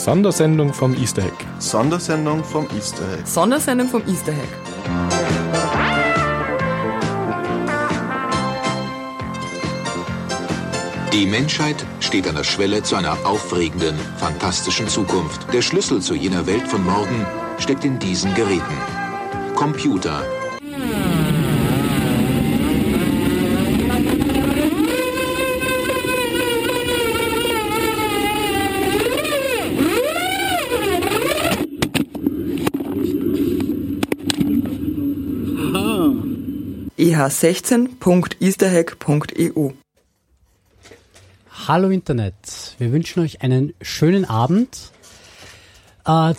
Sondersendung vom Easter Egg. Sondersendung vom Easter Egg. Sondersendung vom Easter Egg. Die Menschheit steht an der Schwelle zu einer aufregenden, fantastischen Zukunft. Der Schlüssel zu jener Welt von morgen steckt in diesen Geräten. Computer. eh16.easterhack.eu Hallo Internet, wir wünschen euch einen schönen Abend. Äh,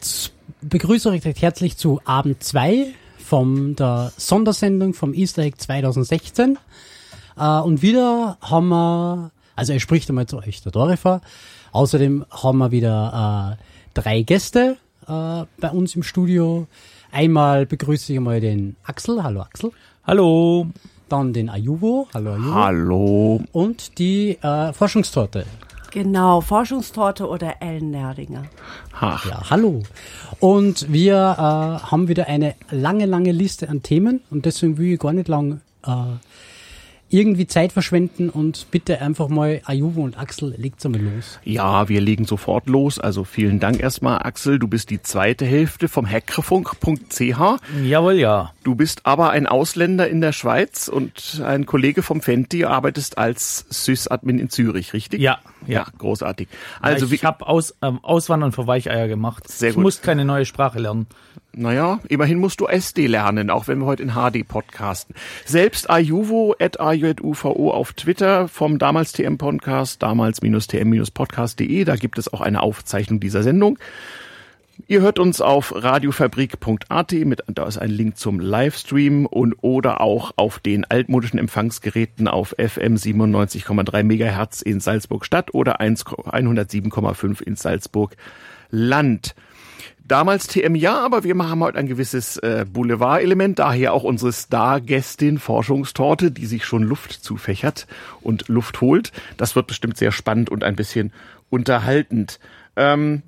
begrüße euch recht herzlich zu Abend 2 von der Sondersendung vom Easter Egg 2016. Äh, und wieder haben wir, also er spricht einmal zu euch, der Dorifer. Außerdem haben wir wieder äh, drei Gäste äh, bei uns im Studio. Einmal begrüße ich einmal den Axel. Hallo Axel. Hallo. Dann den Ayuvo. Hallo Ayuvo. Hallo. Und die äh, Forschungstorte. Genau, Forschungstorte oder Ellen Nerdinger. Ach. Ja, hallo. Und wir äh, haben wieder eine lange, lange Liste an Themen und deswegen will ich gar nicht lang äh, irgendwie Zeit verschwenden und bitte einfach mal Ayuvo und Axel, legt's einmal los. Ja, wir legen sofort los. Also vielen Dank erstmal, Axel. Du bist die zweite Hälfte vom hackerfunk.ch. Jawohl, ja. Du bist aber ein Ausländer in der Schweiz und ein Kollege vom Fenty, arbeitest als Sys-Admin in Zürich, richtig? Ja, ja. Großartig. Also ja, ich habe Aus, ähm, Auswandern für Weicheier gemacht. Sehr ich gut. muss keine neue Sprache lernen. Naja, immerhin musst du SD lernen, auch wenn wir heute in HD podcasten. Selbst Ayuvo at AJUVO auf Twitter vom damals TM Podcast, damals-tm-podcast.de, da gibt es auch eine Aufzeichnung dieser Sendung. Ihr hört uns auf radiofabrik.at mit, da ist ein Link zum Livestream und oder auch auf den altmodischen Empfangsgeräten auf FM 97,3 Megahertz in Salzburg Stadt oder 107,5 in Salzburg Land. Damals TM ja, aber wir haben heute ein gewisses äh, Boulevard-Element, daher auch unsere Star-Gästin Forschungstorte, die sich schon Luft zufächert und Luft holt. Das wird bestimmt sehr spannend und ein bisschen unterhaltend. Ähm,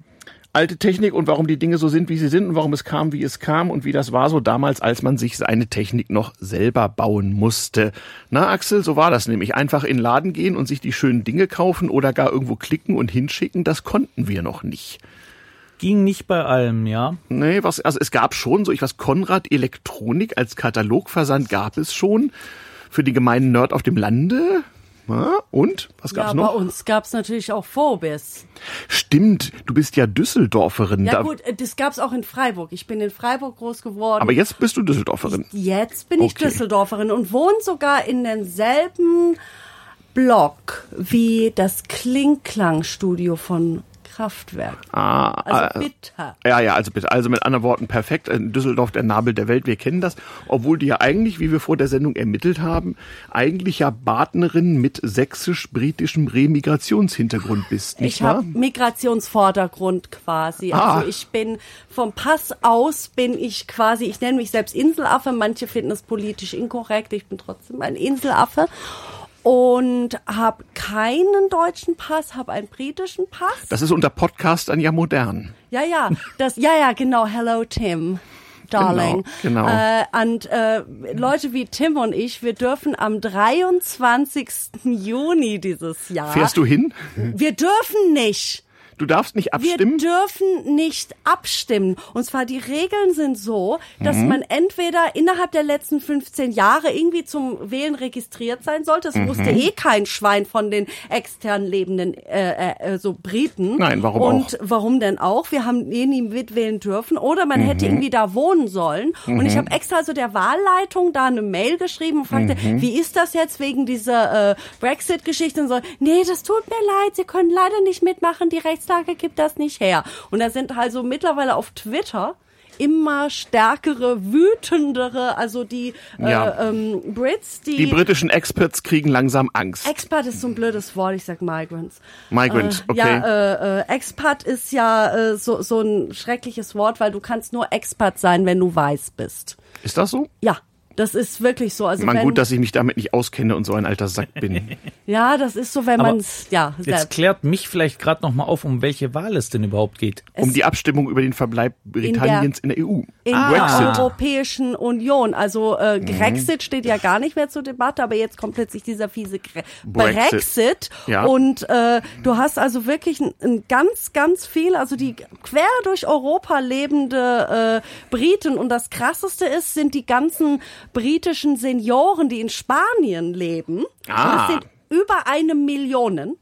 alte Technik und warum die Dinge so sind, wie sie sind und warum es kam, wie es kam und wie das war so damals, als man sich seine Technik noch selber bauen musste. Na, Axel, so war das nämlich. Einfach in den Laden gehen und sich die schönen Dinge kaufen oder gar irgendwo klicken und hinschicken, das konnten wir noch nicht ging nicht bei allem, ja. Nee, was, also es gab schon so ich was Konrad Elektronik als Katalogversand gab es schon für die gemeinen Nerd auf dem Lande. Und was gab's ja, noch? Bei uns gab's natürlich auch Phobis. Stimmt, du bist ja Düsseldorferin. Ja da, gut, das gab's auch in Freiburg. Ich bin in Freiburg groß geworden. aber jetzt bist du Düsseldorferin. Jetzt bin ich Okay. Düsseldorferin und wohne sogar in demselben Block wie das Klingklang-Studio von Kraftwerk. Ah, Also äh, bitter. Ja, ja, also bitte. Also mit anderen Worten, perfekt. In Düsseldorf der Nabel der Welt, wir kennen das. Obwohl du ja eigentlich, wie wir vor der Sendung ermittelt haben, eigentlich ja Partnerin mit sächsisch-britischem Remigrationshintergrund bist, nicht Ich wahr? habe Migrationsvordergrund quasi. Ah. Also ich bin vom Pass aus bin ich quasi, ich nenne mich selbst Inselaffe, manche finden es politisch inkorrekt, ich bin trotzdem ein Inselaffe und habe keinen deutschen Pass, habe einen britischen Pass. Das ist unter Podcastern ja modern. Ja, ja, das, ja, ja, genau. Hello, Tim. Darling. Genau, genau. Äh, und äh, Leute wie Tim und ich, wir dürfen am 23. Juni dieses Jahr. Fährst du hin? Wir dürfen nicht. Du darfst nicht abstimmen? Wir dürfen nicht abstimmen. Und zwar die Regeln sind so, dass Mhm. man entweder innerhalb der letzten 15 Jahre irgendwie zum Wählen registriert sein sollte. Es Mhm. wusste eh kein Schwein von den extern lebenden äh, äh, so Briten. Nein, warum Und auch? warum denn auch? Wir haben eh nie mitwählen dürfen. Oder man hätte Mhm. irgendwie da wohnen sollen. Und ich Mhm. habe extra so der Wahlleitung da eine Mail geschrieben und fragte, Mhm. wie ist das jetzt wegen dieser äh, Brexit-Geschichte? Und so, nee, das tut mir leid, Sie können leider nicht mitmachen, die Rechtslage gibt das nicht her. Und da sind also mittlerweile auf Twitter immer stärkere, wütendere, also die Ja. äh, ähm, Brits, die, Die britischen Experts kriegen langsam Angst. Expat ist so ein blödes Wort, ich sag Migrants. Migrant, äh, okay. Ja, äh, äh, Expat ist ja äh, so, so ein schreckliches Wort, weil du kannst nur Expat sein, wenn du weiß bist. Ist das so? Ja, das ist wirklich so. Also Man wenn, gut, dass ich mich damit nicht auskenne und so ein alter Sack bin. Ja, das ist so, wenn man es, ja, Jetzt selbst. klärt mich vielleicht gerade noch mal auf, um welche Wahl es denn überhaupt geht. Um die Abstimmung über den Verbleib Britanniens in der, EU. in Ah. der. Europäischen Union. Also äh, Mhm. Grexit steht ja gar nicht mehr zur Debatte, aber jetzt kommt plötzlich dieser fiese Gre Brexit. Brexit. Ja. Und äh, du hast also wirklich ein, ein ganz, ganz viel, also die quer durch Europa lebende äh, Briten. Und das Krasseste ist, sind die ganzen britischen Senioren, die in Spanien leben. Ah. Das sind über eine Million.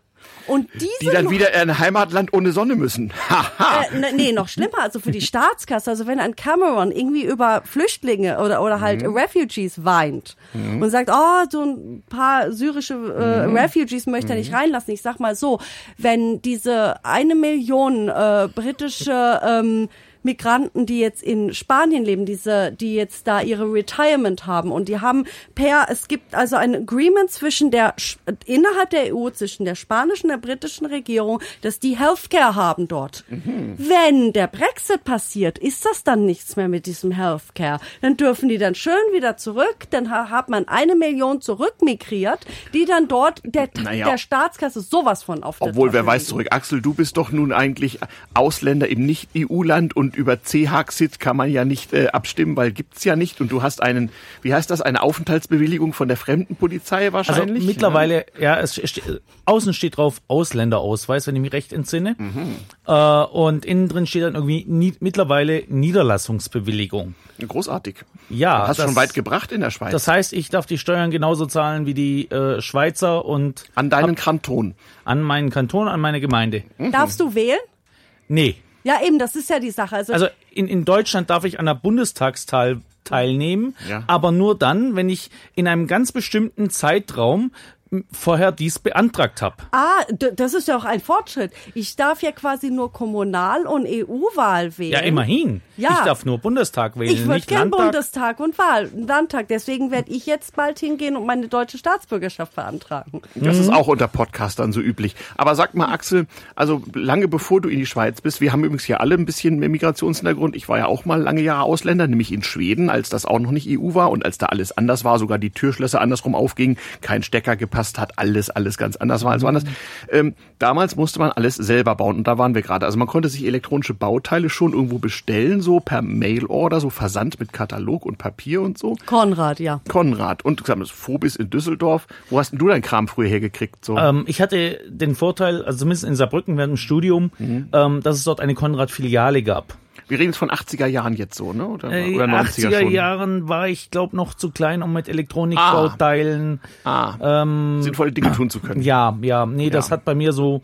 Und diese Die dann wieder in ein Heimatland ohne Sonne müssen. Äh, ne, nee, noch schlimmer, also für die Staatskasse, also wenn ein Cameron irgendwie über Flüchtlinge oder, oder halt Refugees weint und sagt, oh, so ein paar syrische äh, Refugees möchte er nicht reinlassen. Ich sag mal so, wenn diese eine Million äh, britische ähm, Migranten, die jetzt in Spanien leben, diese, die jetzt da ihre Retirement haben und die haben per, es gibt also ein Agreement zwischen der, innerhalb der EU, zwischen der spanischen und der britischen Regierung, dass die Healthcare haben dort. Wenn der Brexit passiert, ist das dann nichts mehr mit diesem Healthcare. Dann dürfen die dann schön wieder zurück, dann ha- hat man eine Million zurückmigriert, die dann dort der, Naja. der Staatskasse sowas von auf Obwohl, wer weiß zurück. Axel, du bist doch nun eigentlich Ausländer im Nicht-EU-Land und über CHXIT kann man ja nicht äh, abstimmen, weil gibt's ja nicht. Und du hast einen, wie heißt das, eine Aufenthaltsbewilligung von der Fremdenpolizei Also wahrscheinlich? mittlerweile, ja, es ste außen steht drauf Ausländerausweis, wenn ich mich recht entsinne. Mhm. Äh, und innen drin steht dann irgendwie nie, mittlerweile Niederlassungsbewilligung. Ja. Großartig. Ja, Hast das, schon weit gebracht in der Schweiz. Das heißt, ich darf die Steuern genauso zahlen wie die äh, Schweizer und An deinen Kanton. an meinen Kanton, an meine Gemeinde. Darfst du wählen? Nee. Ja, eben, das ist ja die Sache. Also, Also in, in Deutschland darf ich an der Bundestagsteil teilnehmen, Ja. aber nur dann, wenn ich in einem ganz bestimmten Zeitraum vorher dies beantragt habe. ah, das ist ja auch ein Fortschritt. Ich darf ja quasi nur Kommunal- und EU-Wahl wählen. Ja, immerhin. Ja. Ich darf nur Bundestag wählen, Ich würde nicht gern Landtag. Bundestag und Wahl, Landtag. Deswegen werde ich jetzt bald hingehen und meine deutsche Staatsbürgerschaft beantragen. Das Mhm. ist auch unter Podcastern so üblich. Aber sag mal, Axel, also lange bevor du in die Schweiz bist, wir haben übrigens hier alle ein bisschen mehr Migrationshintergrund. Ich war ja auch mal lange Jahre Ausländer, nämlich in Schweden, als das auch noch nicht EU war und als da alles anders war, sogar die Türschlösser andersrum aufgingen, kein Stecker gepasst hat, alles, alles ganz anders war als woanders. Ähm, damals musste man alles selber bauen und da waren wir gerade. Also man konnte sich elektronische Bauteile schon irgendwo bestellen, so per Mailorder, so Versand mit Katalog und Papier und so. Konrad, ja. Konrad und gesagt, das Phobis in Düsseldorf. Wo hast denn du dein Kram früher hergekriegt? So? Ähm, ich hatte den Vorteil, also zumindest in Saarbrücken während dem Studium, Mhm. ähm, dass es dort eine Konrad-Filiale gab. Wir reden jetzt von 80er Jahren jetzt so, ne? Oder, Äh, oder 90er 80er schon? Jahren war ich, glaube noch zu klein, um mit Elektronikbauteilen. Ah, Ähm, sinnvolle Dinge tun zu können. ja, ja, nee, das Ja. hat bei mir so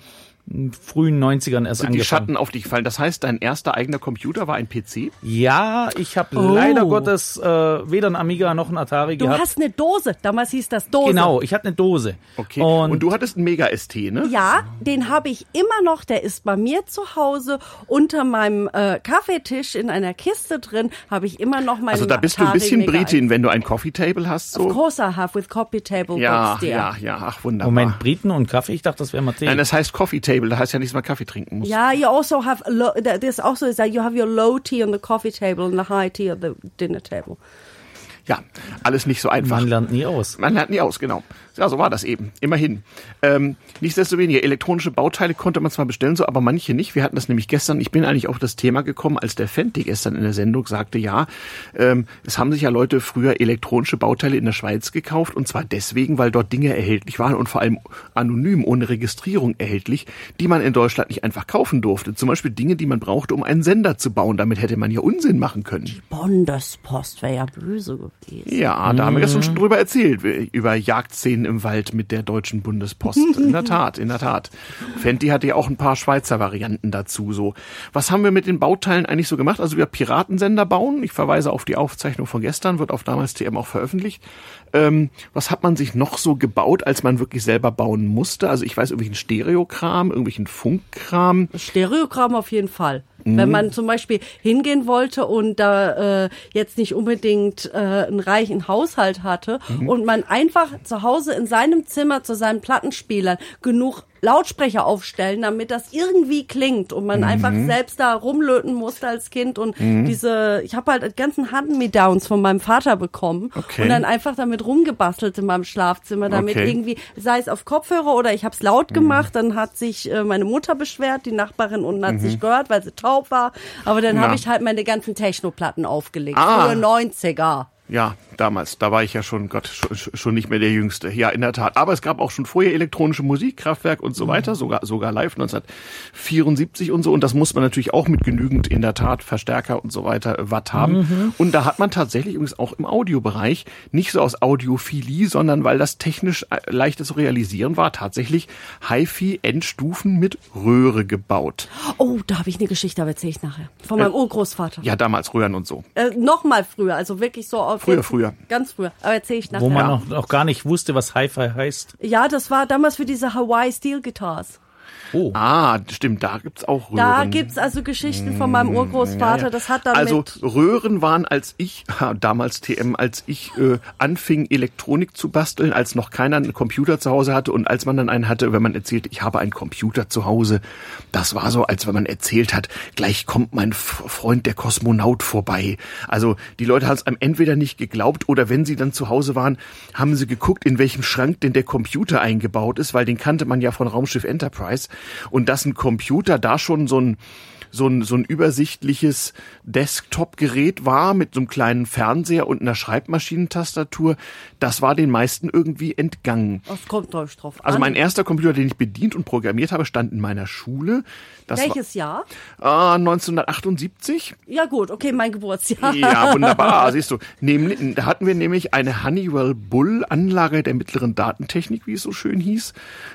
frühen 90ern erst Sind die angefangen. Schatten auf dich gefallen? Das heißt, dein erster eigener Computer war ein PC? Ja, ich habe Oh. leider Gottes äh, weder ein Amiga noch ein Atari Du gehabt. hast eine Dose. Damals hieß das Dose. genau, ich hatte eine Dose. Okay. Und, Und, du hattest einen Mega ST, ne? Ja, den habe ich immer noch. Der ist bei mir zu Hause unter meinem äh, Kaffeetisch in einer Kiste drin. Habe ich immer noch meinen Also da bist du ein Atari bisschen Mega Britin, wenn du ein Coffee Table hast, Of so. course I have with coffee table Ja, ja, ja, ach wunderbar. Moment, Briten und Kaffee? Ich dachte, das wäre mal Tee. Nein, das heißt Coffee Table, das heißt ja nicht, dass man Kaffee trinken muss. Yeah, you also have low, this also is that you have your low tea on the coffee table and the high tea on the dinner table. Ja, alles nicht so einfach. Man lernt nie aus. Man lernt nie aus, genau. Ja, so war das eben. Immerhin. Ähm, nichtsdestoweniger, elektronische Bauteile konnte man zwar bestellen, so, aber manche nicht. Wir hatten das nämlich gestern, ich bin eigentlich auf das Thema gekommen, als der Fenty gestern in der Sendung sagte, ja, ähm, es haben sich ja Leute früher elektronische Bauteile in der Schweiz gekauft und zwar deswegen, weil dort Dinge erhältlich waren und vor allem anonym, ohne Registrierung erhältlich, die man in Deutschland nicht einfach kaufen durfte. Zum Beispiel Dinge, die man brauchte, um einen Sender zu bauen. Damit hätte man ja Unsinn machen können. Bundespost wäre ja böse gewesen. Ja, da haben wir gestern schon drüber erzählt, über Jagdszenen im Wald mit der deutschen Bundespost. In der Tat, in der Tat. Fenty hatte ja auch ein paar Schweizer Varianten dazu. So, was haben wir mit den Bauteilen eigentlich so gemacht? Also wir Piratensender bauen. Ich verweise auf die Aufzeichnung von gestern, wird auf damals TM auch veröffentlicht. Ähm, was hat man sich noch so gebaut, als man wirklich selber bauen musste? Also ich weiß irgendwelchen Stereokram, irgendwelchen Funkkram. Stereogramm auf jeden Fall. Wenn man zum Beispiel hingehen wollte und da äh, jetzt nicht unbedingt äh, einen reichen Haushalt hatte und man einfach zu Hause in seinem Zimmer zu seinen Plattenspielern genug Lautsprecher aufstellen, damit das irgendwie klingt und man einfach selbst da rumlöten musste als Kind und diese, ich habe halt ganzen Hand-Me-Downs von meinem Vater bekommen Okay. und dann einfach damit rumgebastelt in meinem Schlafzimmer, damit Okay. irgendwie, sei es auf Kopfhörer oder ich habe es laut gemacht, dann hat sich äh, meine Mutter beschwert, die Nachbarin unten hat sich gehört, weil sie taub war, aber dann Ja. habe ich halt meine ganzen Techno-Platten aufgelegt, Ah. frühe 90er. Ja, damals, da war ich ja schon, Gott, schon, nicht mehr der Jüngste. Ja, in der Tat. Aber es gab auch schon vorher elektronische Musik, Kraftwerk und so weiter, sogar, sogar live 1974 und so. Und das muss man natürlich auch mit genügend, in der Tat, Verstärker und so weiter äh, Watt haben. Und da hat man tatsächlich übrigens auch im Audiobereich, nicht so aus Audiophilie, sondern weil das technisch äh, leichter zu realisieren war, tatsächlich HiFi-Endstufen mit Röhre gebaut. Oh, da habe ich eine Geschichte, aber erzähle ich nachher. Von meinem Urgroßvater. Ja, damals Röhren und so. Äh, noch mal früher, also wirklich so auf Früher, früher. Ganz früher. Aber erzähle ich nachher. Wo man noch, noch gar nicht wusste, was Hi-Fi heißt. Ja, das war damals für diese Hawaii Steel Guitars. Oh. Ah, stimmt, da gibt's auch Röhren. Da gibt's also Geschichten von meinem Urgroßvater. Das hat dann Also Röhren waren, als ich, damals TM, als ich äh, anfing, Elektronik zu basteln, als noch keiner einen Computer zu Hause hatte und als man dann einen hatte, wenn man erzählt, ich habe einen Computer zu Hause, das war so, als wenn man erzählt hat, gleich kommt mein Freund der Kosmonaut vorbei. Also die Leute haben es einem entweder nicht geglaubt oder wenn sie dann zu Hause waren, haben sie geguckt, in welchem Schrank denn der Computer eingebaut ist, weil den kannte man ja von Raumschiff Enterprise und dass ein Computer da schon so ein so ein, so ein übersichtliches Desktop-Gerät war mit so einem kleinen Fernseher und einer Schreibmaschinentastatur, das war den meisten irgendwie entgangen. das kommt drauf Also an. mein erster Computer, den ich bedient und programmiert habe, stand in meiner Schule. Das Welches Jahr? war äh, 1978. Ja gut, okay, mein Geburtsjahr. Ja, wunderbar. Siehst du, nämlich, da hatten wir nämlich eine Honeywell Bull Anlage der mittleren Datentechnik, wie es so schön hieß,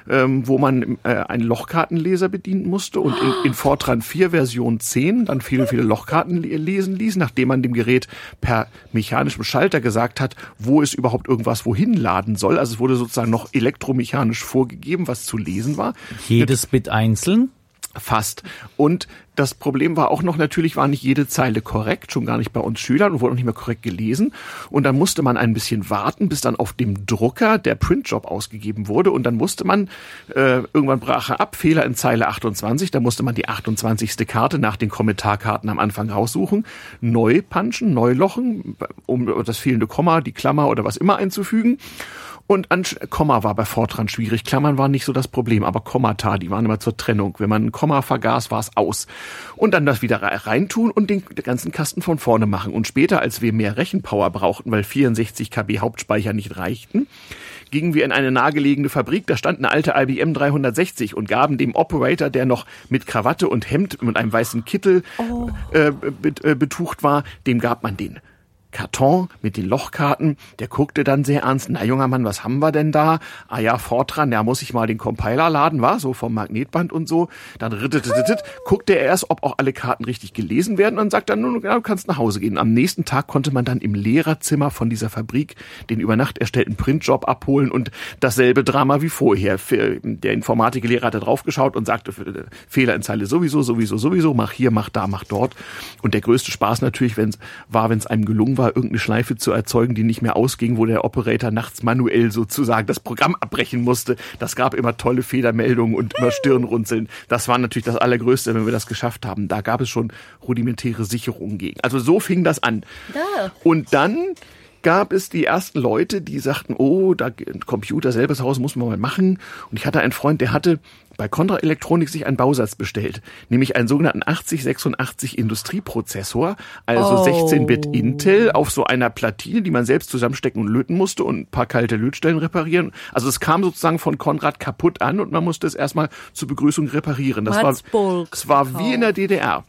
ähm, wo man äh, einen Lochkartenleser bedienen musste und in, in Fortran 4 Version 10 dann viele, viele Lochkarten le- lesen ließ, nachdem man dem Gerät per mechanischem Schalter gesagt hat, wo es überhaupt irgendwas wohin laden soll. Also es wurde sozusagen noch elektromechanisch vorgegeben, was zu lesen war. Jedes Bit einzeln. Fast. Und das Problem war auch noch, natürlich war nicht jede Zeile korrekt, schon gar nicht bei uns Schülern und wurde auch nicht mehr korrekt gelesen. Und dann musste man ein bisschen warten, bis dann auf dem Drucker der Printjob ausgegeben wurde. Und dann musste man, äh, irgendwann brach er ab, Fehler in Zeile 28, da musste man die 28. Karte nach den Kommentarkarten am Anfang raussuchen, neu punchen, neu lochen, um das fehlende Komma, die Klammer oder was immer einzufügen. Und an Komma war bei Fortran schwierig. Klammern waren nicht so das Problem, aber Kommata, die waren immer zur Trennung. Wenn man ein Komma vergaß, war es aus. Und dann das wieder re- reintun und den ganzen Kasten von vorne machen. Und später, als wir mehr Rechenpower brauchten, weil 64 KB Hauptspeicher nicht reichten, gingen wir in eine nahegelegene Fabrik, da stand eine alte IBM 360 und gaben dem Operator, der noch mit Krawatte und Hemd und einem weißen Kittel äh, bet- äh, betucht war, dem gab man den Karton mit den Lochkarten. Der guckte dann sehr ernst. Na, junger Mann, was haben wir denn da? Ah ja, Fortran, da muss ich mal den Compiler laden, war so vom Magnetband und so. Dann guckte er erst, ob auch alle Karten richtig gelesen werden und sagt dann, nun, du kannst nach Hause gehen. Am nächsten Tag konnte man dann im Lehrerzimmer von dieser Fabrik den über Nacht erstellten Printjob abholen und dasselbe Drama wie vorher. Der Informatiklehrer hatte draufgeschaut und sagte, Fehler in Zeile sowieso, sowieso, sowieso, mach hier, mach da, mach dort. Und der größte Spaß natürlich wenn's, war, wenn es einem gelungen war, irgendeine Schleife zu erzeugen, die nicht mehr ausging, wo der Operator nachts manuell sozusagen das Programm abbrechen musste. Das gab immer tolle Federmeldungen und immer Stirnrunzeln. Das war natürlich das Allergrößte, wenn wir das geschafft haben. Da gab es schon rudimentäre Sicherungen gegen. Also so fing das an. Da. Und dann gab es die ersten Leute, die sagten, oh, da ein Computer selbes Haus muss man mal machen. Und ich hatte einen Freund, der hatte bei Contra Elektronik sich einen Bausatz bestellt, nämlich einen sogenannten 8086 Industrieprozessor, also Oh. 16-Bit Intel auf so einer Platine, die man selbst zusammenstecken und löten musste und ein paar kalte Lötstellen reparieren. Also es kam sozusagen von Konrad kaputt an und man musste es erstmal zur Begrüßung reparieren. Das war, es war wie in der DDR.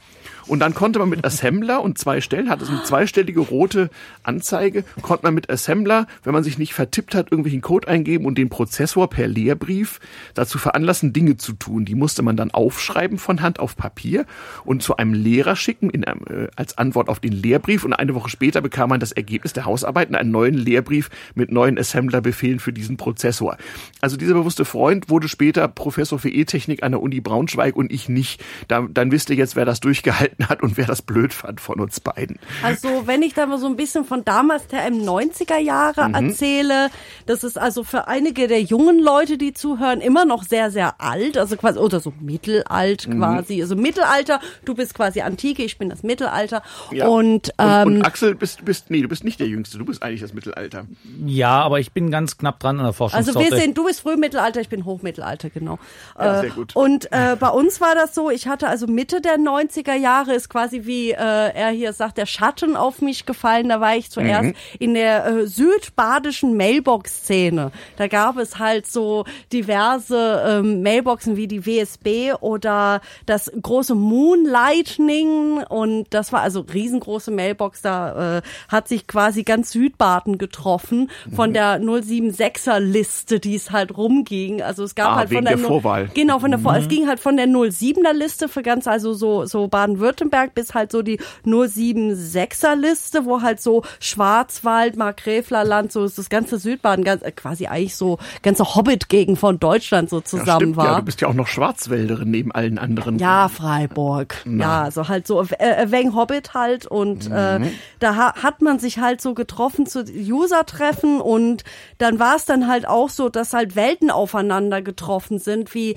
Und dann konnte man mit Assembler und zwei Stellen, hatte so eine zweistellige rote Anzeige, konnte man mit Assembler, wenn man sich nicht vertippt hat, irgendwelchen Code eingeben und den Prozessor per Lehrbrief dazu veranlassen, Dinge zu tun. Die musste man dann aufschreiben von Hand auf Papier und zu einem Lehrer schicken in äh, als Antwort auf den Lehrbrief. Und eine Woche später bekam man das Ergebnis der Hausarbeiten, einen neuen Lehrbrief mit neuen Assembler-Befehlen für diesen Prozessor. Also dieser bewusste Freund wurde später Professor für E-Technik an der Uni Braunschweig und ich nicht. Da, dann wisst ihr jetzt, wer das durchgehalten gehalten hat und wer das blöd fand von uns beiden. Also wenn ich da mal so ein bisschen von damals der im 90er Jahre Mhm. erzähle, das ist also für einige der jungen Leute, die zuhören, immer noch sehr, sehr alt, also quasi, oder so mittelalt Mhm. quasi, also Mittelalter, du bist quasi Antike, ich bin das Mittelalter Ja. und, und, ähm, und Axel, bist, du bist, nee, du bist nicht der Jüngste, du bist eigentlich das Mittelalter. Ja, aber ich bin ganz knapp dran an der Also Forschungssorte. wir sind, du bist Frühmittelalter, ich bin Hochmittelalter, genau. Ja, Äh, sehr gut. Und äh, bei uns war das so, ich hatte also Mitte der 90er Jahre ist quasi wie äh, er hier sagt, der Schatten auf mich gefallen. Da war ich zuerst Mhm. in der äh, südbadischen Mailbox-Szene. Da gab es halt so diverse ähm, Mailboxen wie die WSB oder das große Moon Lightning und das war also riesengroße Mailbox. Da äh, hat sich quasi ganz Südbaden getroffen von Mhm. der 076er Liste, die es halt rumging. Also es gab Ah, halt wegen von der, der Vorwahl. Genau, von der Vor Mhm. es ging halt von der 07er Liste für ganz also so so Baden-Württemberg bis halt so die 076er Liste, wo halt so Schwarzwald, Markgräflerland, so ist das ganze Südbaden ganz äh, quasi eigentlich so ganze Hobbit-Gegend von Deutschland so Ja, zusammen stimmt, war. ja, du bist ja auch noch Schwarzwälderin neben allen anderen. Ja, Freiburg. Ja, so halt so äh, wegen Hobbit halt und äh, da ha hat man sich halt so getroffen zu User-Treffen und dann war es dann halt auch so, dass halt Welten aufeinander getroffen sind, wie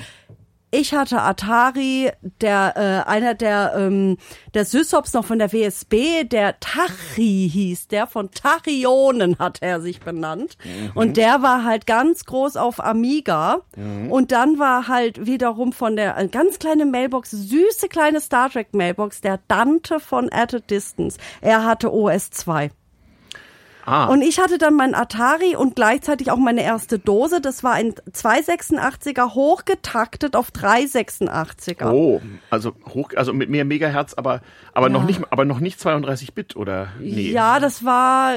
ich hatte Atari, der äh, einer der ähm, der Sysops noch von der WSB, der Tachi hieß, der von Tachionen hat er sich benannt und der war halt ganz groß auf Amiga und dann war halt wiederum von der äh, ganz kleine Mailbox, süße kleine Star Trek Mailbox, der Dante von At a Distance. Er hatte OS 2. Ah, Und ich hatte dann mein Atari und gleichzeitig auch meine erste Dose. Das war ein 286er hochgetaktet auf 386er. oh, also hoch, also mit mehr Megahertz, aber aber noch nicht, aber noch nicht 32 Bit oder nee. Ja, das war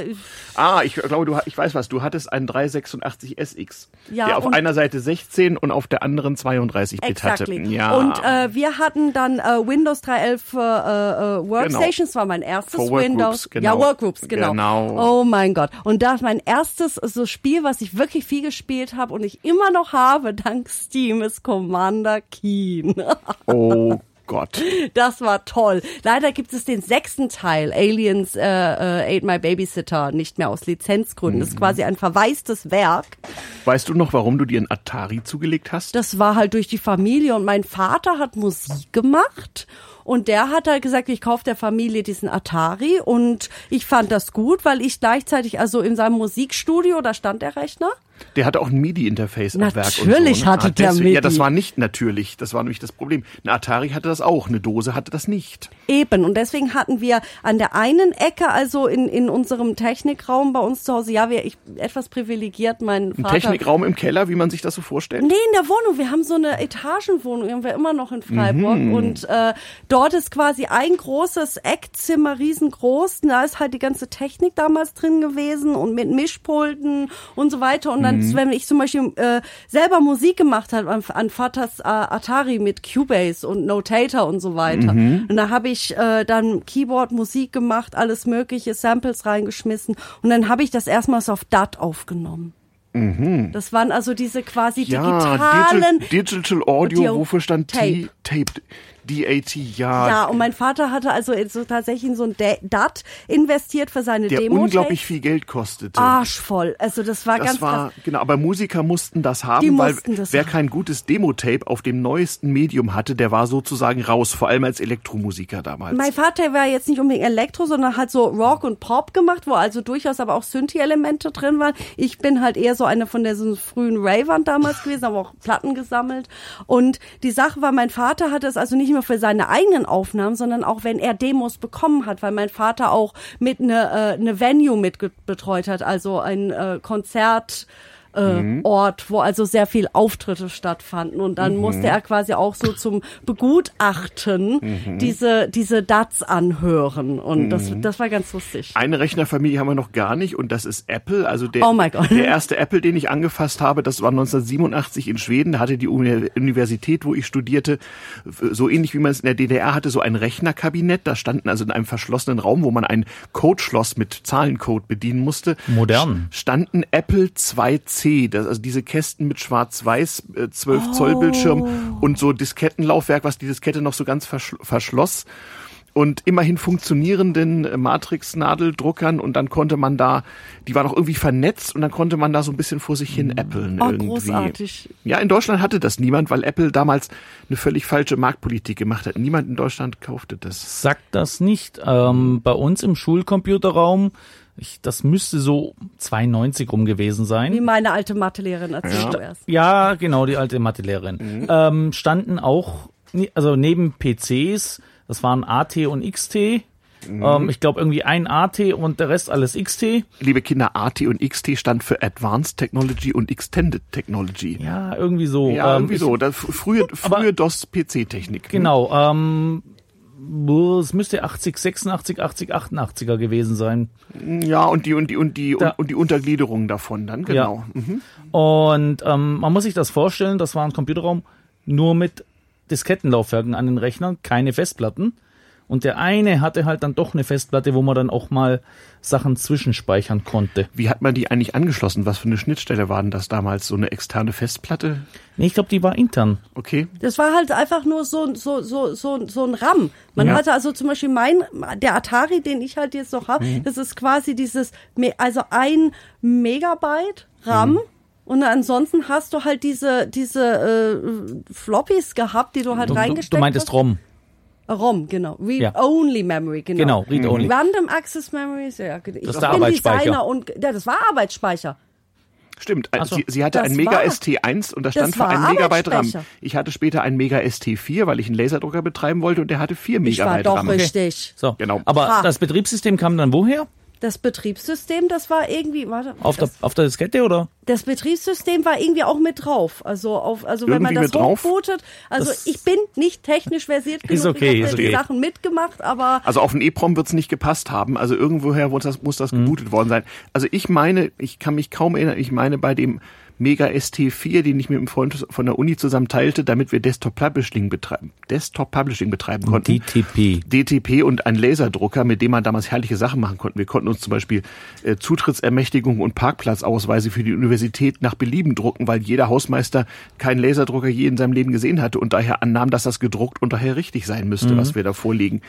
Ah, ich glaube, du, ich weiß was. Du hattest einen 386 SX, Ja, der auf einer Seite 16 und auf der anderen 32 Bit Exactly. hatte. Ja. Und äh, wir hatten dann äh, Windows 3.11 für äh, äh, Workstations, war mein erstes Workgroups, Windows. genau. Ja, Workgroups, genau. Genau. Oh mein Gott. Und das mein erstes so Spiel, was ich wirklich viel gespielt habe und ich immer noch habe, dank Steam, ist Commander Keen. oh Gott. Das war toll. Leider gibt es den sechsten Teil, Aliens äh, äh, Ate My Babysitter, nicht mehr aus Lizenzgründen. Das ist quasi ein verwaistes Werk. Weißt du noch, warum du dir einen Atari zugelegt hast? Das war halt durch die Familie und mein Vater hat Musik gemacht. Und der hat halt gesagt, ich kaufe der Familie diesen Atari und ich fand das gut, weil ich gleichzeitig, also in seinem Musikstudio, da stand der Rechner. Der hatte auch ein MIDI-Interface am Werk. Natürlich und so, ne? hatte Ah, der MIDI. Ja, das war nicht natürlich. Das war nämlich das Problem. Ein Atari hatte das auch, eine Dose hatte das nicht. Eben. Und deswegen hatten wir an der einen Ecke, also in, in unserem Technikraum bei uns zu Hause, ja, wir, ich, etwas privilegiert, mein Ein Vater. Technikraum im Keller, wie man sich das so vorstellt? Nee, in der Wohnung. Wir haben so eine Etagenwohnung, haben wir immer noch in Freiburg. Und äh, dort ist quasi ein großes Eckzimmer, riesengroß. Da ist halt die ganze Technik damals drin gewesen und mit Mischpulten und so weiter. Und dann, wenn ich zum Beispiel äh, selber Musik gemacht habe an, an Vaters äh, Atari mit Cubase und Notator und so weiter. Und da habe ich äh, dann Keyboard, Musik gemacht, alles mögliche, Samples reingeschmissen. Und dann habe ich das erstmals auf DAT aufgenommen. Das waren also diese quasi digitalen Digi Digital Audio, Audio wofür stand T? Tape. DAT, ja. Ja, und mein Vater hatte also so tatsächlich in so ein Da- DAT investiert für seine der Demo. unglaublich viel Geld kostete. Arschvoll. Also das war das ganz war, krass. genau, aber Musiker mussten das haben, Die weil das wer haben. kein gutes Demo-Tape auf dem neuesten Medium hatte, der war sozusagen raus, vor allem als Elektromusiker damals. Mein Vater war jetzt nicht unbedingt Elektro, sondern hat so Rock und Pop gemacht, wo also durchaus aber auch Synthi-Elemente drin waren. Ich bin halt eher so eine von der so frühen Ravern damals gewesen, aber auch Platten gesammelt. Und die Sache war, mein Vater hatte es also nicht nur für seine eigenen Aufnahmen, sondern auch wenn er Demos bekommen hat, weil mein Vater auch mit eine, äh, eine Venue mit betreut hat, also ein äh, Konzert. Äh, Ort, wo also sehr viel Auftritte stattfanden und dann musste er quasi auch so zum Begutachten diese diese DATs anhören und das das war ganz lustig. Eine Rechnerfamilie haben wir noch gar nicht und das ist Apple. Also der, Oh my God. der erste Apple, den ich angefasst habe, das war 1987 in Schweden. Da hatte die Uni Universität, wo ich studierte, so ähnlich wie man es in der DDR hatte, so ein Rechnerkabinett. Da standen also in einem verschlossenen Raum, wo man ein Codeschloss mit Zahlencode bedienen musste. Modern. Standen Apple 2C, das, also diese Kästen mit schwarz-weiß, äh, 12 Zoll Oh. Bildschirm und so Diskettenlaufwerk, was die Diskette noch so ganz verschl verschloss. und immerhin funktionierenden äh, Matrix-Nadeldruckern und dann konnte man da, die waren auch irgendwie vernetzt und dann konnte man da so ein bisschen vor sich hin äppeln Oh, irgendwie. großartig. Ja, in Deutschland hatte das niemand, weil Apple damals eine völlig falsche Marktpolitik gemacht hat. Niemand in Deutschland kaufte das. Sagt das nicht. Ähm, bei uns im Schulcomputerraum, ich, das müsste so 92 rum gewesen sein. Wie meine alte Mathelehrerin erzählt zuerst. Ja, genau, die alte Mathelehrerin. Ähm, standen auch, also neben PCs, das waren AT und XT. Ähm, ich glaube irgendwie ein AT und der Rest alles XT. Liebe Kinder, AT und XT stand für Advanced Technology und Extended Technology. Ja, irgendwie so. Ja, Ähm, irgendwie ich- so. Das frühe, frühe DOS-PC-Technik. Genau, ähm, es müsste 80, 86, 80, 88er gewesen sein. Ja, und die, und die, und die, Da- und, die Untergliederung davon dann, genau. Mhm. Und ähm, man muss sich das vorstellen, das war ein Computerraum nur mit Diskettenlaufwerken an den Rechnern, keine Festplatten. Und der eine hatte halt dann doch eine Festplatte, wo man dann auch mal Sachen zwischenspeichern konnte. Wie hat man die eigentlich angeschlossen? Was für eine Schnittstelle war denn das damals? So eine externe Festplatte? Nee, ich glaube, die war intern. Okay. Das war halt einfach nur so, so, so, so, so ein RAM. Man Ja. hatte also zum Beispiel mein, der Atari, den ich halt jetzt noch habe, das ist quasi dieses, Me- also ein Megabyte RAM. Und ansonsten hast du halt diese, diese äh, Floppies gehabt, die du halt Du, du, reingesteckt du meintest hast. ROM. ROM, genau. Read Ja. Only Memory, genau. Genau, Read Only. Random Access Memories, ja. Ich ist der bin Arbeitsspeicher. Designer und ja, das war Arbeitsspeicher. Stimmt. Äh, so. Sie, sie hatte Das ein Mega war- ST1 und da stand für ein Megabyte RAM. Ich hatte später ein Mega ST4, weil ich einen Laserdrucker betreiben wollte und der hatte vier Ich war Megabyte doch RAM. richtig. So. Genau. Aber Ha. das Betriebssystem kam dann woher? Das Betriebssystem, das war irgendwie, warte, Auf der, das, auf der Diskette oder? das Betriebssystem war irgendwie auch mit drauf. Also auf, also wenn man Irgendwie das hochbootet. Also Das- ich bin nicht technisch versiert genug. Ist okay, ich habe die okay. Sachen mitgemacht, aber Also auf den EEPROM wird's nicht gepasst haben. Also irgendwoher muss das, muss das Mhm. gebootet worden sein. Also ich meine, ich kann mich kaum erinnern, ich meine bei dem Mega ST4, den ich mit einem Freund von der Uni zusammen teilte, damit wir Desktop Publishing betreiben, Desktop Publishing betreiben konnten. DTP. DTP und ein Laserdrucker, mit dem man damals herrliche Sachen machen konnte. Wir konnten uns zum Beispiel äh, Zutrittsermächtigung und Parkplatzausweise für die Universität nach Belieben drucken, weil jeder Hausmeister keinen Laserdrucker je in seinem Leben gesehen hatte und daher annahm, dass das gedruckt und daher richtig sein müsste, was wir da vorlegen.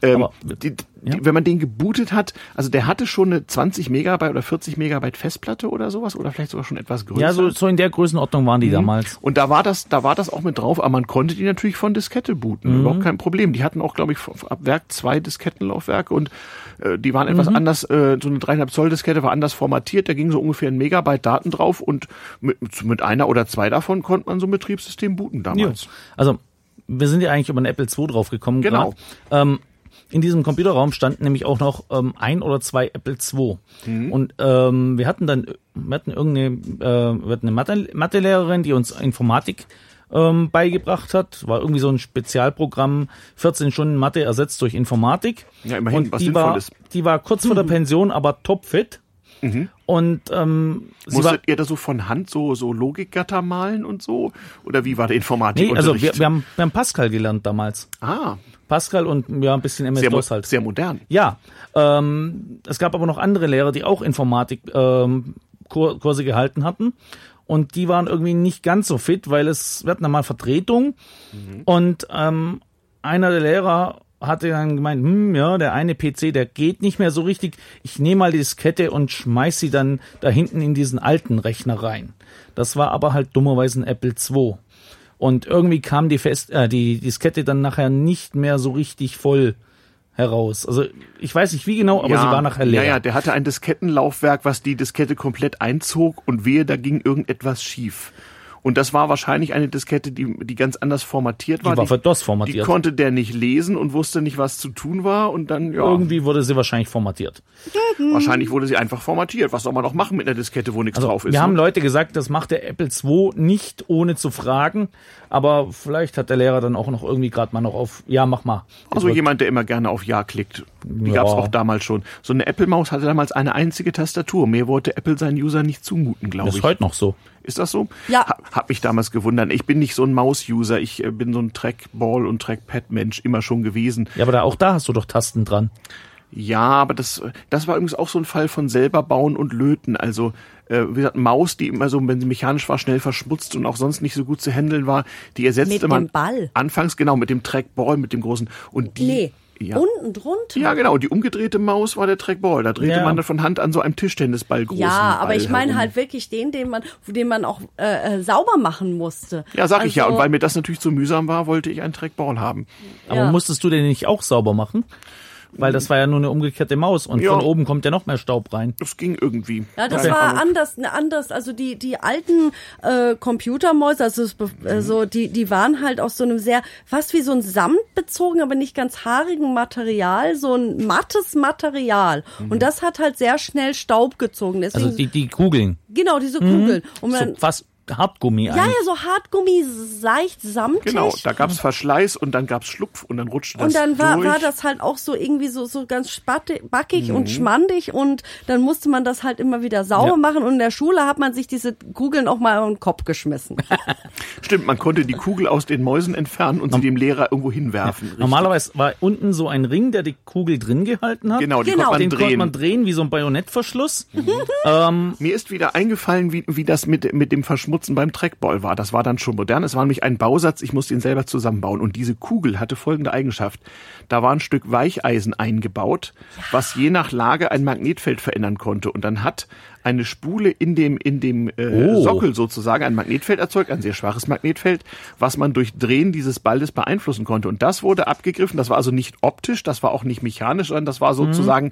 Ähm, Mhm. Die, ja. Wenn man den gebootet hat, also der hatte schon eine 20 Megabyte oder 40 Megabyte Festplatte oder sowas oder vielleicht sogar schon etwas größer. Ja, so, so in der Größenordnung waren die Mhm. damals. Und da war das, da war das auch mit drauf, aber man konnte die natürlich von Diskette booten. Mhm. Überhaupt kein Problem. Die hatten auch, glaube ich, ab Werk zwei Diskettenlaufwerke und äh, die waren etwas Mhm. anders, äh, so eine 3,5 Zoll Diskette war anders formatiert, da ging so ungefähr ein Megabyte Daten drauf und mit, mit einer oder zwei davon konnte man so ein Betriebssystem booten damals. Ja. Also, wir sind ja eigentlich über den Apple II drauf gekommen. Genau. Ähm, in diesem Computerraum standen nämlich auch noch ähm, ein oder zwei Apple II. Mhm. Und ähm, wir hatten dann, wir hatten irgendeine, äh, wir hatten eine Mathe, Mathelehrerin, die uns Informatik ähm, beigebracht hat. War irgendwie so ein Spezialprogramm, 14 Stunden Mathe ersetzt durch Informatik. Ja, immerhin, Und was die war, Sinnvolles. die war kurz vor der Pension, aber topfit. Und ähm, sie war, Musstet ihr da so von Hand so, so Logikgatter malen und so? Oder wie war der Informatik? nee, also wir, wir, haben, wir haben Pascal gelernt damals. ah, Pascal und ja, ein bisschen MS-DOS halt. sehr modern. Ja, ähm, es gab aber noch andere Lehrer, die auch Informatik ähm, gehalten hatten. Und die waren irgendwie nicht ganz so fit, weil es, wir hatten Vertretung. Und ähm, einer der Lehrer hatte dann gemeint, hm, ja, der eine PC, der geht nicht mehr so richtig. Ich nehme mal die Diskette und schmeiß sie dann da hinten in diesen alten Rechner rein. Das war aber halt dummerweise ein Apple II. Und irgendwie kam die Fest, äh, die Diskette dann nachher nicht mehr so richtig voll heraus. Also ich weiß nicht wie genau, aber sie war nachher leer. Ja, ja, der hatte ein Diskettenlaufwerk, was die Diskette komplett einzog und wehe, da ging irgendetwas schief. Und das war wahrscheinlich eine Diskette, die, die ganz anders formatiert war. Die war für DOS Die formatiert. konnte der nicht lesen und wusste nicht, was zu tun war. Und dann, ja, Irgendwie wurde sie wahrscheinlich formatiert. wahrscheinlich wurde sie einfach formatiert. Was soll man noch machen mit einer Diskette, wo nichts Also drauf ist? wir haben ne? Leute gesagt, das macht der Apple II nicht ohne zu fragen, aber vielleicht hat der Lehrer dann auch noch irgendwie gerade mal noch auf Ja, mach mal. Also gedrückt. jemand, der immer gerne auf Ja klickt. Die Ja. gab's auch damals schon. So eine Apple-Maus hatte damals eine einzige Tastatur. Mehr wollte Apple seinen User nicht zumuten, glaube das ich. ist heute noch so. Ist das so? Ja. Ha, hab mich damals gewundert. Ich bin nicht so ein Maus-User. Ich äh, bin so ein Trackball- und Trackpad-Mensch immer schon gewesen. Ja, aber da, auch da hast du doch Tasten dran. Ja, aber das, das war übrigens auch so ein Fall von selber bauen und löten. Also, äh, wie gesagt, Maus, die immer so, wenn sie mechanisch war, schnell verschmutzt und auch sonst nicht so gut zu handeln war, die ersetzte Mit man dem Ball. anfangs genau mit dem Trackball, mit dem großen und die Nee. Ja. unten drunter. Ja, genau. Die umgedrehte Maus war der Trackball. Da drehte Ja. man dann von Hand an so einem Tischtennisball großen Ja, aber Ball ich meine herum. halt wirklich den, den man, den man auch äh, äh, sauber machen musste. Ja, sag ich ja. Also, Und weil mir das natürlich zu mühsam war, wollte ich einen Trackball haben. Aber Ja. musstest du den nicht auch sauber machen? Weil das war ja nur eine umgekehrte Maus und Ja. von oben kommt ja noch mehr Staub rein. Das ging irgendwie. Ja, das Keine war Ahnung. anders, ne, anders. Also die die alten äh, Computermäuse, also es, be- äh, so die die waren halt aus so einem sehr fast wie so ein Samt bezogen, aber nicht ganz haarigen Material, so ein mattes Material. Und das hat halt sehr schnell Staub gezogen. Deswegen Also die, die Kugeln. genau diese Kugeln. Und So man, fast Hartgummi ja, eigentlich. ja, so Hartgummi, leicht samtig. Genau, da gab's Verschleiß und dann gab's Schlupf und dann rutschte das Und dann war, durch. war das halt auch so irgendwie so, so ganz spatte, backig Mhm. und schmandig und dann musste man das halt immer wieder sauber Ja. machen und in der Schule hat man sich diese Kugeln auch mal in den Kopf geschmissen. Stimmt, man konnte die Kugel aus den Mäusen entfernen und sie dem Lehrer irgendwo hinwerfen. Richtig. Normalerweise war unten so ein Ring, der die Kugel drin gehalten hat. Genau, die Genau. konnte man Den drehen. konnte man drehen wie so ein Bajonettverschluss. Mir ist wieder eingefallen, wie, wie das mit, mit dem Verschmutzen beim Trackball war. Das war dann schon modern. Es war nämlich ein Bausatz, ich musste ihn selber zusammenbauen. Und diese Kugel hatte folgende Eigenschaft. Da war ein Stück Weicheisen eingebaut, was je nach Lage ein Magnetfeld verändern konnte. Und dann hat eine Spule in dem, in dem äh, Oh. Sockel sozusagen ein Magnetfeld erzeugt, ein sehr schwaches Magnetfeld, was man durch Drehen dieses Balles beeinflussen konnte. Und das wurde abgegriffen. Das war also nicht optisch, das war auch nicht mechanisch, sondern das war sozusagen,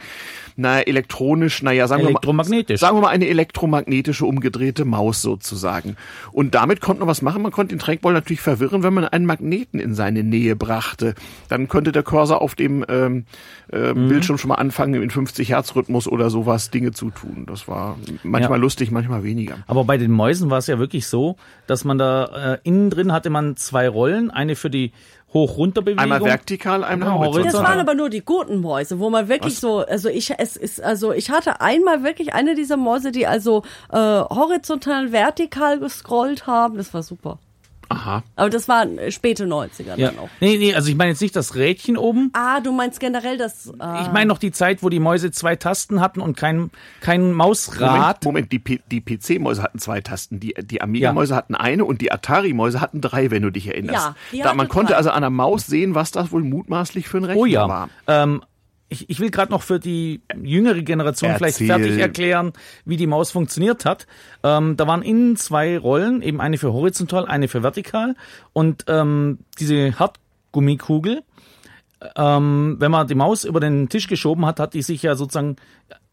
naja, elektronisch, naja, sagen wir mal. Elektromagnetisch. Sagen wir mal eine elektromagnetische umgedrehte Maus sozusagen. Und damit konnte man was machen. Man konnte den Trackball natürlich verwirren, wenn man einen Magneten in seine Nähe brachte. Dann könnte der Cursor auf dem ähm, äh, Mhm. Bildschirm schon mal anfangen, in 50 Hertz Rhythmus oder sowas Dinge zu tun. Das war manchmal Ja. lustig, manchmal weniger. Aber bei den Mäusen war es ja wirklich so, dass man da äh, innen drin hatte man zwei Rollen, eine für die Hoch-Runter-Bewegung. Einmal vertikal, einmal Genau, horizontal. Das waren aber nur die guten Mäuse, wo man wirklich so, also ich, es ist, also ich hatte einmal wirklich eine dieser Mäuse, die also äh, horizontal, vertikal gescrollt haben. Das war super. Aha. Aber das waren äh, späte 90er Ja. dann auch. Nee, nee, also ich meine jetzt nicht das Rädchen oben. Ah, du meinst generell das. Ah. Ich meine noch die Zeit, wo die Mäuse zwei Tasten hatten und kein, kein Mausrad. Moment, Moment, die, P- die PC-Mäuse hatten zwei Tasten, die, die Amiga-Mäuse hatten eine und die Atari-Mäuse hatten drei, wenn du dich erinnerst. Ja, die da, man konnte drei. also an der Maus sehen, was das wohl mutmaßlich für ein Rechner Oh ja. war. Ähm, ich, ich will gerade noch für die jüngere Generation vielleicht Erzähl. fertig erklären, wie die Maus funktioniert hat. Ähm, da waren innen zwei Rollen, eben eine für horizontal, eine für vertikal. Und ähm, diese Hartgummikugel, ähm, wenn man die Maus über den Tisch geschoben hat, hat die sich ja sozusagen,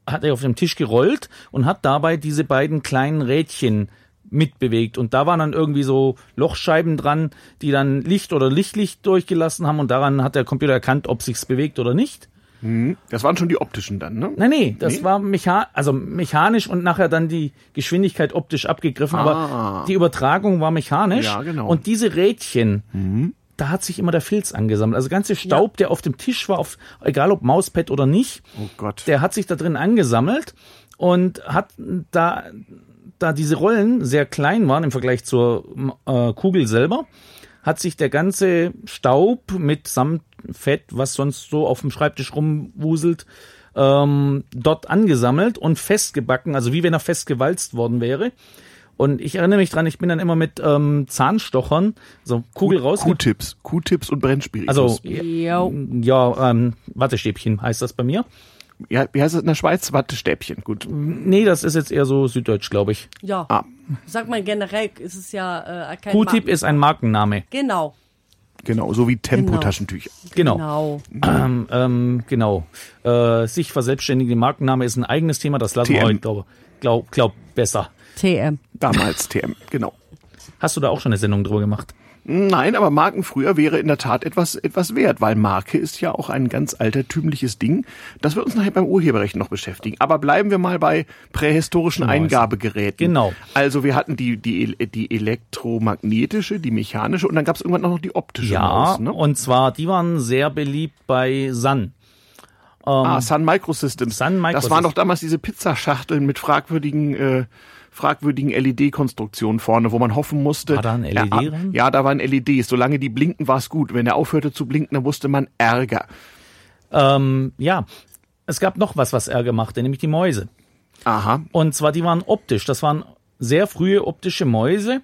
hat er auf dem Tisch gerollt und hat dabei diese beiden kleinen Rädchen mitbewegt. Und da waren dann irgendwie so Lochscheiben dran, die dann Licht oder Lichtlicht durchgelassen haben und daran hat der Computer erkannt, ob sich's bewegt oder nicht. Das waren schon die optischen dann, ne? Nein, nee, das Nee? war mecha also mechanisch und nachher dann die Geschwindigkeit optisch abgegriffen, Ah. aber die Übertragung war mechanisch. Ja, genau. Und diese Rädchen, da hat sich immer der Filz angesammelt. Also ganze Staub, der auf dem Tisch war, auf, egal ob Mauspad oder nicht, Oh Gott. der hat sich da drin angesammelt und hat da, da diese Rollen sehr klein waren im Vergleich zur äh, Kugel selber, hat sich der ganze Staub mit samt Fett, was sonst so auf dem Schreibtisch rumwuselt, ähm, dort angesammelt und festgebacken, also wie wenn er festgewalzt worden wäre. Und ich erinnere mich dran, ich bin dann immer mit ähm, Zahnstochern, so Kugel raus. Q-Tips. Q-Tips und Brennspiritus. Also Jo. ja, ähm, Wattestäbchen heißt das bei mir. Ja, wie heißt das in der Schweiz? Wattestäbchen. Gut. Nee, das ist jetzt eher so süddeutsch, glaube ich. Ja. Ah. Sag mal, generell ist es ja äh, kein Q-Tip ist ein Markenname. Genau. Genau, so wie Genau. Tempotaschentücher. Genau. Genau. Ähm, ähm, genau. Äh, sich verselbstständigende Markenname ist ein eigenes Thema, das lassen wir TM. heute, glaube glaub, glaub, besser. TM. Damals TM, genau. Hast du da auch schon eine Sendung drüber gemacht? Nein, aber Marken früher wäre in der Tat etwas, etwas wert, weil Marke ist ja auch ein ganz altertümliches Ding. Das wird uns nachher beim Urheberrecht noch beschäftigen. Aber bleiben wir mal bei prähistorischen Mäuse. Eingabegeräten. Genau. Also wir hatten die, die, die elektromagnetische, die mechanische und dann gab es irgendwann noch die optische Ja, Maus. Ne? und zwar, die waren sehr beliebt bei Sun. ah, Sun Microsystems. Sun Das Microsystems. waren doch damals diese Pizzaschachteln mit fragwürdigen äh, fragwürdigen LED-Konstruktionen vorne, wo man hoffen musste. War da ein LED ja, drin? ja, da waren LEDs. Solange die blinken, war es gut. Wenn er aufhörte zu blinken, dann wusste man Ärger. Ähm, ja, es gab noch was, was Ärger machte, nämlich die Mäuse. Aha. Und zwar, die waren optisch. Das waren sehr frühe optische Mäuse.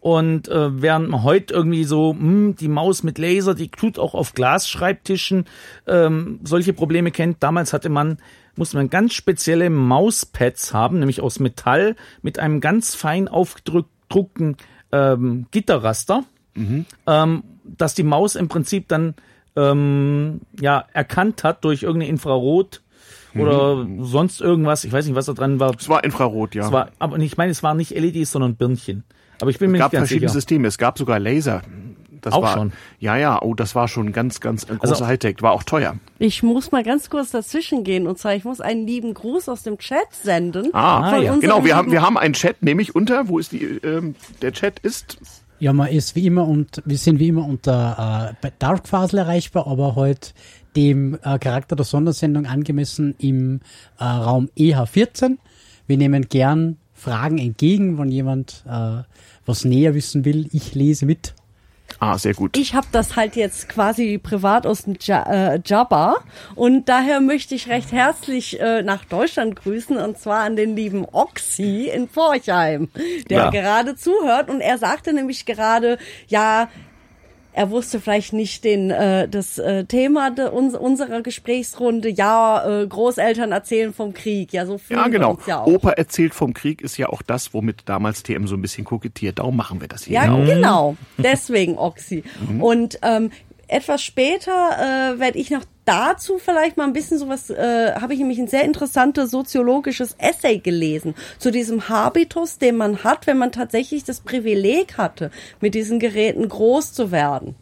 Und äh, während man heute irgendwie so, hm, die Maus mit Laser, die tut auch auf Glasschreibtischen ähm, solche Probleme kennt. Damals hatte man, musste man ganz spezielle Mauspads haben, nämlich aus Metall mit einem ganz fein aufgedruckten ähm, Gitterraster, ähm, dass die Maus im Prinzip dann ähm, ja erkannt hat durch irgendeine Infrarot oder sonst irgendwas. Ich weiß nicht, was da dran war. Es war Infrarot, ja. Es war, aber ich meine, es waren nicht LEDs, sondern Birnchen. Aber ich bin mir es gab nicht ganz verschiedene sicher. Systeme. Es gab sogar Laser. Das Auch war, schon. Ja, ja. Oh, das war schon ganz, ganz äh, große Also- Hightech. War auch teuer. Ich muss mal ganz kurz dazwischen gehen und zwar, ich muss einen lieben Gruß aus dem Chat senden. Ah, ja. Genau, wir haben, wir haben einen Chat, nämlich unter, wo ist die, ähm, der Chat ist, Ja, man ist wie immer und wir sind wie immer unter äh, Dark Fasel erreichbar, aber heute dem äh, Charakter der Sondersendung angemessen im äh, Raum EH14. Wir nehmen gern Fragen entgegen, wenn jemand äh, was näher wissen will. Ich lese mit. Ah, sehr gut. Ich habe das halt jetzt quasi privat aus dem ja äh, Jabba und daher möchte ich recht herzlich äh, nach Deutschland grüßen und zwar an den lieben Oxy in Forchheim, der Ja. gerade zuhört und er sagte nämlich gerade, ja, er wusste vielleicht nicht den äh, das äh, Thema de, uns, unserer Gesprächsrunde. Ja, äh, Großeltern erzählen vom Krieg. Ja, so fühlen Ja, genau. ja auch. Opa erzählt vom Krieg ist ja auch das, womit damals TM so ein bisschen kokettiert. Darum machen wir das hier. Ja, auch. genau. Deswegen Oxy. Mhm. Und ähm, etwas später äh, werde ich noch dazu vielleicht mal ein bisschen sowas, äh, habe ich nämlich ein sehr interessantes soziologisches Essay gelesen zu diesem Habitus, den man hat, wenn man tatsächlich das Privileg hatte, mit diesen Geräten groß zu werden.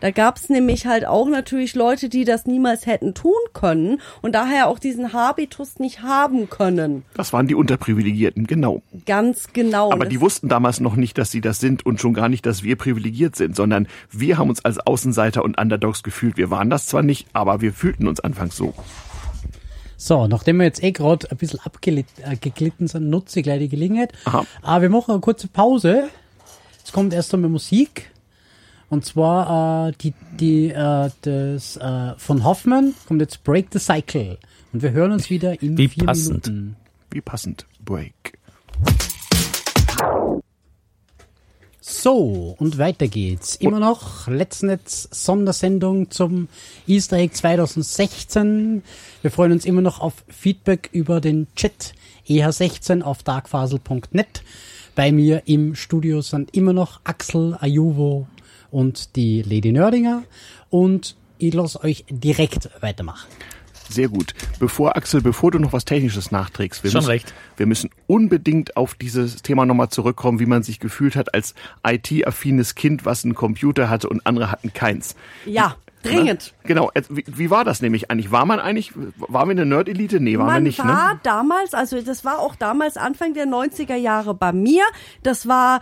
Da gab's nämlich halt auch natürlich Leute, die das niemals hätten tun können und daher auch diesen Habitus nicht haben können. Das waren die Unterprivilegierten, genau. Ganz genau. Aber die wussten damals noch nicht, dass sie das sind und schon gar nicht, dass wir privilegiert sind, sondern wir haben uns als Außenseiter und Underdogs gefühlt. Wir waren das zwar nicht, aber wir fühlten uns anfangs so. So, nachdem wir jetzt eh gerade ein bisschen abgeglitten sind, nutze ich gleich die Gelegenheit. Aha. Aber wir machen eine kurze Pause. Es kommt erst einmal Musik. Und zwar äh, die, die, äh, das äh, von Hoffmann kommt jetzt Break the Cycle. Und wir hören uns wieder in Wie vier passend. Minuten. Wie passend. Break. So, und weiter geht's. Immer noch Letznetz Sondersendung zum Easter Egg 2016. Wir freuen uns immer noch auf Feedback über den Chat EH16 auf darkfasel.net. Bei mir im Studio sind immer noch Axel, Ayuvo und die Lady Nördinger. Und ich lasse euch direkt weitermachen. Sehr gut. Bevor, Axel, bevor du noch was Technisches nachträgst, wir, Schon müssen, recht. wir müssen unbedingt auf dieses Thema nochmal zurückkommen, wie man sich gefühlt hat als IT-affines Kind, was einen Computer hatte und andere hatten keins. ja, dringend. Genau. äh, Wie, wie war das nämlich eigentlich? War man eigentlich, waren wir eine Nerd-Elite? Nee, waren wir Man nicht, war ne? damals, also das war auch damals Anfang der 90er Jahre bei mir. Das war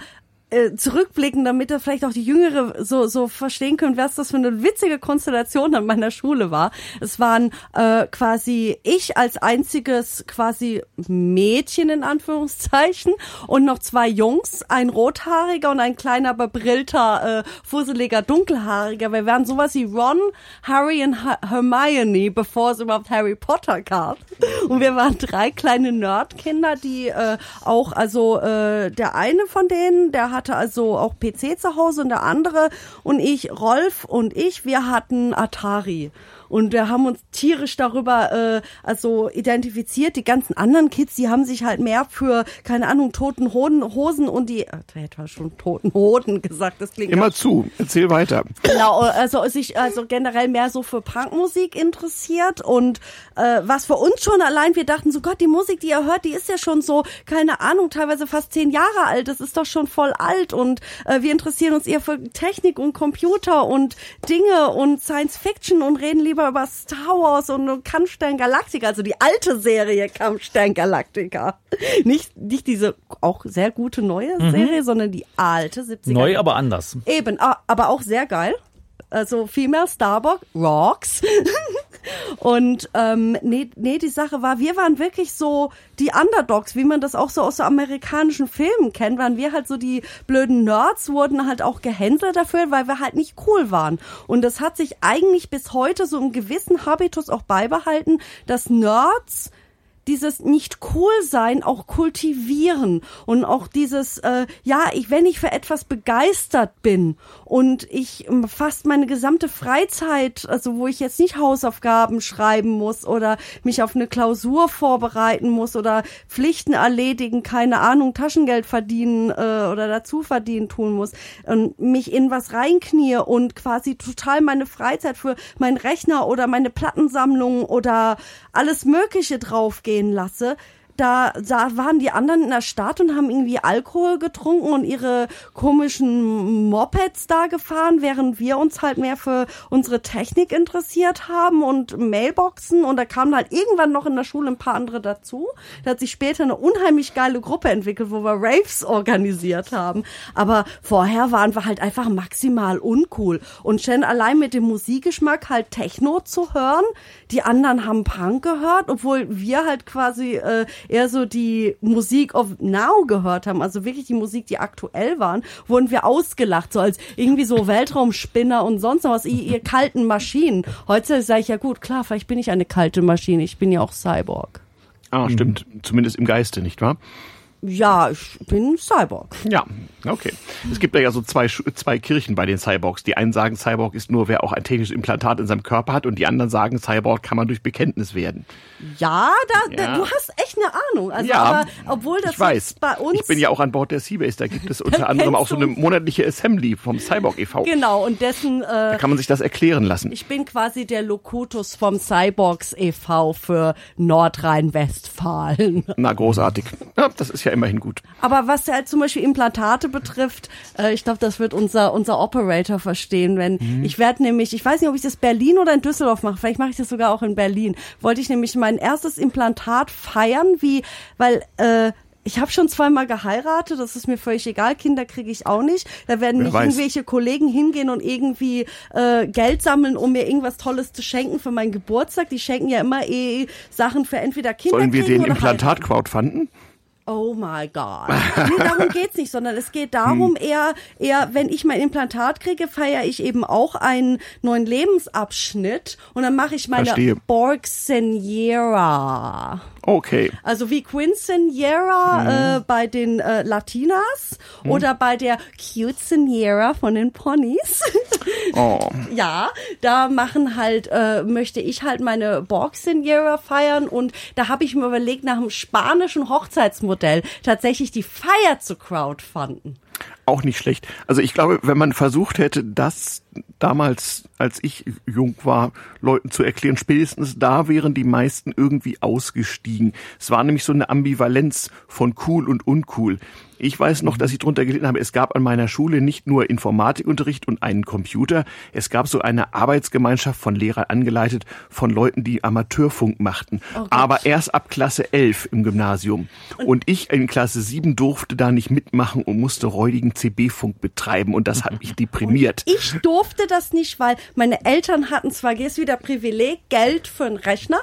äh, zurückblicken, damit ihr vielleicht auch die Jüngere so, so verstehen können, was das für eine witzige Konstellation an meiner Schule war. Es waren äh, quasi ich als einziges quasi Mädchen in Anführungszeichen und noch zwei Jungs, ein rothaariger und ein kleiner bebrillter, äh, fusseliger dunkelhaariger. Wir waren sowas wie Ron, Harry und Hermione, bevor es überhaupt Harry Potter gab. Und wir waren drei kleine Nerdkinder, die äh, auch, also äh, der eine von denen, der hatte also auch PC zu Hause und der andere und ich, Rolf und ich, wir hatten Atari. Und wir haben uns tierisch darüber äh, also identifiziert. Die ganzen anderen Kids, die haben sich halt mehr für, keine Ahnung, toten Hoden, Hosen und die, äh, da hätte man schon toten Hoden gesagt, das klingt Immer zu. Erzähl weiter. Genau, also sich also generell mehr so für Punkmusik interessiert und äh, was für uns schon allein, wir dachten so Gott, die Musik, die ihr hört, die ist ja schon so, keine Ahnung, teilweise fast zehn Jahre alt, das ist doch schon voll alt und äh, wir interessieren uns eher für Technik und Computer und Dinge und Science Fiction und reden lieber über Star Wars und Kampfstern Galactica, also die alte Serie Kampfstern Galactica. Nicht, nicht diese auch sehr gute neue Serie, sondern die alte 70er. Neu, aber anders. Eben, aber auch sehr geil. Also Female Starbuck rocks. Und ähm, nee, nee, die Sache war, wir waren wirklich so die Underdogs, wie man das auch so aus so amerikanischen Filmen kennt, waren wir halt so die blöden Nerds, wurden halt auch gehänselt dafür, weil wir halt nicht cool waren. Und das hat sich eigentlich bis heute so im gewissen Habitus auch beibehalten, dass Nerds dieses nicht cool sein auch kultivieren und auch dieses äh, ja ich wenn ich für etwas begeistert bin und ich ähm, fast meine gesamte Freizeit also wo ich jetzt nicht Hausaufgaben schreiben muss oder mich auf eine Klausur vorbereiten muss oder Pflichten erledigen keine Ahnung Taschengeld verdienen äh, oder dazu verdienen tun muss und mich in was reinknie und quasi total meine Freizeit für meinen Rechner oder meine Plattensammlung oder alles Mögliche draufgehen lasse, da, da waren die anderen in der Stadt und haben irgendwie Alkohol getrunken und ihre komischen Mopeds da gefahren, während wir uns halt mehr für unsere Technik interessiert haben und Mailboxen und da kamen halt irgendwann noch in der Schule ein paar andere dazu. Da hat sich später eine unheimlich geile Gruppe entwickelt, wo wir Raves organisiert haben. Aber vorher waren wir halt einfach maximal uncool und schon allein mit dem Musikgeschmack halt Techno zu hören. Die anderen haben Punk gehört, obwohl wir halt quasi äh, eher so die Musik of Now gehört haben, also wirklich die Musik, die aktuell waren, wurden wir ausgelacht, so als irgendwie so Weltraumspinner und sonst noch was, ihr, ihr kalten Maschinen. Heute sage ich ja gut, klar, vielleicht bin ich eine kalte Maschine, ich bin ja auch Cyborg. Ah, stimmt. Zumindest im Geiste, nicht wahr? Ja, ich bin Cyborg. Ja, okay. Es gibt da ja so zwei, zwei Kirchen bei den Cyborgs. Die einen sagen, Cyborg ist nur, wer auch ein technisches Implantat in seinem Körper hat und die anderen sagen, Cyborg kann man durch Bekenntnis werden. Ja, da, da Ja. du hast echt eine Ahnung. Also, ja, aber obwohl das ich weiß. bei uns ich bin ja auch an Bord der Seabase. Da gibt es unter anderem auch so eine monatliche Assembly vom Cyborg e.V. genau und dessen Da äh, kann man sich das erklären lassen. Ich bin quasi der Locutus vom Cyborgs e.V. für Nordrhein-Westfalen. Na, großartig. Ja, das ist ja immerhin gut. Aber was halt zum Beispiel Implantate betrifft, äh, ich glaube, das wird unser, unser Operator verstehen, wenn Mhm. ich werde nämlich, ich weiß nicht, ob ich das Berlin oder in Düsseldorf mache, vielleicht mache ich das sogar auch in Berlin, wollte ich nämlich mein erstes Implantat feiern, wie, weil, äh, ich habe schon zweimal geheiratet, das ist mir völlig egal, Kinder kriege ich auch nicht. Da werden Wer nicht weiß. irgendwelche Kollegen hingehen und irgendwie äh, Geld sammeln, um mir irgendwas Tolles zu schenken für meinen Geburtstag. Die schenken ja immer eh Sachen für entweder Kinder Sollen wir den. Implantat crowdfanden? Oh my God. Nee, darum geht's nicht, sondern es geht darum eher, eher, wenn ich mein Implantat kriege, feiere ich eben auch einen neuen Lebensabschnitt und dann mache ich meine Verstehe. Borg Seniera. Okay. Also wie Quinceanera äh, bei den äh, Latinas oder bei der Cute Seniera von den Ponys. Oh. ja, da machen halt, äh, möchte ich halt meine Borg Seniera feiern und da habe ich mir überlegt, nach einem spanischen Hochzeitsmodell tatsächlich die Feier zu crowdfunden. Auch nicht schlecht. Also ich glaube, wenn man versucht hätte, das damals, als ich jung war, Leuten zu erklären, spätestens da wären die meisten irgendwie ausgestiegen. Es war nämlich so eine Ambivalenz von cool und uncool. Ich weiß noch, dass ich drunter gelitten habe, es gab an meiner Schule nicht nur Informatikunterricht und einen Computer, es gab so eine Arbeitsgemeinschaft von Lehrern angeleitet, von Leuten, die Amateurfunk machten. aber erst ab Klasse 11 im Gymnasium. Und ich in Klasse 7 durfte da nicht mitmachen und musste räudigen CB-Funk betreiben und das hat mich deprimiert. Ich durfte das nicht, weil meine Eltern hatten zwar jetzt wieder Privileg, Geld für einen Rechner,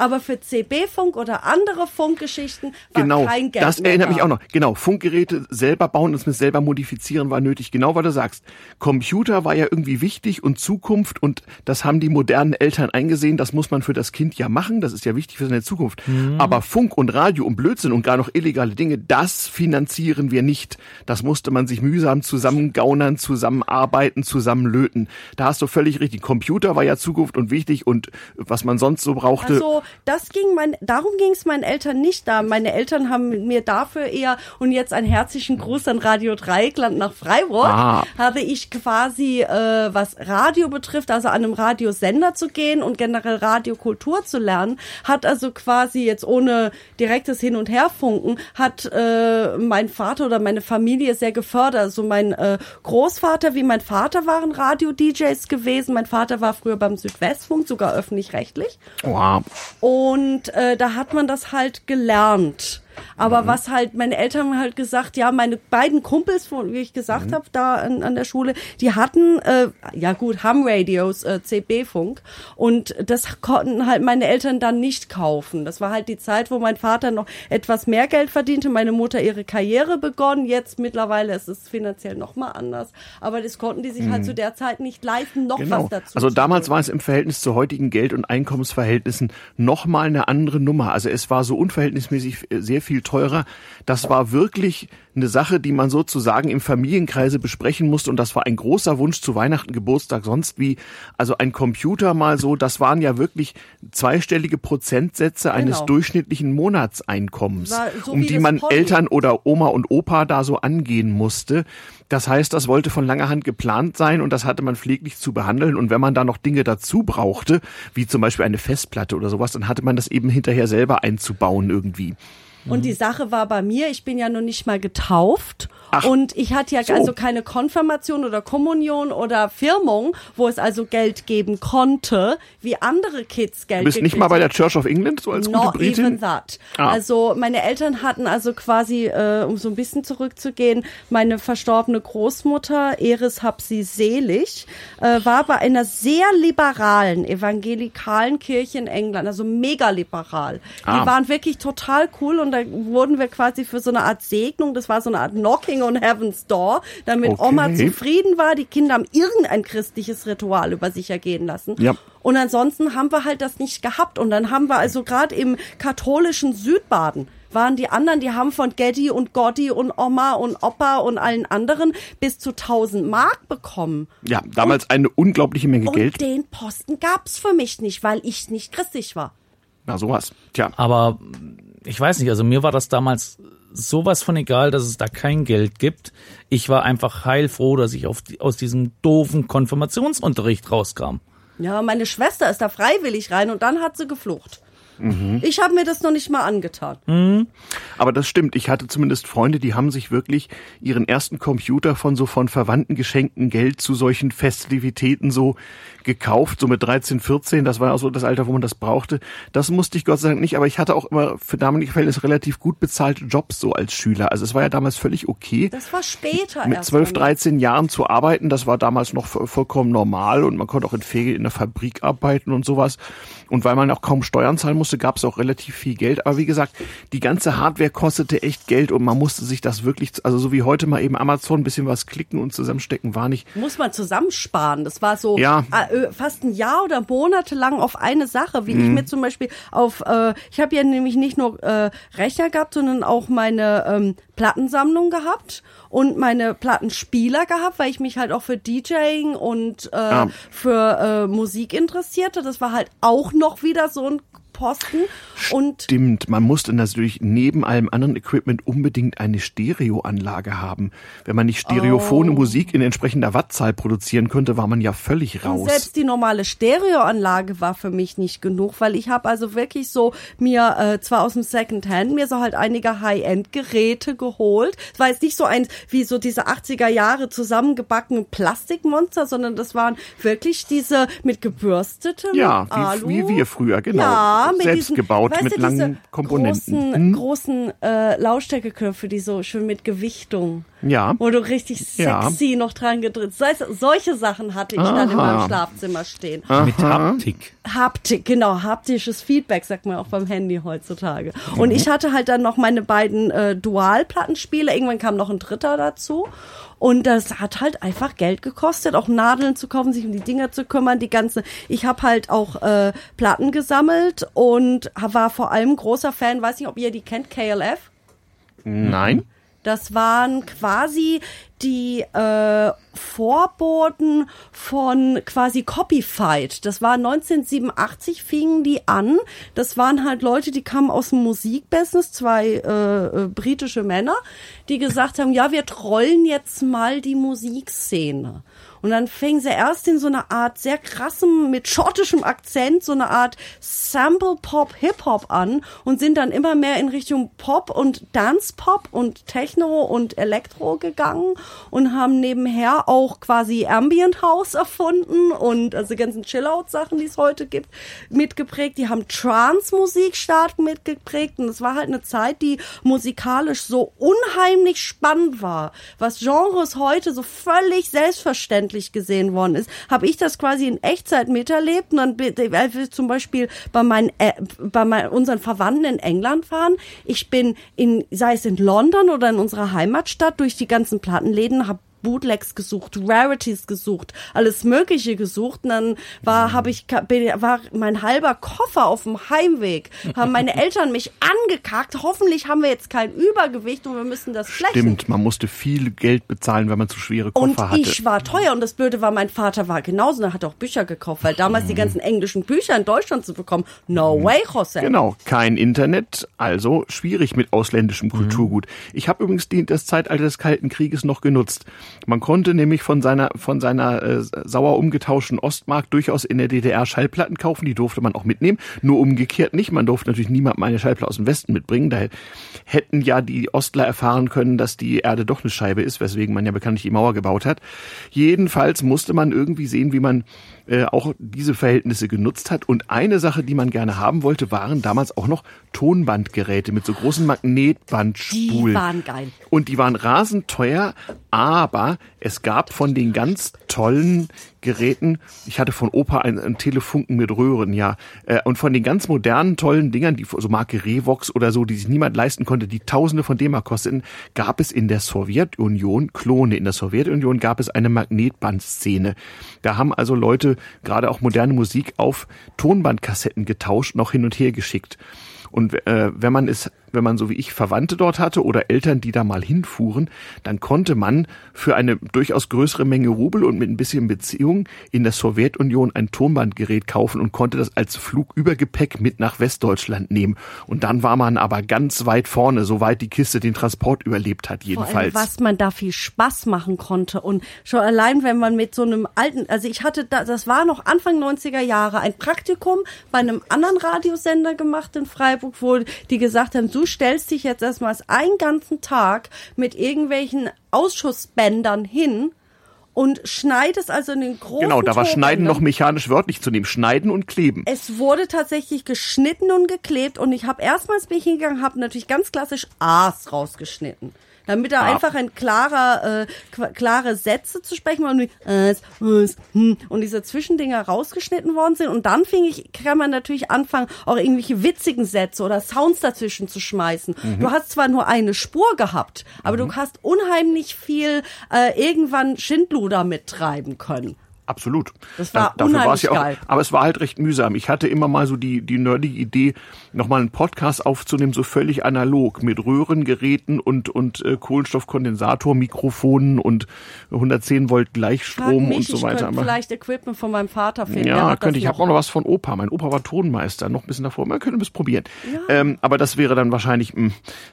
aber für CB-Funk oder andere Funkgeschichten war Genau, kein Geld das erinnert da. mich auch noch. Genau, Funkgeräte selber bauen und es mit selber modifizieren war nötig. Genau, was du sagst. Computer war ja irgendwie wichtig und Zukunft und das haben die modernen Eltern eingesehen. Das muss man für das Kind ja machen. Das ist ja wichtig für seine Zukunft. Aber Funk und Radio und Blödsinn und gar noch illegale Dinge, das finanzieren wir nicht. Das musste man sich mühsam zusammengaunern, zusammenarbeiten, zusammenlöten. Da hast du völlig richtig. Computer war ja Zukunft und wichtig und was man sonst so brauchte. Also das ging mein, darum ging es meinen Eltern nicht da. Meine Eltern haben mir dafür eher und jetzt einen herzlichen Gruß an Radio Dreieckland nach Freiburg. Ah. Habe ich quasi äh, was Radio betrifft, also an einem Radiosender zu gehen und generell Radiokultur zu lernen, hat also quasi jetzt ohne direktes Hin und Herfunken hat äh, mein Vater oder meine Familie sehr gefördert. Also mein äh, Großvater wie mein Vater waren Radio-DJs gewesen. Mein Vater war früher beim Südwestfunk, sogar öffentlich-rechtlich. Wow. Und äh, da hat man das halt gelernt. Aber was halt, meine Eltern haben halt gesagt, ja, meine beiden Kumpels, wie ich gesagt habe, da an, an der Schule, die hatten, äh, ja gut, Ham-Radios, äh, CB-Funk. Und das konnten halt meine Eltern dann nicht kaufen. Das war halt die Zeit, wo mein Vater noch etwas mehr Geld verdiente, meine Mutter ihre Karriere begonnen. Jetzt mittlerweile ist es finanziell nochmal anders. Aber das konnten die sich halt zu der Zeit nicht leisten, noch Genau. was dazu Also damals war es im Verhältnis zu heutigen Geld- und Einkommensverhältnissen nochmal eine andere Nummer. Also es war so unverhältnismäßig äh, sehr viel teurer. Das war wirklich eine Sache, die man sozusagen im Familienkreise besprechen musste. Und das war ein großer Wunsch zu Weihnachten, Geburtstag, sonst wie. Also ein Computer mal so, das waren ja wirklich zweistellige Prozentsätze eines Genau. durchschnittlichen Monatseinkommens, so um die man. Eltern oder Oma und Opa da so angehen musste. Das heißt, das wollte von langer Hand geplant sein und das hatte man pfleglich zu behandeln. Und wenn man da noch Dinge dazu brauchte, wie zum Beispiel eine Festplatte oder sowas, dann hatte man das eben hinterher selber einzubauen irgendwie. Und die Sache war bei mir, ich bin ja noch nicht mal getauft. Ach, und ich hatte ja so. also keine Konfirmation oder Kommunion oder Firmung, wo es also Geld geben konnte, wie andere Kids Geld Du bist nicht mal bei der Church of England, so als gute Not Britin? even that. Ah. Also meine Eltern hatten also quasi, äh, um so ein bisschen zurückzugehen, meine verstorbene Großmutter, Eris hab sie selig, äh, war bei einer sehr liberalen evangelikalen Kirche in England, also mega liberal. Ah. Die waren wirklich total cool und da wurden wir quasi für so eine Art Segnung, das war so eine Art Knocking on Heaven's Door, damit Okay. Oma zufrieden war. Die Kinder haben irgendein christliches Ritual über sich ergehen lassen. Ja. Und ansonsten haben wir halt das nicht gehabt. Und dann haben wir also gerade im katholischen Südbaden waren die anderen, die haben von Getty und Gotti und Oma und Opa und allen anderen bis zu 1000 Mark bekommen. Ja, damals eine unglaubliche Menge Und Geld. den Posten gab's für mich nicht, weil ich nicht christlich war. Na, sowas. Tja. Aber ich weiß nicht, also mir war das damals sowas von egal, dass es da kein Geld gibt. Ich war einfach heilfroh, dass ich auf die, aus diesem doofen Konfirmationsunterricht rauskam. Ja, meine Schwester ist da freiwillig rein und dann hat sie geflucht. Mhm. Ich habe mir das noch nicht mal angetan. Aber das stimmt. Ich hatte zumindest Freunde, die haben sich wirklich ihren ersten Computer von so von Verwandten geschenkten Geld zu solchen Festivitäten so gekauft, so mit 13, 14. Das war auch so das Alter, wo man das brauchte. Das musste ich Gott sei Dank nicht, aber ich hatte auch immer für damalige Verhältnisse relativ gut bezahlte Jobs so als Schüler. Also es war ja damals völlig okay. Das war später mit erst. 12, bei mir. 13 Jahren zu arbeiten, das war damals noch vo- vollkommen normal und man konnte auch in Fege in der Fabrik arbeiten und sowas. Und weil man auch kaum Steuern zahlen musste, gab es auch relativ viel Geld. Aber wie gesagt, die ganze Hardware kostete echt Geld und man musste sich das wirklich, also so wie heute mal eben Amazon ein bisschen was klicken und zusammenstecken, war nicht. muss man zusammensparen. Das war so Ja. Äh, fast ein Jahr oder monatelang auf eine Sache, wie ich Mhm. mir zum Beispiel auf, äh, ich habe ja nämlich nicht nur äh, Rechner gehabt, sondern auch meine ähm, Plattensammlung gehabt und meine Plattenspieler gehabt, weil ich mich halt auch für DJing und äh, Ah. für äh, Musik interessierte. Das war halt auch noch wieder so ein Posten und Stimmt, man musste natürlich neben allem anderen Equipment unbedingt eine Stereoanlage haben. Wenn man nicht stereophone Musik in entsprechender Wattzahl produzieren könnte, war man ja völlig Und raus. selbst die normale Stereoanlage war für mich nicht genug, weil ich habe also wirklich so mir äh, zwar aus dem Secondhand mir so halt einige High-End-Geräte geholt. Es war jetzt nicht so ein wie so diese 80er Jahre zusammengebackenen Plastikmonster, sondern das waren wirklich diese mit gebürstetem Ja, wie- Alu. wie wir früher, genau. Ja, mit Selbst diesen, gebaut, weißt mit du, langen diese Komponenten. Großen, Hm? großen äh, Lautstärkeknöpfe, die so schön mit Gewichtung. Ja. Wo du richtig Ja. sexy noch dran gedrückt. Solche, solche Sachen hatte ich dann in Aha. meinem Schlafzimmer stehen. Mit Haptik. Haptik, genau, haptisches Feedback, sagt man auch beim Handy heutzutage. Mhm. Und ich hatte halt dann noch meine beiden äh, Dual-Plattenspiele, irgendwann kam noch ein dritter dazu. Und das hat halt einfach Geld gekostet, auch Nadeln zu kaufen, sich um die Dinger zu kümmern, die ganze. Ich habe halt auch äh, Platten gesammelt und war vor allem großer Fan, weiß nicht, ob ihr die kennt, KLF. Nein? Das waren quasi die äh, Vorboten von quasi Copyfight. Das war 1987 fingen die an. Das waren halt Leute, die kamen aus dem Musikbusiness, zwei äh, äh, britische Männer, die gesagt haben, ja, wir trollen jetzt mal die Musikszene. Und dann fingen sie erst in so einer Art sehr krassem, mit schottischem Akzent, so eine Art Sample Pop Hip Hop an und sind dann immer mehr in Richtung Pop und Dance Pop und Techno und Elektro gegangen und haben nebenher auch auch quasi Ambient House erfunden und also die ganzen Chill-Out-Sachen, die es heute gibt, mitgeprägt. Die haben Trance-Musik stark mitgeprägt und es war halt eine Zeit, die musikalisch so unheimlich spannend war. Was Genres heute so völlig selbstverständlich gesehen worden ist, habe ich das quasi in Echtzeit miterlebt und dann zum Beispiel bei meinen äh, bei meinen, unseren Verwandten in England waren. Ich bin in sei es in London oder in unserer Heimatstadt durch die ganzen Plattenläden, habe Bootlegs gesucht, Rarities gesucht, alles Mögliche gesucht. Und dann war, habe ich, war mein halber Koffer auf dem Heimweg. Haben meine Eltern mich angekackt. Hoffentlich haben wir jetzt kein Übergewicht und wir müssen das flächen. Stimmt, man musste viel Geld bezahlen, wenn man zu schwere Koffer Und hatte. ich war teuer und das Blöde war, mein Vater war genauso, er hat auch Bücher gekauft, weil damals Mhm. die ganzen englischen Bücher in Deutschland zu bekommen, no way, José. Genau, kein Internet, also schwierig mit ausländischem Kulturgut. Ich habe übrigens die, das Zeitalter des Kalten Krieges noch genutzt. Man konnte nämlich von seiner von seiner äh, sauer umgetauschten Ostmark durchaus in der DDR Schallplatten kaufen, die durfte man auch mitnehmen, nur umgekehrt nicht. Man durfte natürlich niemandem eine Schallplatte aus dem Westen mitbringen, da hätten ja die Ostler erfahren können, dass die Erde doch eine Scheibe ist, weswegen man ja bekanntlich die Mauer gebaut hat. Jedenfalls musste man irgendwie sehen, wie man äh, auch diese Verhältnisse genutzt hat. Und eine Sache, die man gerne haben wollte, waren damals auch noch Tonbandgeräte mit so großen Magnetbandspulen. Die waren geil. Und die waren rasend teuer, aber es gab von den ganz tollen Geräten, ich hatte von Opa ein, ein Telefunken mit Röhren, ja, äh, und von den ganz modernen, tollen Dingern, die so Marke Revox oder so, die sich niemand leisten konnte, die Tausende von D-Mark kosteten, gab es in der Sowjetunion Klone. In der Sowjetunion gab es eine Magnetbandszene. Da haben also Leute gerade auch moderne Musik auf Tonbandkassetten getauscht, noch hin und her geschickt. Und äh, wenn man es, wenn man so wie ich Verwandte dort hatte oder Eltern, die da mal hinfuhren, dann konnte man für eine durchaus größere Menge Rubel und mit ein bisschen Beziehung in der Sowjetunion ein Tonbandgerät kaufen und konnte das als Flugübergepäck mit nach Westdeutschland nehmen. Und dann war man aber ganz weit vorne, soweit die Kiste den Transport überlebt hat, Vor allem, jedenfalls. was man da viel Spaß machen konnte. Und schon allein, wenn man mit so einem alten, also ich hatte da, das war noch Anfang 90er Jahre, ein Praktikum bei einem anderen Radiosender gemacht in Freiburg, wo die gesagt haben, du stellst dich jetzt erstmal einen ganzen Tag mit irgendwelchen Ausschussbändern hin und schneidest also in den großen Genau, da war Schneiden noch mechanisch wörtlich zu nehmen. Schneiden und kleben. Es wurde tatsächlich geschnitten und geklebt und ich habe erstmals bin ich hingegangen, habe natürlich ganz klassisch A's rausgeschnitten. Damit da Ah. einfach ein klarer, äh, klare Sätze zu sprechen wie es, es, hm, und diese Zwischendinger rausgeschnitten worden sind. Und dann fing ich, kann man natürlich anfangen, auch irgendwelche witzigen Sätze oder Sounds dazwischen zu schmeißen. Mhm. Du hast zwar nur eine Spur gehabt, aber du hast unheimlich viel äh, irgendwann Schindluder mittreiben können. Absolut. Das war Da- dafür war es ja auch, geil. Aber es war halt recht mühsam. Ich hatte immer mal so die, die nerdige Idee, nochmal einen Podcast aufzunehmen, so völlig analog, mit Röhrengeräten und, und äh, Kohlenstoffkondensator, Mikrofonen und 110 Volt Gleichstrom mich, und so ich weiter. Aber- vielleicht Equipment von meinem Vater finden. Ja, könnte ich. Ich habe auch noch was von Opa. Mein Opa war Tonmeister, noch ein bisschen davor. Man könnte es probieren. Ähm, aber das wäre dann wahrscheinlich mh,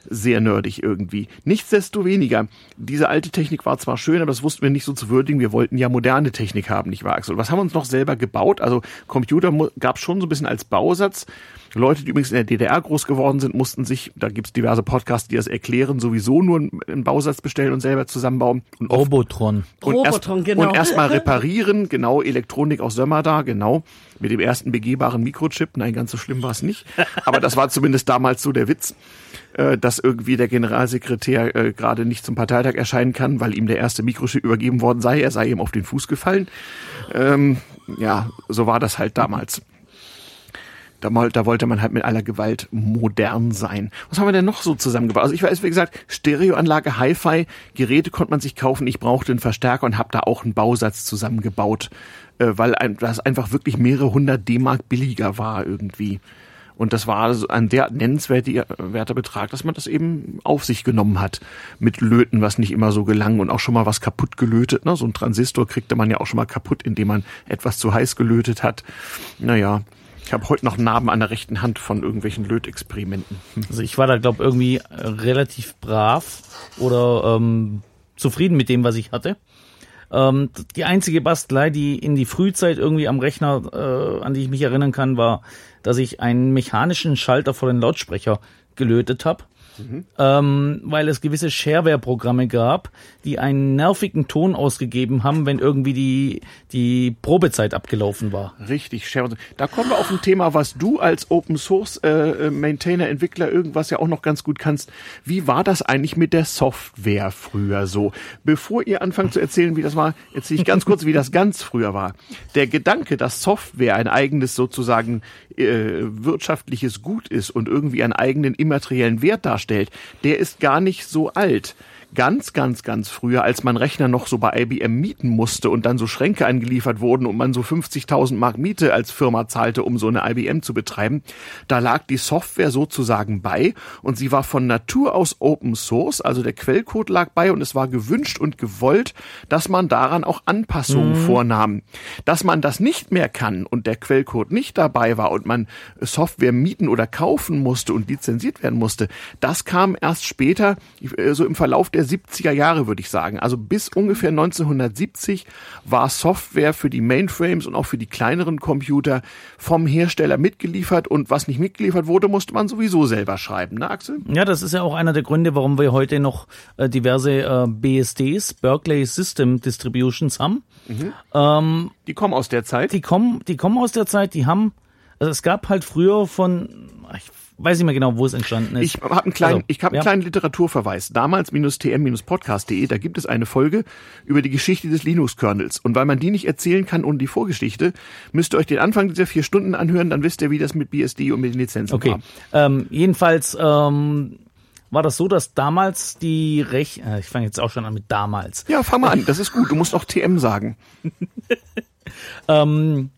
sehr nerdig irgendwie. Nichtsdestoweniger, diese alte Technik war zwar schön, aber das wussten wir nicht so zu würdigen. Wir wollten ja moderne Technik haben, nicht wahr, Axel? Was haben wir uns noch selber gebaut? Also Computer gab es schon so ein bisschen als Bausatz. Leute, die übrigens in der DDR groß geworden sind, mussten sich, da gibt's diverse Podcasts, die das erklären, sowieso nur einen, Bausatz bestellen und selber zusammenbauen. Und oft Robotron. und Robotron, erst, genau. Und erstmal reparieren, genau, Elektronik aus Sömmerda, genau, mit dem ersten begehbaren Mikrochip. Nein, ganz so schlimm war es nicht. Aber das war zumindest damals so der Witz, äh, dass irgendwie der Generalsekretär äh, gerade nicht zum Parteitag erscheinen kann, weil ihm der erste Mikrochip übergeben worden sei. Er sei ihm auf den Fuß gefallen. Ähm, ja, so war das halt damals. Da, da wollte man halt mit aller Gewalt modern sein. Was haben wir denn noch so zusammengebaut? Also ich weiß, wie gesagt, Stereoanlage, Hi-Fi, Geräte konnte man sich kaufen. Ich brauchte einen Verstärker und habe da auch einen Bausatz zusammengebaut, äh, weil ein, das einfach wirklich mehrere hundert D-Mark billiger war irgendwie. Und das war so ein der nennenswerter werter Betrag, dass man das eben auf sich genommen hat. Mit Löten, was nicht immer so gelang und auch schon mal was kaputt gelötet. Ne? So ein Transistor kriegte man ja auch schon mal kaputt, indem man etwas zu heiß gelötet hat. Naja, ich habe heute noch Narben an der rechten Hand von irgendwelchen Lötexperimenten. Hm. Also ich war da, glaube irgendwie äh, relativ brav oder ähm, zufrieden mit dem, was ich hatte. Ähm, die einzige Bastelei, die in die Frühzeit irgendwie am Rechner, äh, an die ich mich erinnern kann, war, dass ich einen mechanischen Schalter vor den Lautsprecher gelötet habe. Ähm, weil es gewisse Shareware-Programme gab, die einen nervigen Ton ausgegeben haben, wenn irgendwie die, die Probezeit abgelaufen war. Richtig, Sharon. Da kommen wir auf ein Thema, was du als Open Source äh, äh, irgendwas ja auch noch ganz gut kannst. Wie war das eigentlich mit der Software früher so? Bevor ihr anfangt zu erzählen, wie das war, erzähle ich ganz kurz, wie das ganz früher war. Der Gedanke, dass Software ein eigenes sozusagen äh, wirtschaftliches Gut ist und irgendwie einen eigenen immateriellen Wert darstellt, der ist gar nicht so alt ganz, ganz, ganz früher, als man Rechner noch so bei IBM mieten musste und dann so Schränke angeliefert wurden und man so 50.000 Mark Miete als Firma zahlte, um so eine IBM zu betreiben, da lag die Software sozusagen bei und sie war von Natur aus Open Source, also der Quellcode lag bei und es war gewünscht und gewollt, dass man daran auch Anpassungen vornahm. Dass man das nicht mehr kann und der Quellcode nicht dabei war und man Software mieten oder kaufen musste und lizenziert werden musste, das kam erst später, äh, so im Verlauf der 70er Jahre, würde ich sagen. Also bis ungefähr 1970 war Software für die Mainframes und auch für die kleineren Computer vom Hersteller mitgeliefert und was nicht mitgeliefert wurde, musste man sowieso selber schreiben, ne Axel? Ja, das ist ja auch einer der Gründe, warum wir heute noch äh, diverse äh, BSDs, Berkeley System Distributions haben. Ähm, Die kommen aus der Zeit. die kommen, die kommen aus der Zeit, die haben, also es gab halt früher von, ich weiß nicht mehr genau, wo es entstanden ist. Ich habe einen kleinen, Also, ich hab einen ja. kleinen Literaturverweis. Damals-tm-podcast.de, da gibt es eine Folge über die Geschichte des Linux-Kernels. Und weil man die nicht erzählen kann ohne die Vorgeschichte, müsst ihr euch den Anfang dieser vier Stunden anhören, dann wisst ihr, wie das mit BSD und mit den Lizenzen Okay. war. Ähm, jedenfalls ähm, war das so, dass damals die Rech äh, ich fange jetzt auch schon an mit damals. Ja, fang mal an, das ist gut. Du musst auch TM sagen. Ähm,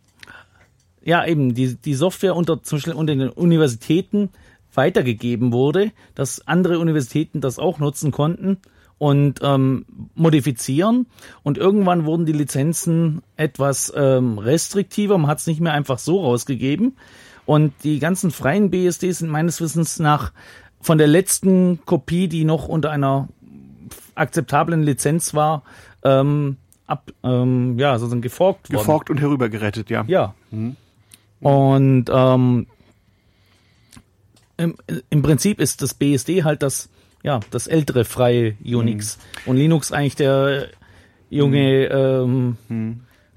ja, eben, die, die Software unter, zum Beispiel unter den Universitäten weitergegeben wurde, dass andere Universitäten das auch nutzen konnten und ähm, modifizieren. Und irgendwann wurden die Lizenzen etwas ähm, restriktiver. Man hat es nicht mehr einfach so rausgegeben. Und die ganzen freien BSDs sind meines Wissens nach von der letzten Kopie, die noch unter einer akzeptablen Lizenz war, ähm, ab, ähm, ja, sozusagen geforkt worden. Geforkt und herübergerettet, ja. Ja. Und ähm, im, im Prinzip ist das BSD halt das, ja, das ältere freie Unix. Und Linux eigentlich der junge ähm,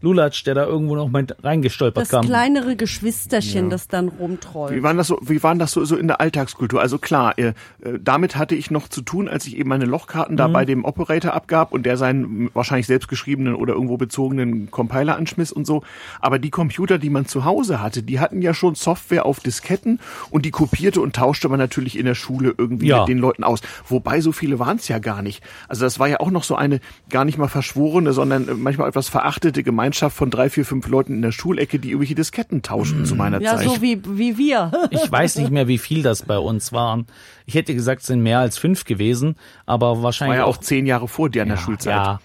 Lulatsch, der da irgendwo noch mal reingestolpert Das kam. kleinere Geschwisterchen, das dann rumtrollt. Wie waren das so, wie waren das so, so in der Alltagskultur? Also klar, äh, äh, damit hatte ich noch zu tun, als ich eben meine Lochkarten da bei dem Operator abgab und der seinen wahrscheinlich selbstgeschriebenen oder irgendwo bezogenen Compiler anschmiss und so. Aber die Computer, die man zu Hause hatte, die hatten ja schon Software auf Disketten und die kopierte und tauschte man natürlich in der Schule irgendwie Ja. mit den Leuten aus. Wobei so viele waren es ja gar nicht. Also das war ja auch noch so eine gar nicht mal verschworene, sondern äh, manchmal etwas verachtete Gemeinschaft von drei, vier, fünf Leuten in der Schulecke, die irgendwelche Disketten tauschten zu meiner ja, Zeit. so wie, wie wir. Ich weiß nicht mehr, wie viel das bei uns waren. Ich hätte gesagt, es sind mehr als fünf gewesen, aber war wahrscheinlich ja auch zehn Jahre vor dir an der Schulzeit.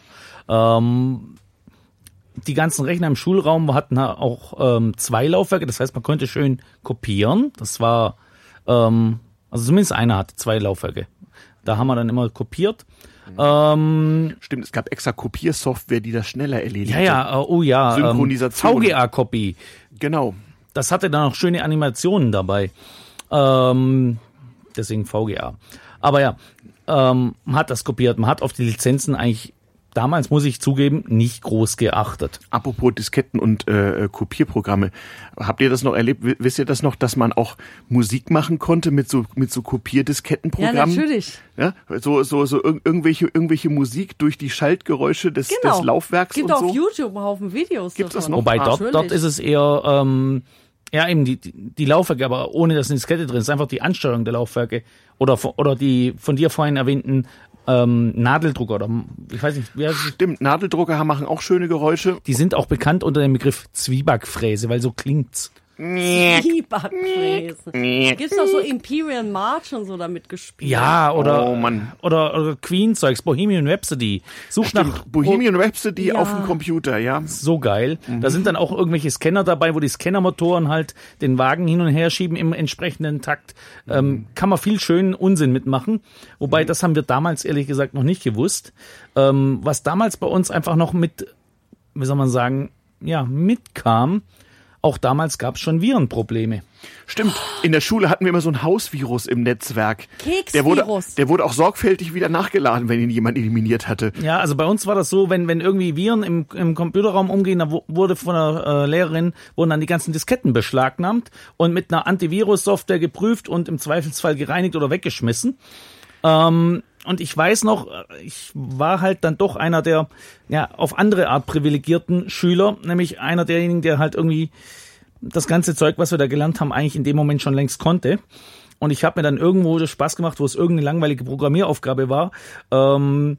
Ja. Ähm, die ganzen Rechner im Schulraum hatten auch ähm, zwei Laufwerke, das heißt, man konnte schön kopieren. Das war, ähm, also zumindest einer hatte zwei Laufwerke. Da haben wir dann immer kopiert. Ähm, Stimmt, es gab extra Kopiersoftware, die das schneller erledigte. ja, ja, äh, oh ja. Ähm, Synchronisation. VGA-Copy. Genau. Das hatte dann auch schöne Animationen dabei. Ähm, deswegen VGA. Aber ja, ähm, man hat das kopiert. Man hat auf die Lizenzen eigentlich damals, muss ich zugeben, nicht groß geachtet. Apropos Disketten und äh, äh, Kopierprogramme. Habt ihr das noch erlebt? Wisst ihr das noch, dass man auch Musik machen konnte mit so mit so Ja, Kopierdiskettenprogrammen? natürlich. Ja, so so so ir irgendwelche irgendwelche Musik durch die Schaltgeräusche des, Genau. des Laufwerks Gibt und auf so. YouTube einen Haufen Videos Gibt's das davon. noch? Wobei Ah, dort, natürlich. dort ist es eher, ähm, ja eben die, die, Laufwerke, aber ohne dass eine Diskette drin ist, einfach die Ansteuerung der Laufwerke oder, oder die von dir vorhin erwähnten ähm, Nadeldrucker oder ich weiß nicht, wie heißt es? Stimmt, Nadeldrucker machen auch schöne Geräusche. die sind auch bekannt unter dem Begriff Zwiebackfräse, weil so klingt's. Zwiebackfräse. Gibt's doch so Imperial March und so damit gespielt. Ja, oder, Oh, Mann. oder, oder Queen-Zeugs, Bohemian Rhapsody. Such nach Bohemian Rhapsody Ja. auf dem Computer, ja. so geil. Da sind dann auch irgendwelche Scanner dabei, wo die Scannermotoren halt den Wagen hin und her schieben im entsprechenden Takt. Ähm, kann man viel schönen Unsinn mitmachen. Wobei, das haben wir damals ehrlich gesagt noch nicht gewusst. Ähm, was damals bei uns einfach noch mit, wie soll man sagen, ja, mitkam, auch damals gab es schon Virenprobleme. Stimmt. In der Schule hatten wir immer so ein Hausvirus im Netzwerk. Keksvirus. Der wurde, der wurde auch sorgfältig wieder nachgeladen, wenn ihn jemand eliminiert hatte. Ja, also bei uns war das so, wenn, wenn irgendwie Viren im, im Computerraum umgehen, da wu- wurde von der äh, Lehrerin, wurden dann die ganzen Disketten beschlagnahmt und mit einer Antivirus-Software geprüft und im Zweifelsfall gereinigt oder weggeschmissen. Ähm, und ich weiß noch, äh, ich war halt dann doch einer der ja auf andere Art privilegierten Schüler, nämlich einer derjenigen, der halt irgendwie das ganze Zeug, was wir da gelernt haben, eigentlich in dem Moment schon längst konnte. Und ich habe mir dann irgendwo das Spaß gemacht, wo es irgendeine langweilige Programmieraufgabe war, ähm,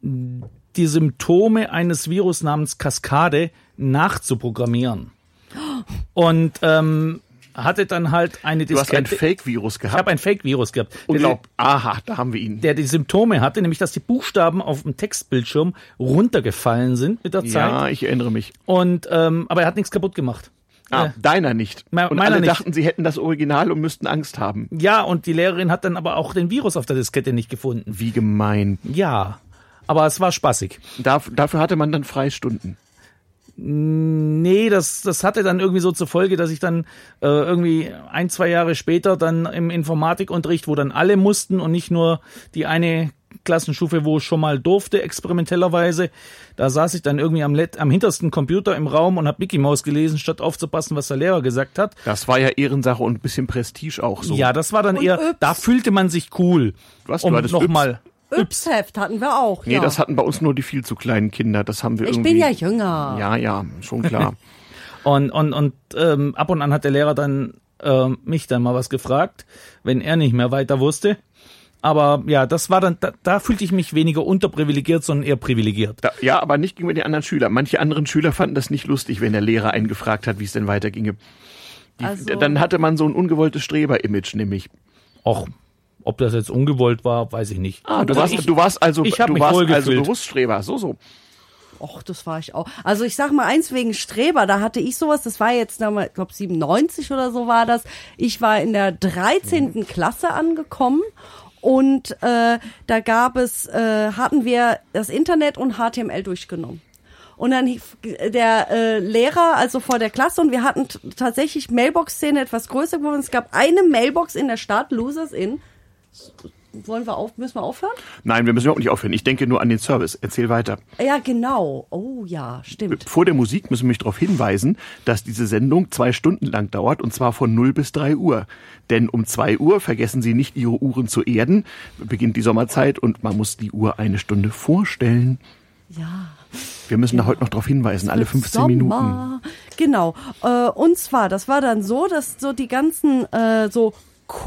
die Symptome eines Virus namens Kaskade nachzuprogrammieren. Und ähm, hatte dann halt eine Du hast ein Diskette. Fake-Virus ich gehabt. habe ein Fake-Virus gehabt. Unglaublich. Aha, da haben wir ihn. der die Symptome hatte, nämlich dass die Buchstaben auf dem Textbildschirm runtergefallen sind mit der Zeit. Ja, ich erinnere mich. Und ähm, aber er hat nichts kaputt gemacht. Ah, Äh, deiner nicht. Me- und alle nicht. dachten, sie hätten das Original und müssten Angst haben. ja, und die Lehrerin hat dann aber auch den Virus auf der Diskette nicht gefunden. Wie gemein. Ja, aber es war spaßig. Darf, dafür hatte man dann Freistunden. Nee, das, das hatte dann irgendwie so zur Folge, dass ich dann äh, irgendwie ein, zwei Jahre später dann im Informatikunterricht, wo dann alle mussten und nicht nur die eine Klassenstufe, wo ich schon mal durfte, experimentellerweise, da saß ich dann irgendwie am, am hintersten Computer im Raum und habe Mickey Mouse gelesen, statt aufzupassen, was der Lehrer gesagt hat. Das war ja Ehrensache und ein bisschen Prestige auch so. Ja, das war dann Und eher, Yps. da fühlte man sich cool. Was, du um hattest nochmal. Yps-Heft hatten wir auch. Nee, ja. das hatten bei uns nur die viel zu kleinen Kinder. Das haben wir ich irgendwie. bin ja jünger. Ja, ja, schon klar. Und, und, und ähm, ab und an hat der Lehrer dann ähm, mich dann mal was gefragt, wenn er nicht mehr weiter wusste. Aber ja, das war dann, da, da fühlte ich mich weniger unterprivilegiert, sondern eher privilegiert. Da, ja, aber nicht gegenüber den anderen Schülern. Manche anderen Schüler fanden das nicht lustig, wenn der Lehrer einen gefragt hat, wie es denn weiterginge. Die, Also- Dann hatte man so ein ungewolltes Streber-Image, nämlich. Auch ob das jetzt ungewollt war, weiß ich nicht. Ah, du Also warst, ich, du warst also, ich hab du warst also. Berufsstreber, so, so. Och, das war ich auch. Also ich sag mal eins wegen Streber, da hatte ich sowas, das war jetzt ich glaube 97 oder so war das. Ich war in der 13. Klasse angekommen und äh, da gab es, äh, hatten wir das Internet und HTML durchgenommen. Und dann hief der äh, Lehrer, also vor der Klasse, und wir hatten tatsächlich Mailbox-Szene etwas größer geworden. Es gab eine Mailbox in der Stadt, Losers in. Wollen wir auf, müssen wir aufhören? Nein, wir müssen überhaupt nicht aufhören. Ich denke nur an den Service. Erzähl weiter. Ja, genau. Oh ja, stimmt. Vor der Musik müssen wir mich darauf hinweisen, dass diese Sendung zwei Stunden lang dauert und zwar von 0 bis 3 Uhr. Denn um 2 Uhr vergessen Sie nicht, Ihre Uhren zu erden. Beginnt die Sommerzeit und man muss die Uhr eine Stunde vorstellen. Ja. Wir müssen da heute noch darauf hinweisen, alle 15 Sommer. Minuten. Genau. Äh, und zwar, das war dann so, dass so die ganzen äh, so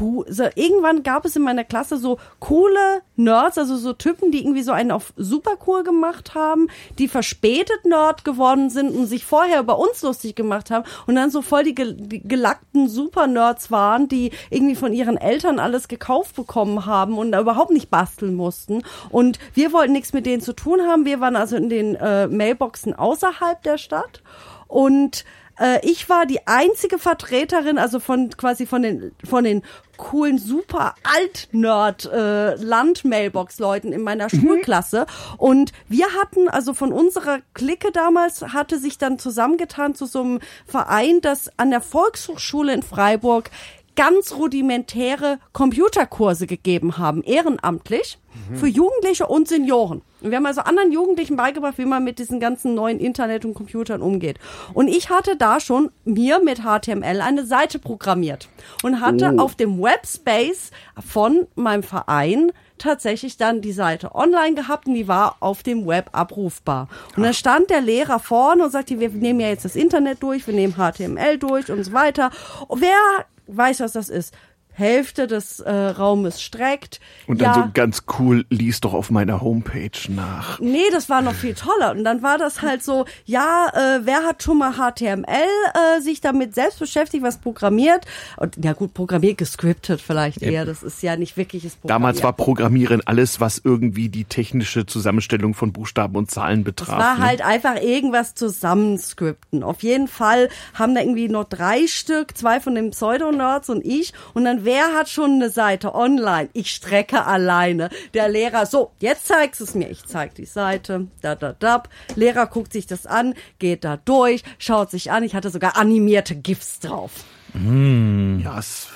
cool, so, irgendwann gab es in meiner Klasse so coole Nerds, also so Typen, die irgendwie so einen auf super cool gemacht haben, die verspätet Nerd geworden sind und sich vorher über uns lustig gemacht haben und dann so voll die, gel die gelackten Super-Nerds waren, die irgendwie von ihren Eltern alles gekauft bekommen haben und da überhaupt nicht basteln mussten. Und wir wollten nichts mit denen zu tun haben. Wir waren also in den äh, Mailboxen außerhalb der Stadt und äh, ich war die einzige Vertreterin, also von quasi von den von den coolen super alt Nerd äh, Land-Mailbox Leuten in meiner Schulklasse. Und wir hatten also von unserer Clique damals hatte sich dann zusammengetan zu so einem Verein, das an der Volkshochschule in Freiburg ganz rudimentäre Computerkurse gegeben haben, ehrenamtlich, für Jugendliche und Senioren. Und wir haben also anderen Jugendlichen beigebracht, wie man mit diesen ganzen neuen Internet und Computern umgeht. Und ich hatte da schon mir mit HTML eine Seite programmiert und hatte auf dem Webspace von meinem Verein tatsächlich dann die Seite online gehabt und die war auf dem Web abrufbar. Und dann stand der Lehrer vorne und sagte, wir nehmen ja jetzt das Internet durch, wir nehmen HTML durch und so weiter. Und wer weiß, was das ist? Hälfte des äh, Raumes streckt. Und dann ja, so ganz cool, lies doch auf meiner Homepage nach. Nee, das war noch viel toller. Und dann war das halt so, ja, äh, wer hat schon mal HTML äh, sich damit selbst beschäftigt, was programmiert? Und ja gut, programmiert gescriptet vielleicht eher. Das ist ja nicht wirkliches Programmieren. Damals war Programmieren alles, was irgendwie die technische Zusammenstellung von Buchstaben und Zahlen betraf. Es war ne? halt einfach irgendwas zusammenscripten. Auf jeden Fall haben da irgendwie noch drei Stück, zwei von den Pseudo-Nerds und ich. Und dann wer hat schon eine Seite online? Ich strecke alleine. Der Lehrer, so, jetzt zeigst es mir. Ich zeig die Seite, da, da, da. Lehrer guckt sich das an, geht da durch, schaut sich an. Ich hatte sogar animierte GIFs drauf. Ja, es,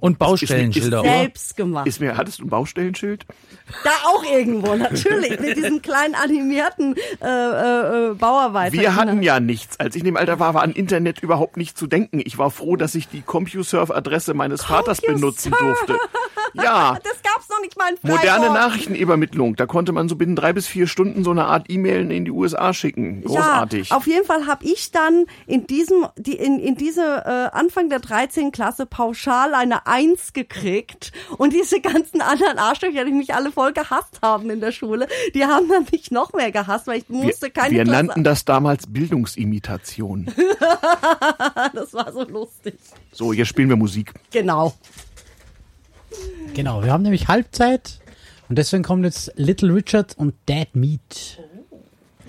Und Baustellenschilder, ist, ist? Selbst gemacht. ist mir, hattest du ein Baustellenschild? Da auch irgendwo, natürlich. Mit diesem kleinen animierten äh, äh, äh, Bauarbeiter. Wir hatten ja nichts. Als ich in dem Alter war, war an Internet überhaupt nicht zu denken. Ich war froh, dass ich die CompuServe-Adresse meines Vaters benutzen durfte. Ja, Das gab's noch nicht mal in moderne Freiburg. Nachrichtenübermittlung. Da konnte man so binnen drei bis vier Stunden so eine Art E-Mail in die USA schicken. Großartig. Ja, auf jeden Fall habe ich dann in diesem, die, in, in diese äh, Anfang der 13. Klasse pauschal eine Eins gekriegt und diese ganzen anderen Arschlöcher, die mich alle voll gehasst haben in der Schule, die haben dann mich noch mehr gehasst, weil ich musste wir keine wir Klasse. nannten das damals Bildungsimitation. das war so lustig. So, jetzt spielen wir Musik. Genau. Genau, wir haben nämlich Halbzeit und deswegen kommt jetzt Little Richard und Dead Meat.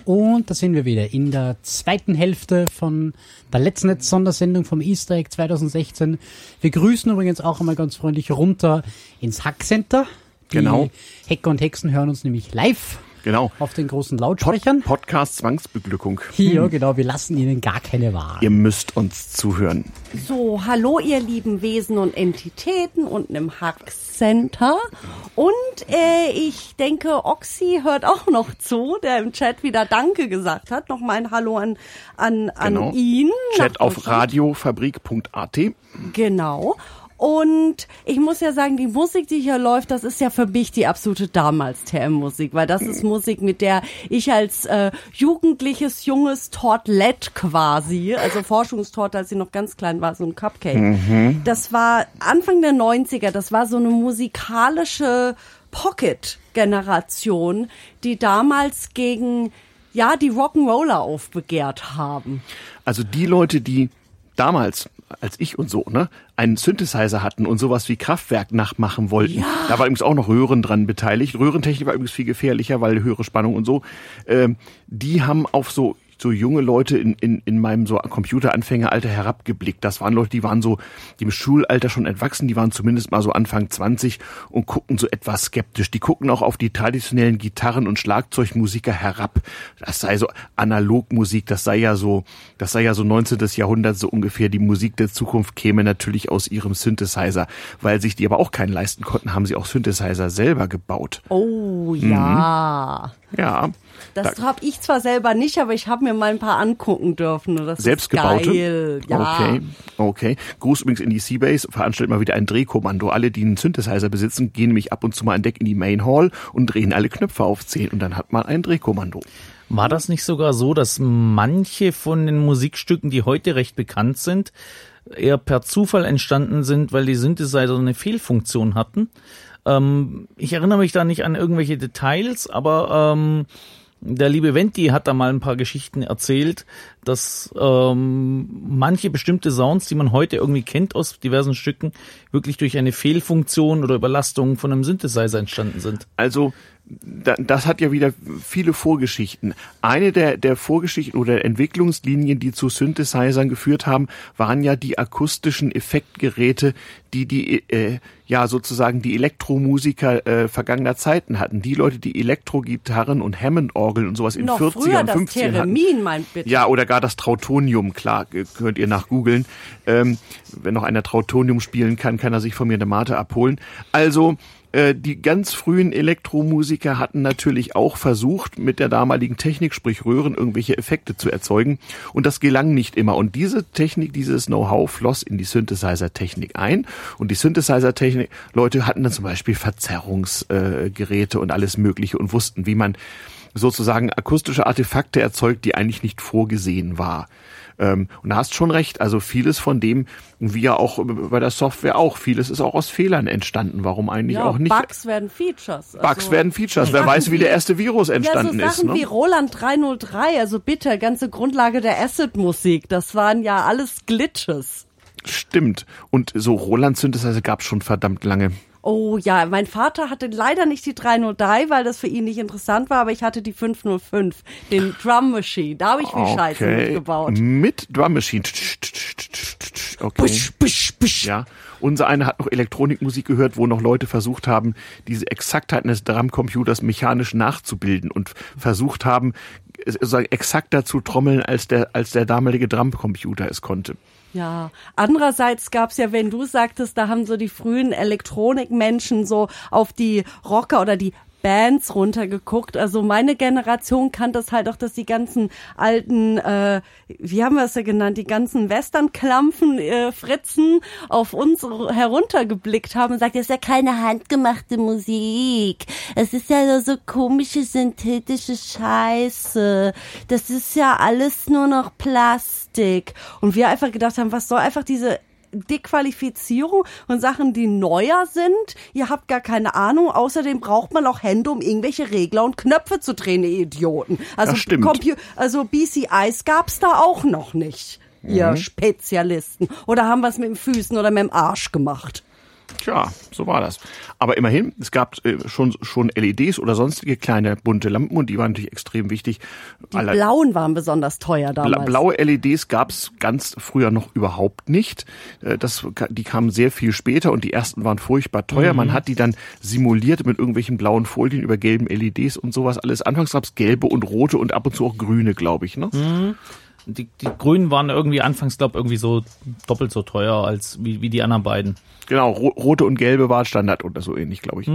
Und da sind wir wieder in der zweiten Hälfte von der letzten Sondersendung vom Easter Egg 2016. Wir grüßen übrigens auch einmal ganz freundlich runter ins Hackcenter. Die Genau. Hacker und Hexen hören uns nämlich live Genau. auf den großen Lautsprechern. Podcast Zwangsbeglückung. Hier, genau, wir lassen ihnen gar keine Wahl. Ihr müsst uns zuhören. So, hallo ihr lieben Wesen und Entitäten unten im Hack Center. Und äh, ich denke, Oxy hört auch noch zu, der im Chat wieder Danke gesagt hat. Nochmal ein Hallo an, an, an Genau. ihn. Chat auf radiofabrik.at. Genau. Und ich muss ja sagen, die Musik, die hier läuft, das ist ja für mich die absolute damals TM-Musik, weil das ist Musik, mit der ich als äh, jugendliches, junges Tortlet quasi, also Forschungstorte, als sie noch ganz klein war, so ein Cupcake, das war Anfang der 90er, das war so eine musikalische Pocket-Generation, die damals gegen ja, die Rock'n'Roller aufbegehrt haben. Also die Leute, die damals, als ich und so, ne, einen Synthesizer hatten und sowas wie Kraftwerk nachmachen wollten. Da war übrigens auch noch Röhren dran beteiligt. Röhrentechnik war übrigens viel gefährlicher, weil höhere Spannung und so. Ähm, die haben auf so so junge Leute in, in, in meinem so Computeranfängeralter herabgeblickt. Das waren Leute, die waren so, die im Schulalter schon entwachsen, die waren zumindest mal so Anfang 20 und gucken so etwas skeptisch. Die gucken auch auf die traditionellen Gitarren- und Schlagzeugmusiker herab. Das sei so Analogmusik, das sei ja so, das sei ja so 19. Jahrhundert so ungefähr. Die Musik der Zukunft käme natürlich aus ihrem Synthesizer. Weil sich die aber auch keinen leisten konnten, haben sie auch Synthesizer selber gebaut. Oh ja. Ja. Das Da- habe ich zwar selber nicht, aber ich habe mir mal ein paar angucken dürfen. Das Selbstgebaute? ist geil. Ja. Okay, okay. Gruß übrigens in die Seabase, veranstaltet mal wieder ein Drehkommando. Alle, die einen Synthesizer besitzen, gehen nämlich ab und zu mal an Deck in die Main Hall und drehen alle Knöpfe auf 10 und dann hat man ein Drehkommando. War das nicht sogar so, dass manche von den Musikstücken, die heute recht bekannt sind, eher per Zufall entstanden sind, weil die Synthesizer eine Fehlfunktion hatten? Ähm, ich erinnere mich da nicht an irgendwelche Details, aber ähm, der liebe Venti hat da mal ein paar Geschichten erzählt, dass ähm, manche bestimmte Sounds, die man heute irgendwie kennt aus diversen Stücken, wirklich durch eine Fehlfunktion oder Überlastung von einem Synthesizer entstanden sind. Also das hat ja wieder viele Vorgeschichten. Eine der, der Vorgeschichten oder Entwicklungslinien, die zu Synthesizern geführt haben, waren ja die akustischen Effektgeräte, die die äh, ja sozusagen die Elektromusiker äh, vergangener Zeiten hatten. Die Leute, die Elektrogitarren und Hammond-Orgeln und sowas in Noch 40er früher und das 50ern hatten. Theremin, mein bitte. Ja, oder gar das Trautonium, klar, äh, könnt ihr nachgoogeln. Ähm, wenn noch einer Trautonium spielen kann, kann er sich von mir eine Mate abholen. Also, äh, die ganz frühen Elektromusiker hatten natürlich auch versucht, mit der damaligen Technik, sprich Röhren, irgendwelche Effekte zu erzeugen. Und das gelang nicht immer. Und diese Technik, dieses Know-how floss in die Synthesizer-Technik ein. Und die Synthesizer-Technik, Leute hatten dann zum Beispiel Verzerrungsgeräte äh, und alles Mögliche und wussten, wie man sozusagen akustische Artefakte erzeugt, die eigentlich nicht vorgesehen war. Ähm, und da hast schon recht, also vieles von dem, wie ja auch bei der Software auch, vieles ist auch aus Fehlern entstanden. Warum eigentlich Ja, auch nicht? Bugs werden Features. Bugs Also- werden Features. Wer weiß, wie der erste Virus Ja, so entstanden Sachen ist. Ne? wie Roland 303, also bitte, ganze Grundlage der Acid-Musik, das waren ja alles Glitches. Stimmt. Und so Roland Synthesizer gab es schon verdammt lange. Oh ja, mein Vater hatte leider nicht die 303, weil das für ihn nicht interessant war, aber ich hatte die 505, den Drum Machine. Da habe ich viel Scheiße mitgebaut. Mit Drum Machine. Okay. Busch, busch, busch. Ja. Unser einer hat noch Elektronikmusik gehört, wo noch Leute versucht haben, diese Exaktheit eines Drumcomputers mechanisch nachzubilden und versucht haben, sozusagen exakter zu trommeln, als der, als der damalige Drumcomputer es konnte. Ja, andererseits gab's ja, wenn du sagtest, da haben so die frühen Elektronikmenschen so auf die Rocker oder die Bands runtergeguckt. Also meine Generation kannte das halt auch, dass die ganzen alten, äh, wie haben wir es ja genannt, die ganzen Western-Klampfen, äh, Fritzen auf uns heruntergeblickt haben und sagt, das ist ja keine handgemachte Musik. Es ist ja so komische synthetische Scheiße. Das ist ja alles nur noch Plastik. Und wir einfach gedacht haben, was soll einfach diese Dequalifizierung und Sachen, die neuer sind. Ihr habt gar keine Ahnung. Außerdem braucht man auch Hände, um irgendwelche Regler und Knöpfe zu drehen, ihr Idioten. Also, Das stimmt. Compu also BCIs gab's da auch noch nicht, ihr Spezialisten. Oder haben wir es mit den Füßen oder mit dem Arsch gemacht? Tja, so war das. Aber immerhin, es gab äh, schon, schon LEDs oder sonstige kleine bunte Lampen und die waren natürlich extrem wichtig. Die Alle- blauen waren besonders teuer damals. blaue LEDs gab's ganz früher noch überhaupt nicht. Äh, Das, die kamen sehr viel später und die ersten waren furchtbar teuer. Man hat die dann simuliert mit irgendwelchen blauen Folien über gelben LEDs und sowas alles. Anfangs gab's gelbe und rote und ab und zu auch grüne, glaube ich. Ne? Die, die Grünen waren irgendwie anfangs, glaube irgendwie so doppelt so teuer als wie, wie die anderen beiden. Genau, ro rote und gelbe war Standard oder so ähnlich, glaube ich.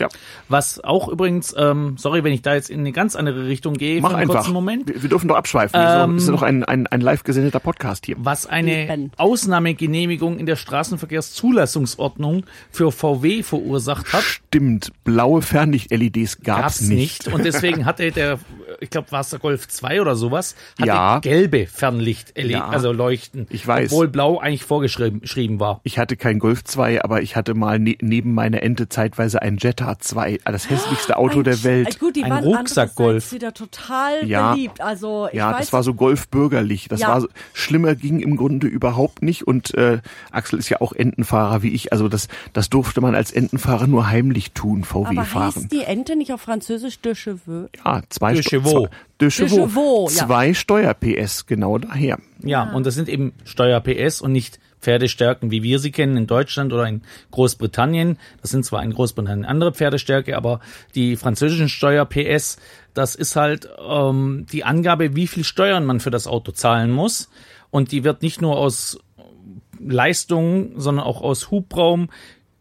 Ja, Was auch übrigens, ähm, sorry, wenn ich da jetzt in eine ganz andere Richtung gehe, mach für einen einfach. kurzen Moment. Wir, wir dürfen doch abschweifen. Ähm, es ist doch ein, ein, ein live gesendeter Podcast hier. Was eine. Ausnahmegenehmigung in der Straßenverkehrszulassungsordnung für VW verursacht hat, Stimmt, blaue Fernlicht-LEDs gab's, gab's nicht. nicht. Und deswegen hatte der, ich glaube, war es der Golf 2 oder sowas, hatte Ja. gelbe Fernlicht, Ja. also Leuchten. Ich weiß. Obwohl blau eigentlich vorgeschrieben geschrieben war. Ich hatte kein Golf 2, aber ich hatte mal ne neben meiner Ente zeitweise ein Jetta 2, das hässlichste Auto Ein- der Welt. Gut, die Ein waren Rucksack-Golf. wieder total Ja. beliebt. Also ich Ja, weiß, das war so golfbürgerlich. Das Ja. war so, schlimmer ging im Grunde überhaupt nicht. Und äh, Axel ist ja auch Entenfahrer wie ich. Also das, das durfte man als Entenfahrer nur heimlich tun, VW aber fahren. heißt die Ente nicht auf Französisch de Cheveux? Ja, zwei De Chevaux. zwei- De Chevaux. Ja. Zwei Steuer-PS, genau daher. Ja, und das sind eben Steuer-PS und nicht Pferdestärken, wie wir sie kennen in Deutschland oder in Großbritannien. Das sind zwar in Großbritannien andere Pferdestärke, aber die französischen Steuer-PS, das ist halt ähm, die Angabe, wie viel Steuern man für das Auto zahlen muss. Und die wird nicht nur aus Leistung, sondern auch aus Hubraum,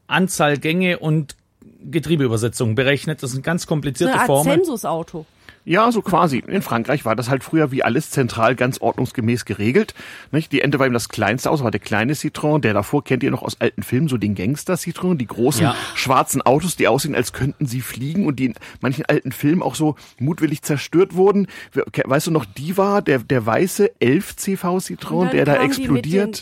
Anzahl Gänge und Getriebeübersetzung berechnet. Das sind ganz komplizierte eine Art Formeln. Zensusauto. Ja, so quasi. In Frankreich war das halt früher wie alles zentral ganz ordnungsgemäß geregelt. Nicht? Die Ente war eben das kleinste Auto, war der kleine Citroën. Der davor kennt ihr noch aus alten Filmen, so den Gangster-Citroën, die großen Ja. schwarzen Autos, die aussehen, als könnten sie fliegen und die in manchen alten Filmen auch so mutwillig zerstört wurden. Weißt du noch, die war der, der weiße 11 CV Citroën, Und dann der da explodiert.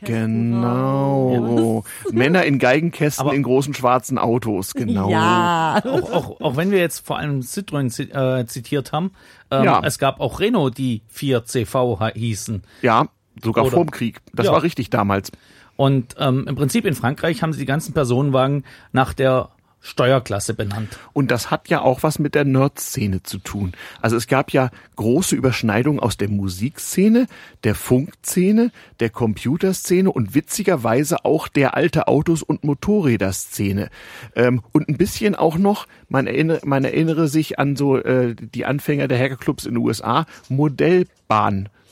Genau. Männer in Geigenkästen Aber- in großen schwarzen Autos, genau. Ja. auch, auch, auch wenn wir jetzt vor allem Citroën äh, zitiert haben, ähm, Ja. es gab auch Renault, die 4CV ha- hießen. Ja, sogar Oder- vorm Krieg. Das Ja. war richtig damals. Und ähm, im Prinzip in Frankreich haben sie die ganzen Personenwagen nach der Steuerklasse benannt. Und das hat ja auch was mit der Nerd-Szene zu tun. Also es gab ja große Überschneidungen aus der Musikszene, der Funkszene, der Computerszene und witzigerweise auch der alte Autos- und Motorräder-Szene. Ähm, und ein bisschen auch noch, man erinnere, man erinnere sich an so äh, die Anfänger der Hackerclubs in den USA,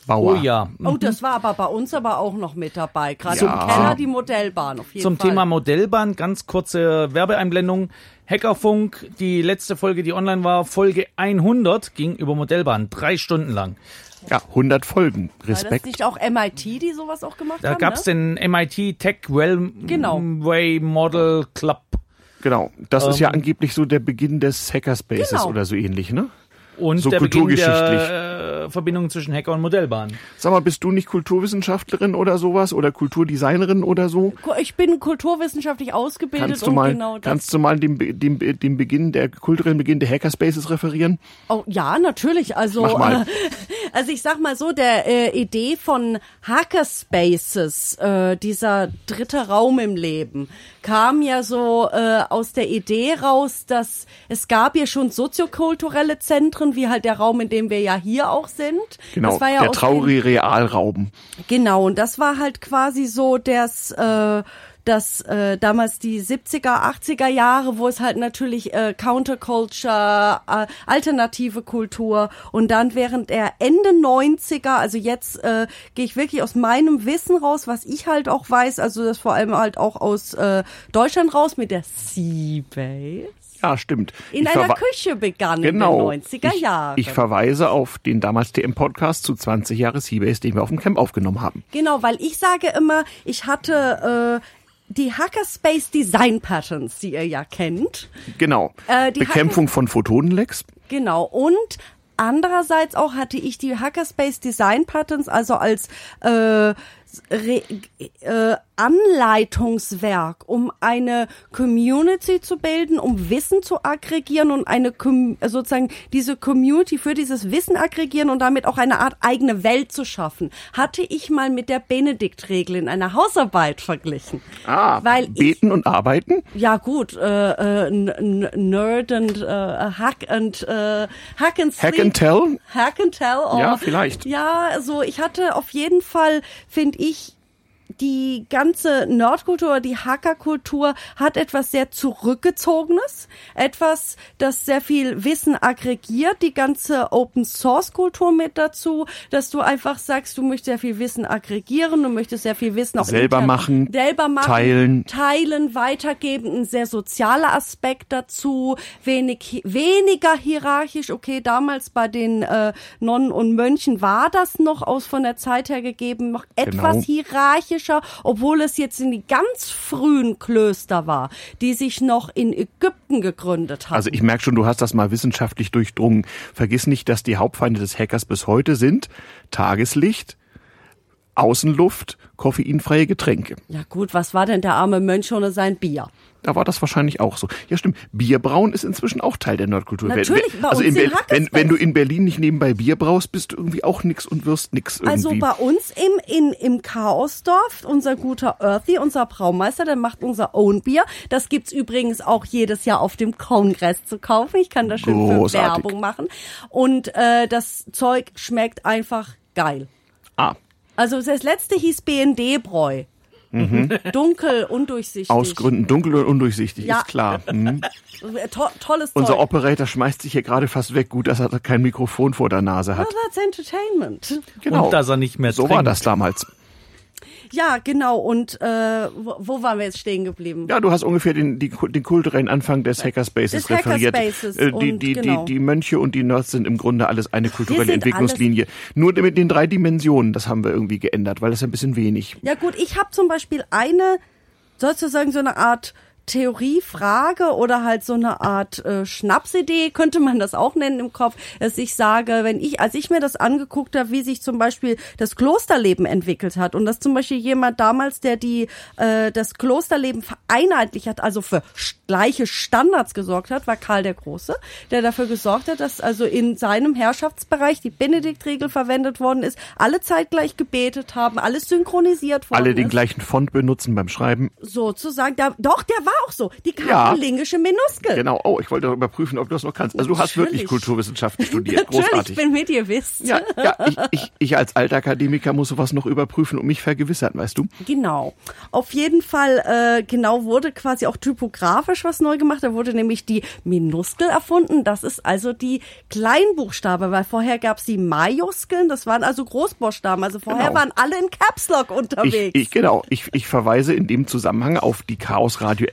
Modellbahnbauer. Oh ja. Oh, das war aber bei uns aber auch noch mit dabei. Gerade Ja. im Keller die Modellbahn auf jeden Zum Fall. Thema Modellbahn, ganz kurze Werbeeinblendung. Hackerfunk, die letzte Folge, die online war, Folge 100, ging über Modellbahn, drei Stunden lang. Ja, 100 Folgen. War das Respekt. nicht auch MIT, die sowas auch gemacht Da haben? gab's ne? den MIT Tech Railway Genau. Model Club. Genau. Das ist ja Ähm, angeblich so der Beginn des Hackerspaces Genau. oder so ähnlich, ne? Und So der Beginn kulturgeschichtlich. der äh, Verbindung zwischen Hacker und Modellbahn. Sag mal, bist du nicht Kulturwissenschaftlerin oder sowas oder Kulturdesignerin oder so? Ich bin kulturwissenschaftlich ausgebildet Kannst du und mal, genau das. kannst du mal dem, Be- dem Beginn der kulturellen Beginn der Hackerspaces referieren? Oh ja, natürlich. Also Mach mal. Also ich sag mal so, der äh, Idee von Hackerspaces, äh, dieser dritte Raum im Leben, kam ja so äh, aus der Idee raus, dass es gab ja schon soziokulturelle Zentren, wie halt der Raum, in dem wir ja hier auch sind. Genau, das war ja der traurige Realraum. Genau, und das war halt quasi so das, äh, das äh, damals die 70er, 80er Jahre, wo es halt natürlich äh, Counterculture, äh, alternative Kultur und dann während der Ende 90er, also jetzt äh, gehe ich wirklich aus meinem Wissen raus, was ich halt auch weiß, also das vor allem halt auch aus äh, Deutschland raus mit der Seabase. Ja, stimmt. In Ich einer Küche begann Genau. in den 90er Jahren. Ich, ich verweise auf den damals TM-Podcast zu 20 Jahre Seabase, den wir auf dem Camp aufgenommen haben. Genau, weil ich sage immer, ich hatte äh, die Hackerspace Design Patterns, die ihr ja kennt. Genau. Äh, die Bekämpfung von Photonenlecks. Genau. Und andererseits auch hatte ich die Hackerspace Design Patterns, also als äh, Re äh, Anleitungswerk, um eine Community zu bilden, um Wissen zu aggregieren und eine Com sozusagen diese Community für dieses Wissen aggregieren und damit auch eine Art eigene Welt zu schaffen, hatte ich mal mit der Benedikt-Regel in einer Hausarbeit verglichen. Ah, Weil ich beten und arbeiten. ja gut, äh, äh, Nerd und äh, Hack and äh, Hack and Hack Sleep. and Tell. Hack and Tell. Oh. Ja, vielleicht. Ja, also ich hatte auf jeden Fall, finde ich, die ganze Nerdkultur, die Hackerkultur hat etwas sehr zurückgezogenes, etwas, das sehr viel Wissen aggregiert, die ganze Open Source Kultur mit dazu, dass du einfach sagst, du möchtest sehr viel Wissen aggregieren, du möchtest sehr viel Wissen auch Selber machen, selber machen, teilen. teilen, weitergeben, ein sehr sozialer Aspekt dazu, wenig, weniger hierarchisch. Okay, damals bei den äh, Nonnen und Mönchen war das noch aus von der Zeit her gegeben, noch etwas Genau. hierarchischer, obwohl es jetzt in die ganz frühen Klöster war, die sich noch in Ägypten gegründet haben. Also ich merke schon, du hast das mal wissenschaftlich durchdrungen. Vergiss nicht, dass die Hauptfeinde des Hackers bis heute sind Tageslicht, Außenluft, koffeinfreie Getränke. ja gut, was war denn der arme Mönch ohne sein Bier? Da war das wahrscheinlich auch so. Ja, stimmt. Bierbrauen ist inzwischen auch Teil der Nerdkultur. Wenn- Natürlich, wenn, bei also uns in in Ber- wenn, wenn du in Berlin nicht nebenbei Bier braust, bist du irgendwie auch nix und wirst nix irgendwie. Also bei uns im, in, im Chaosdorf, unser guter Earthy, unser Braumeister, der macht unser Own Bier. Das gibt's übrigens auch jedes Jahr auf dem Kongress zu kaufen. Ich kann da schön für Großartig. Werbung machen. Und äh, das Zeug schmeckt einfach geil. ah, Also das letzte hieß BND-Bräu. Dunkel, undurchsichtig. Mhm. aus Gründen dunkel und undurchsichtig, Ja. ist klar. Mhm. Äh, To tolles Unser Zeug. Operator schmeißt sich hier gerade fast weg. Gut, dass er kein Mikrofon vor der Nase hat. Oh, that's entertainment. Genau. Und dass er nicht mehr so trinkt. war das damals. Ja, genau. Und äh, wo, wo waren wir jetzt stehen geblieben? Ja, du hast ungefähr den, die, den kulturellen Anfang des Hackerspaces Des referiert. Hackerspaces Äh, die, die, genau. die, die Mönche und die Nerds sind im Grunde alles eine kulturelle Entwicklungslinie. Nur mit den drei Dimensionen, das haben wir irgendwie geändert, weil das ist ein bisschen wenig. Ja gut, ich habe zum Beispiel eine, sozusagen so eine Art Theoriefrage oder halt so eine Art äh, Schnapsidee, könnte man das auch nennen im Kopf, dass ich sage, wenn ich, als ich mir das angeguckt habe, wie sich zum Beispiel das Klosterleben entwickelt hat und dass zum Beispiel jemand damals, der die äh, das Klosterleben vereinheitlicht hat, also für gleiche Standards gesorgt hat, war Karl der Große, der dafür gesorgt hat, dass also in seinem Herrschaftsbereich die Benediktregel verwendet worden ist, alle zeitgleich gebetet haben, alles synchronisiert worden Alle den ist gleichen Font benutzen beim Schreiben. sozusagen, da, doch, der war auch so, die Ja. karolingische Minuskel. Genau. Oh, ich wollte überprüfen, ob du das noch kannst. Also du hast wirklich Natürlich. Kulturwissenschaften studiert. Natürlich, Großartig. ich bin mit ihr wisst. Ja, ja ich, ich, ich als Altakademiker muss sowas noch überprüfen und mich vergewissern, weißt du? Genau. Auf jeden Fall, äh, genau, wurde quasi auch typografisch was neu gemacht. Da wurde nämlich die Minuskel erfunden. Das ist also die Kleinbuchstabe, weil vorher gab's die Majuskeln. Das waren also Großbuchstaben. Also vorher Genau. waren alle in Caps Lock Ich, unterwegs. ich, genau, ich, ich verweise in dem Zusammenhang auf die Chaos Radio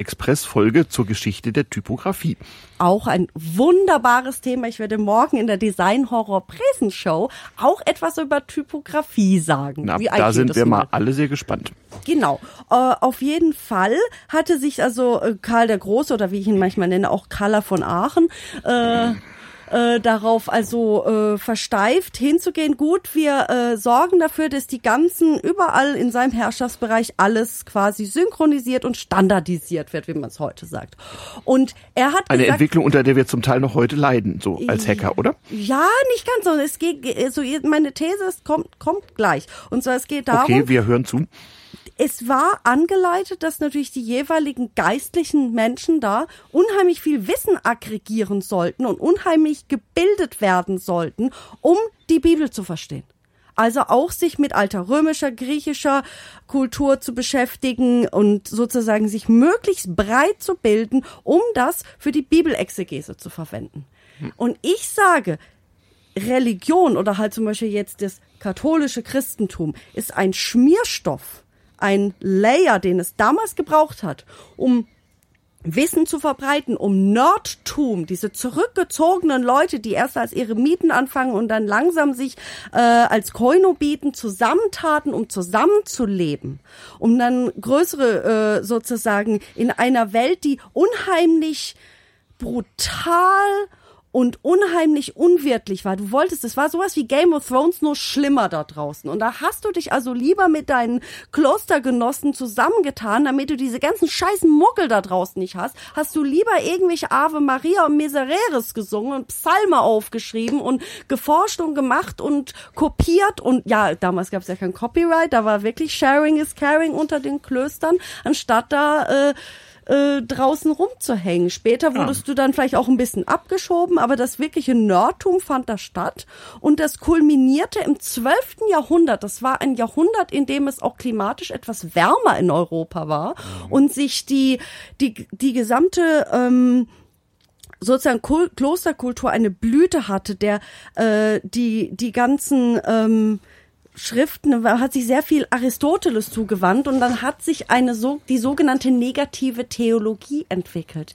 Folge zur Geschichte der Typografie. auch ein wunderbares Thema. Ich werde morgen in der Design Horror Presenshow auch etwas über Typografie sagen. Na, da sind wir mal alle sehr gespannt. Genau. Äh, auf jeden Fall hatte sich also äh, Karl der Große oder wie ich ihn manchmal nenne, auch Karler von Aachen, äh, äh, darauf also äh, versteift hinzugehen. Gut, wir äh, sorgen dafür, dass die ganzen überall in seinem Herrschaftsbereich alles quasi synchronisiert und standardisiert wird, wie man es heute sagt. Und er hat Eine gesagt, Entwicklung, unter der wir zum Teil noch heute leiden, so als Hacker, oder? ja, nicht ganz so. Es geht, so meine These ist, kommt, kommt gleich. Und zwar es geht darum, Okay, wir hören zu. Es war angeleitet, dass natürlich die jeweiligen geistlichen Menschen da unheimlich viel Wissen aggregieren sollten und unheimlich gebildet werden sollten, um die Bibel zu verstehen. Also auch sich mit alter römischer, griechischer Kultur zu beschäftigen und sozusagen sich möglichst breit zu bilden, um das für die Bibelexegese zu verwenden. Und ich sage, Religion oder halt zum Beispiel jetzt das katholische Christentum ist ein Schmierstoff, ein Layer, den es damals gebraucht hat, um Wissen zu verbreiten, um Nerdtum, diese zurückgezogenen Leute, die erst als Eremiten anfangen und dann langsam sich äh, als Koinobiten zusammentaten, um zusammenzuleben, um dann größere äh, sozusagen in einer Welt, die unheimlich brutal und unheimlich unwirtlich war. Du wolltest, es war sowas wie Game of Thrones, nur schlimmer da draußen. Und da hast du dich also lieber mit deinen Klostergenossen zusammengetan, damit du diese ganzen scheißen Muggel da draußen nicht hast, hast du lieber irgendwelche Ave Maria und Misereres gesungen und Psalme aufgeschrieben und geforscht und gemacht und kopiert und ja, damals gab es ja kein Copyright, da war wirklich Sharing is Caring unter den Klöstern, anstatt da äh, äh, draußen rumzuhängen. Später wurdest du dann vielleicht auch ein bisschen abgeschoben, aber das wirkliche Nerdtum fand da statt und das kulminierte im 12. Jahrhundert. Das war ein Jahrhundert, in dem es auch klimatisch etwas wärmer in Europa war und sich die, die, die gesamte ähm, sozusagen Kul Klosterkultur eine Blüte hatte, der äh, die die ganzen ähm, Schriften hat sich sehr viel Aristoteles zugewandt und dann hat sich eine so die sogenannte negative Theologie entwickelt.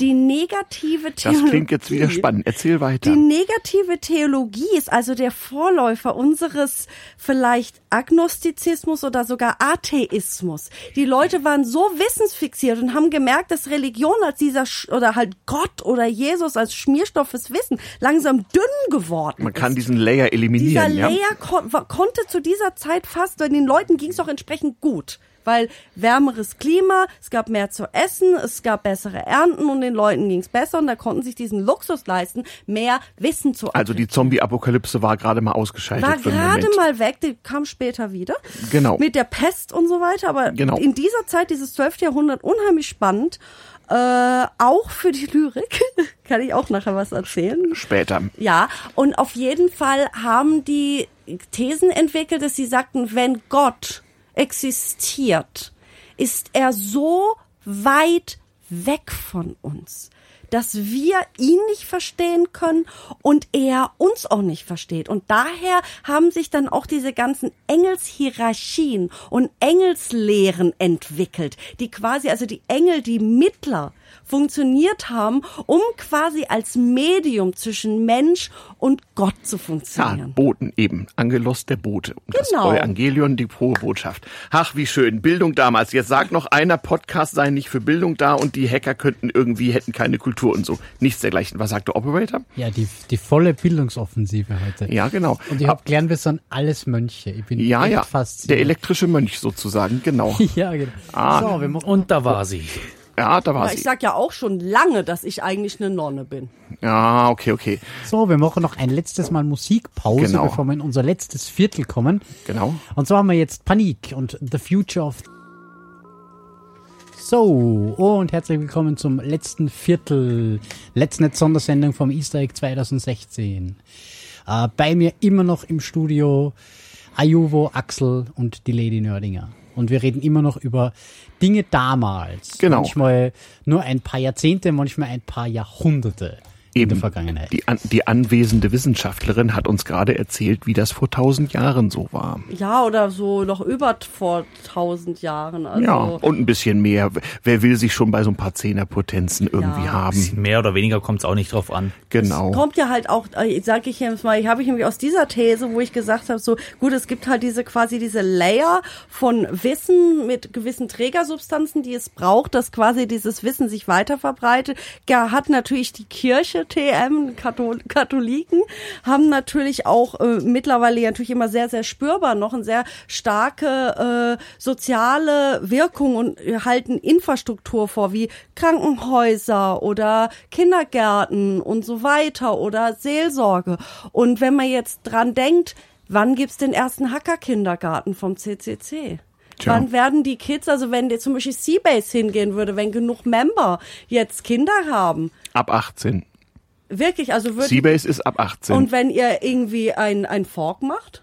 Die negative Das Theologie. klingt jetzt wieder spannend. Erzähl weiter. Die negative Theologie ist also der Vorläufer unseres vielleicht Agnostizismus oder sogar Atheismus. Die Leute waren so wissensfixiert und haben gemerkt, dass Religion als dieser oder halt Gott oder Jesus als Schmierstoff fürs Wissen langsam dünn geworden Man kann ist. diesen Layer Dieser eliminieren, ja? Layer kon konnte zu dieser Zeit fast, weil den Leuten ging es auch entsprechend gut. Weil wärmeres Klima, es gab mehr zu essen, es gab bessere Ernten und den Leuten ging es besser und da konnten sich diesen Luxus leisten, mehr Wissen zu Also die Zombie-Apokalypse war gerade mal ausgeschaltet war gerade mal weg, die kam später wieder. Genau. Mit der Pest und so weiter. Aber Genau. in dieser Zeit, dieses 12. Jahrhundert, unheimlich spannend. Äh, auch für die Lyrik. Kann ich auch nachher was erzählen. Später. Ja, und auf jeden Fall haben die Thesen entwickelt, dass sie sagten, wenn Gott existiert, ist er so weit weg von uns, dass wir ihn nicht verstehen können und er uns auch nicht versteht. Und daher haben sich dann auch diese ganzen Engelshierarchien und Engelslehren entwickelt, die quasi, also die Engel, die Mittler funktioniert haben, um quasi als Medium zwischen Mensch und Gott zu Ja, funktionieren. Boten eben. Angelos der Bote. Und Genau. Das Evangelion, die frohe Botschaft. Ach, wie schön. Bildung damals. Jetzt sagt noch einer, Podcast sei nicht für Bildung da und die Hacker könnten irgendwie, hätten keine Kultur und so. Nichts dergleichen. Was sagt der Operator? Ja, die, die volle Bildungsoffensive heute. Ja, genau. Und ich hab gelernt, wir sind alles Mönche. Ich bin Ja, echt ja. Der fasziniert. elektrische Mönch sozusagen, genau. ja, genau. Ah. so, Und da war sie. Ja, da war Aber ich sie. sag ja auch schon lange, dass ich eigentlich eine Nonne bin. Ja, okay, okay. So, wir machen noch ein letztes Mal Musikpause, Genau. bevor wir in unser letztes Viertel kommen. Genau. Und zwar haben wir jetzt Panik und The Future of. So, und herzlich willkommen zum letzten Viertel, letzten Sondersendung vom Easter Egg 2016. Äh, bei mir immer noch im Studio Ayuvo, Axel und die Lady Nördinger. Und wir reden immer noch über Dinge damals. Genau. Manchmal nur ein paar Jahrzehnte, manchmal ein paar Jahrhunderte in Eben. der Vergangenheit. Die, an, die anwesende Wissenschaftlerin hat uns gerade erzählt, wie das vor tausend Jahren so war. Ja, oder so noch über vor tausend Jahren. Also, ja, und ein bisschen mehr. Wer will sich schon bei so ein paar Zehnerpotenzen irgendwie Ja. haben? Mehr oder weniger kommt es auch nicht drauf an. Genau. kommt ja halt auch, äh, sage ich jetzt mal, ich habe ich nämlich aus dieser These, wo ich gesagt habe, so gut, es gibt halt diese quasi diese Layer von Wissen mit gewissen Trägersubstanzen, die es braucht, dass quasi dieses Wissen sich weiter verbreitet. Ja, hat natürlich die Kirche TM, Kathol Katholiken, haben natürlich auch äh, mittlerweile natürlich immer sehr, sehr spürbar noch eine sehr starke äh, soziale Wirkung und halten Infrastruktur vor, wie Krankenhäuser oder Kindergärten und so weiter oder Seelsorge. Und wenn man jetzt dran denkt, wann gibt's den ersten Hacker-Kindergarten vom CCC? Tja. Wann werden die Kids, also wenn dir zum Beispiel Seabase hingehen würde, wenn genug Member jetzt Kinder haben, Ab 18. wirklich, also würde Seabase ist ab 18. und wenn ihr irgendwie ein, ein Fork macht?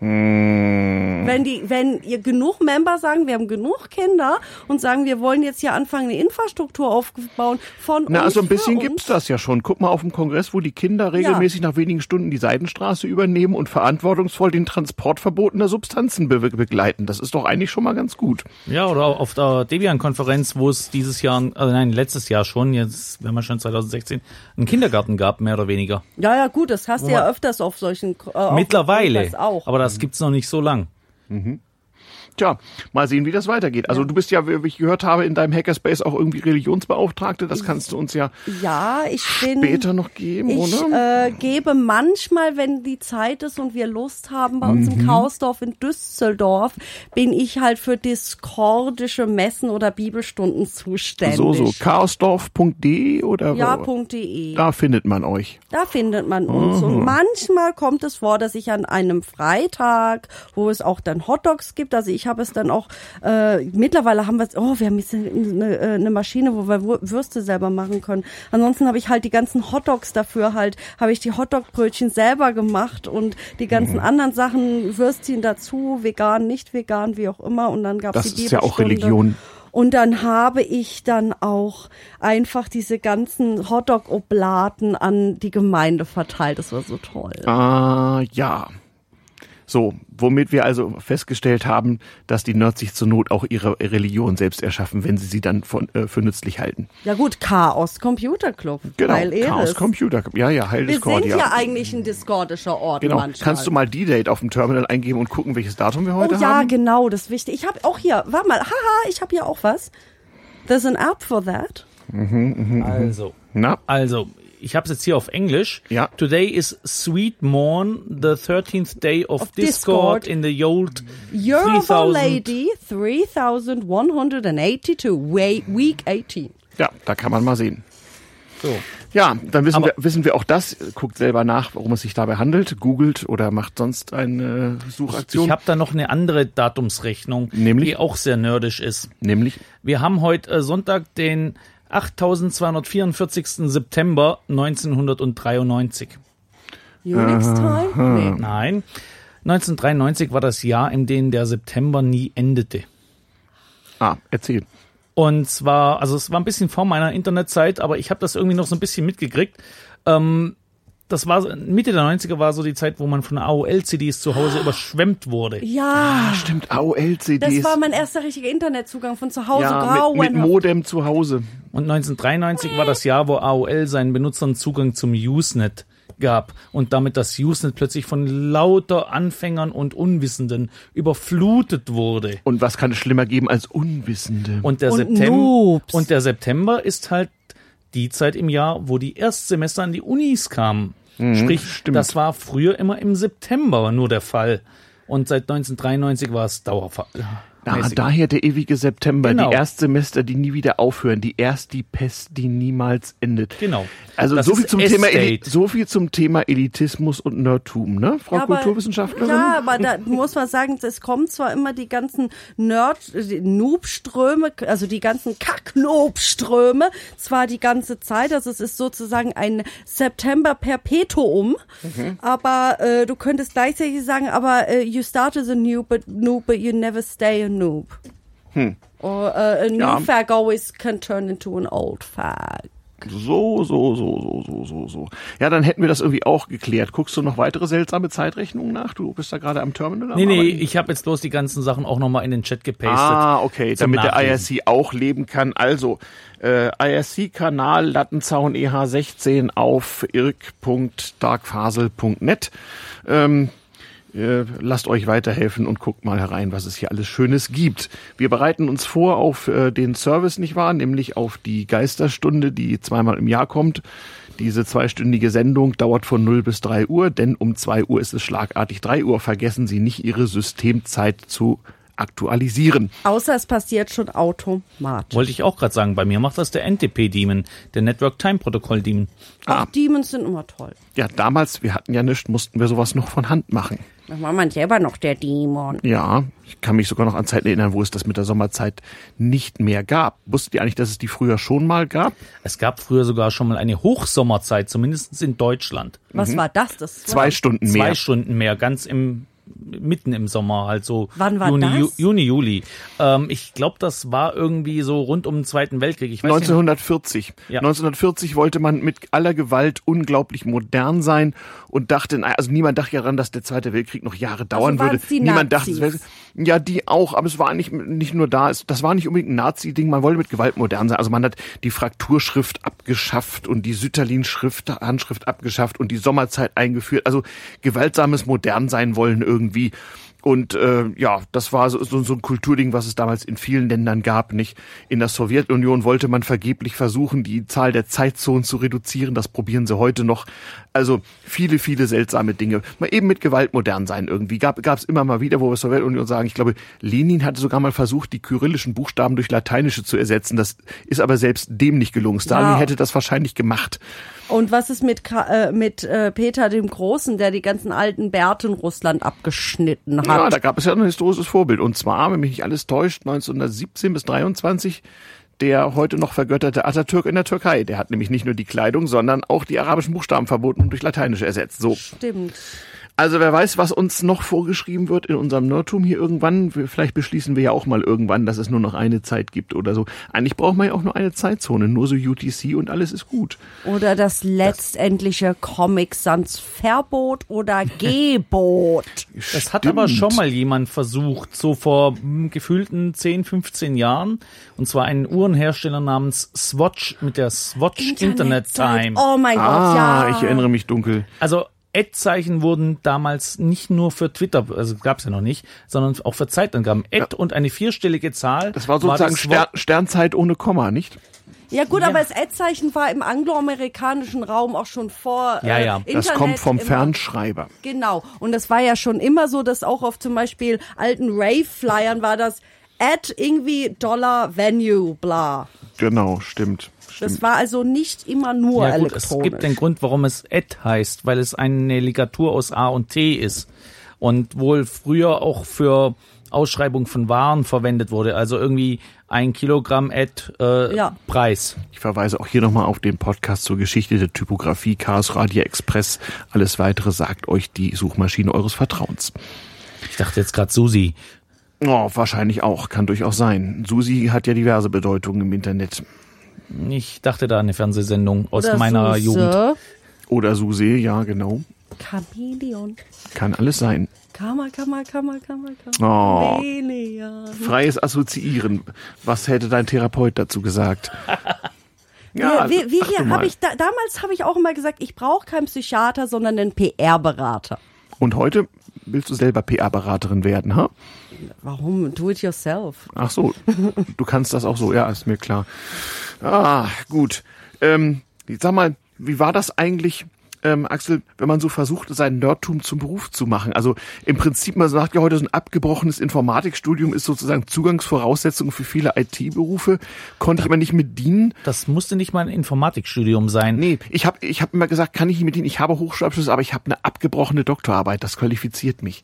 Hm. Wenn die, wenn ihr genug Member sagen, wir haben genug Kinder und sagen, wir wollen jetzt hier anfangen, eine Infrastruktur aufzubauen von Na, uns also ein bisschen gibt's das ja schon. Guck mal auf dem Kongress, wo die Kinder regelmäßig nach wenigen Stunden die Seidenstraße übernehmen und verantwortungsvoll den Transport verbotener Substanzen be begleiten. Das ist doch eigentlich schon mal ganz gut. Ja, oder auf der Debian-Konferenz, wo es dieses Jahr, also nein, letztes Jahr schon, jetzt wenn man schon 2016, einen Kindergarten gab, mehr oder weniger. Ja, ja, gut, das hast du ja öfters auf solchen äh, auf Mittlerweile. Auch. Aber das gibt's noch nicht so lang. Tja, mal sehen, wie das weitergeht. Also du bist ja, wie ich gehört habe, in deinem Hackerspace auch irgendwie Religionsbeauftragte. Das kannst du uns ja ja, ich bin später noch geben, Ich oder? äh, gebe manchmal, wenn die Zeit ist und wir Lust haben, bei uns Mhm. im Chaosdorf in Düsseldorf, bin ich halt für diskordische Messen oder Bibelstunden zuständig. so, so. chaosdorf.de oder Ja, wo? .de. Da findet man euch. Da findet man uns. Und manchmal kommt es vor, dass ich an einem Freitag, wo es auch dann Hotdogs gibt, also ich habe es dann auch, äh, mittlerweile haben wir es, oh, wir haben jetzt eine, äh, eine Maschine, wo wir Würste selber machen können. Ansonsten habe ich halt die ganzen Hotdogs dafür halt, habe ich die Hotdog-Brötchen selber gemacht und die ganzen Mhm. anderen Sachen, Würstchen dazu, vegan, nicht vegan, wie auch immer. Und dann gab es Das die ist ja auch. Religion. Und dann habe ich dann auch einfach diese ganzen Hotdog-Oblaten an die Gemeinde verteilt. Das war so toll. Ah, ja. So, womit wir also festgestellt haben, dass die Nerds sich zur Not auch ihre Religion selbst erschaffen, wenn sie sie dann von, äh, für nützlich halten. Ja gut, Chaos Computer Club. Genau, Chaos Eris. Computer. Ja, ja, Heil Wir sind Discordia. ja eigentlich ein discordischer Ort Genau. manchmal. Kannst du mal D-Date auf dem Terminal eingeben und gucken, welches Datum wir Oh heute ja, haben? genau, das ist wichtig. Ich habe auch hier, warte mal, haha, ich habe hier auch was. There's an app for that. Also, Na, also, ich habe es jetzt hier auf Englisch. Ja. Today is Sweet Morn, the 13th day of, Of Discord, Discord. in the old Year of Our 3000. Lady 3182, way, week 18. ja, da kann man mal sehen. So. Ja, dann wissen Aber- wir, wissen wir auch das. Guckt selber nach, worum es sich dabei handelt. Googelt oder macht sonst eine Suchaktion. Ich habe da noch eine andere Datumsrechnung, Nämlich? die auch sehr nerdisch ist. Nämlich, Wir haben heute äh, Sonntag, den 8244. September 1993. Unix Time? Nee. Nein, 1993 war das Jahr, in dem der September nie endete. ah, erzähl. Und zwar, also es war ein bisschen vor meiner Internetzeit, aber ich habe das irgendwie noch so ein bisschen mitgekriegt. Ähm, das war Mitte der 90er war so die Zeit, wo man von AOL-CDs zu Hause überschwemmt wurde. Ja, Stimmt, AOL-CDs. das war mein erster richtiger Internetzugang von zu Hause. ja, mit, mit Modem zu Hause. Und 1993 war das Jahr, wo AOL seinen Benutzern Zugang zum Usenet gab und damit das Usenet plötzlich von lauter Anfängern und Unwissenden überflutet wurde. Und was kann es schlimmer geben als Unwissende? Und der Und September Noobs. und der September ist halt die Zeit im Jahr, wo die Erstsemester an die Unis kamen. Sprich, stimmt. das war früher immer im September nur der Fall. Und seit 1993 war es Dauerfall. Na, daher der ewige September, Genau. die Erstsemester, die nie wieder aufhören, die erst die Pest, die niemals endet. Genau. Also Das so viel zum Thema so viel zum Thema Elitismus und Nerdtum, ne, Frau Ja, aber- Kulturwissenschaftlerin? Ja, aber da muss man sagen, es kommen zwar immer die ganzen Nerd, Noobströme, also die ganzen Kack-Noobströme, zwar die ganze Zeit, also es ist sozusagen ein September Perpetuum, Mhm. aber äh, du könntest gleichzeitig sagen, aber äh, you start as a noob, but, noob, but you never stay a noob. Or uh, a new Ja. fag always can turn into an old fag. So, so, so, so, so, so, so. Ja, dann hätten wir das irgendwie auch geklärt. Guckst du noch weitere seltsame Zeitrechnungen nach? Du bist da gerade am Terminal. am Nee, nee, Arbeiten? ich habe jetzt bloß die ganzen Sachen auch nochmal in den Chat gepastet. Ah, okay, damit der Nachlesen. IRC auch leben kann. Also, äh, IRC-Kanal Lattenzaun EH16 auf irk.darkfasel.net. Ähm, äh, lasst euch weiterhelfen und guckt mal herein, was es hier alles Schönes gibt. Wir bereiten uns vor auf äh, den Service, nicht wahr? Nämlich auf die Geisterstunde, die zweimal im Jahr kommt. Diese zweistündige Sendung dauert von 0 bis 3 Uhr, denn um 2 Uhr ist es schlagartig 3 Uhr. Vergessen Sie nicht, Ihre Systemzeit zu aktualisieren. Außer es passiert schon automatisch. Wollte ich auch gerade sagen, bei mir macht das der NTP-Demon, der Network Time Protocol Demon. Auch Demons sind immer toll. Ja, damals, wir hatten ja nichts, mussten wir sowas noch von Hand machen. Da war man selber noch der Dämon. Ja, ich kann mich sogar noch an Zeiten erinnern, wo es das mit der Sommerzeit nicht mehr gab. Wusstet ihr eigentlich, dass es die früher schon mal gab? Es gab früher sogar schon mal eine Hochsommerzeit, zumindest in Deutschland. Was war das? das Zwei Stunden Zwei mehr. Stunden mehr, ganz im mitten im Sommer, halt so Wann war Juni, das? Ju, Juni, Juli. Ähm, ich glaube, das war irgendwie so rund um den Zweiten Weltkrieg. Ich weiß nicht, 1940. Ja. 1940 wollte man mit aller Gewalt unglaublich modern sein und dachte, also niemand dachte ja daran, dass der Zweite Weltkrieg noch Jahre dauern würde. waren's die Niemand dachte, es Nazis? wäre, ja, die auch, aber es war nicht, nicht nur da, es, das war nicht unbedingt ein Nazi-Ding, man wollte mit Gewalt modern sein. Also man hat die Frakturschrift abgeschafft und die Sütterlin-Schrift, Handschrift abgeschafft und die Sommerzeit eingeführt. Also gewaltsames modern sein wollen irgendwie irgendwie und äh, ja, das war so, so, so ein Kulturding, was es damals in vielen Ländern gab. Nicht in der Sowjetunion wollte man vergeblich versuchen, die Zahl der Zeitzonen zu reduzieren. Das probieren sie heute noch. Also viele, viele seltsame Dinge. Mal eben mit Gewalt modern sein irgendwie. Gab es immer mal wieder, wo wir Sowjetunion sagen. Ich glaube, Lenin hatte sogar mal versucht, die kyrillischen Buchstaben durch lateinische zu ersetzen. Das ist aber selbst dem nicht gelungen. Stalin Ja. hätte das wahrscheinlich gemacht. Und was ist mit, äh, mit äh, Peter dem Großen, der die ganzen alten Bärte in Russland abgeschnitten hat? Ja, da gab es ja ein historisches Vorbild. Und zwar, wenn mich nicht alles täuscht, 1917 bis 23 der heute noch vergötterte Atatürk in der Türkei. Der hat nämlich nicht nur die Kleidung, sondern auch die arabischen Buchstaben verboten und durch lateinische ersetzt. So. Stimmt. Also wer weiß, was uns noch vorgeschrieben wird in unserem Nerdtum hier irgendwann. Vielleicht beschließen wir ja auch mal irgendwann, dass es nur noch eine Zeit gibt oder so. Eigentlich braucht man ja auch nur eine Zeitzone, nur so UTC und alles ist gut. Oder das letztendliche Comic Sans Verbot oder Gebot. Das hat aber schon mal jemand versucht, so vor hm, gefühlten 10, 15 Jahren. Und zwar ein Uhrenhersteller namens Swatch mit der Swatch Internet Time. Oh mein Gott, Ah, ja. ich erinnere mich dunkel. Also Ad-Zeichen wurden damals nicht nur für Twitter, also gab's ja noch nicht, sondern auch für Zeitangaben. Ad und eine vierstellige Zahl. Das war sozusagen das Stern, Sternzeit ohne Komma, nicht? Ja gut, Ja. aber das Ad-Zeichen war im angloamerikanischen Raum auch schon vor Ja, äh, ja. Internet. Das kommt vom immer. Fernschreiber. Genau. Und das war ja schon immer so, dass auch auf zum Beispiel alten Rave-Flyern war das Ad irgendwie Dollar Venue, bla. Genau, stimmt. Das war also nicht immer nur Ja gut, es elektronisch. gibt den Grund, warum es Ad heißt, weil es eine Ligatur aus A und T ist und wohl früher auch für Ausschreibung von Waren verwendet wurde. Also irgendwie ein Kilogramm Ad äh, Ja. Preis. Ich verweise auch hier nochmal auf den Podcast zur Geschichte der Typografie Chaos Radio Express. Alles weitere sagt euch die Suchmaschine eures Vertrauens. Ich dachte jetzt gerade Susi. Oh, wahrscheinlich auch, kann durchaus sein. Susi hat ja diverse Bedeutungen im Internet. Ich dachte da an eine Fernsehsendung aus Oder meiner Suse, Jugend. Oder Suse, ja, genau. Chameleon. Kann alles sein. Kammer, Kammer, Kammer, Kammer, Oh. Kammer. Chameleon. Freies Assoziieren. Was hätte dein Therapeut dazu gesagt? Ja, wie, wie hier habe ich da, damals habe ich auch immer gesagt, ich brauche keinen Psychiater, sondern einen PR-Berater. Und heute willst du selber PR-Beraterin werden, ha? Warum? Do it yourself. Ach so, du kannst das auch so, ja, ist mir klar. Ah, gut. Ähm, sag mal, wie war das eigentlich, ähm, Axel, wenn man so versucht, sein Nerdtum zum Beruf zu machen? Also im Prinzip, man sagt ja heute, so ein abgebrochenes Informatikstudium ist sozusagen Zugangsvoraussetzung für viele IT-Berufe. Konnte ich aber nicht mit dienen. Das musste nicht mal ein Informatikstudium sein. Nee, ich habe ich hab immer gesagt, kann ich nicht mit dienen. Ich habe Hochschulabschluss, aber ich habe eine abgebrochene Doktorarbeit. Das qualifiziert mich.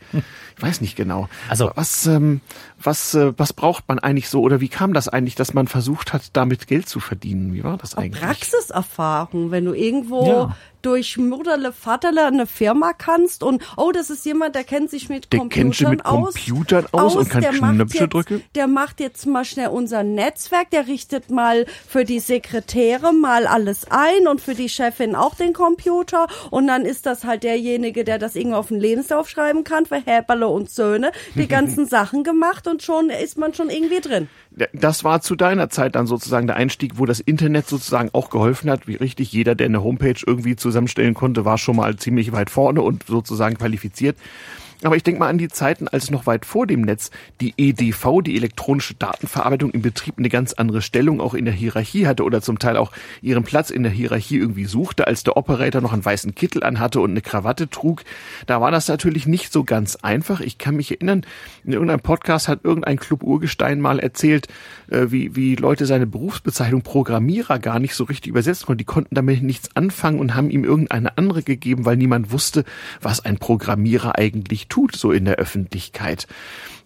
Ich weiß nicht genau. Also- was, ähm, was, äh, was braucht man eigentlich so oder wie kam das eigentlich, dass man versucht hat, damit Geld zu verdienen? Wie war das eigentlich? Praxiserfahrung, wenn du irgendwo Ja. Durch Mutterle, Vaterle eine Firma kannst und oh, das ist jemand, der kennt sich mit Der Computern kennt sich mit aus. Computern aus und kann der macht Knöpfe jetzt, drücken. Der macht jetzt mal schnell unser Netzwerk, der richtet mal für die Sekretäre mal alles ein und für die Chefin auch den Computer und dann ist das halt derjenige, der das irgendwo auf den Lebenslauf schreiben kann für Häberle und Söhne, die ganzen Sachen gemacht und schon ist man schon irgendwie drin. Das war zu deiner Zeit dann sozusagen der Einstieg, wo das Internet sozusagen auch geholfen hat. Wie richtig jeder, der eine Homepage irgendwie zusammenstellen konnte, war schon mal ziemlich weit vorne und sozusagen qualifiziert. Aber ich denke mal an die Zeiten, als noch weit vor dem Netz die EDV, die elektronische Datenverarbeitung im Betrieb, eine ganz andere Stellung auch in der Hierarchie hatte oder zum Teil auch ihren Platz in der Hierarchie irgendwie suchte, als der Operator noch einen weißen Kittel anhatte und eine Krawatte trug. Da war das natürlich nicht so ganz einfach. Ich kann mich erinnern, in irgendeinem Podcast hat irgendein Club Urgestein mal erzählt, äh, wie, wie Leute seine Berufsbezeichnung Programmierer gar nicht so richtig übersetzen konnten. Die konnten damit nichts anfangen und haben ihm irgendeine andere gegeben, weil niemand wusste, was ein Programmierer eigentlich tut, so in der Öffentlichkeit.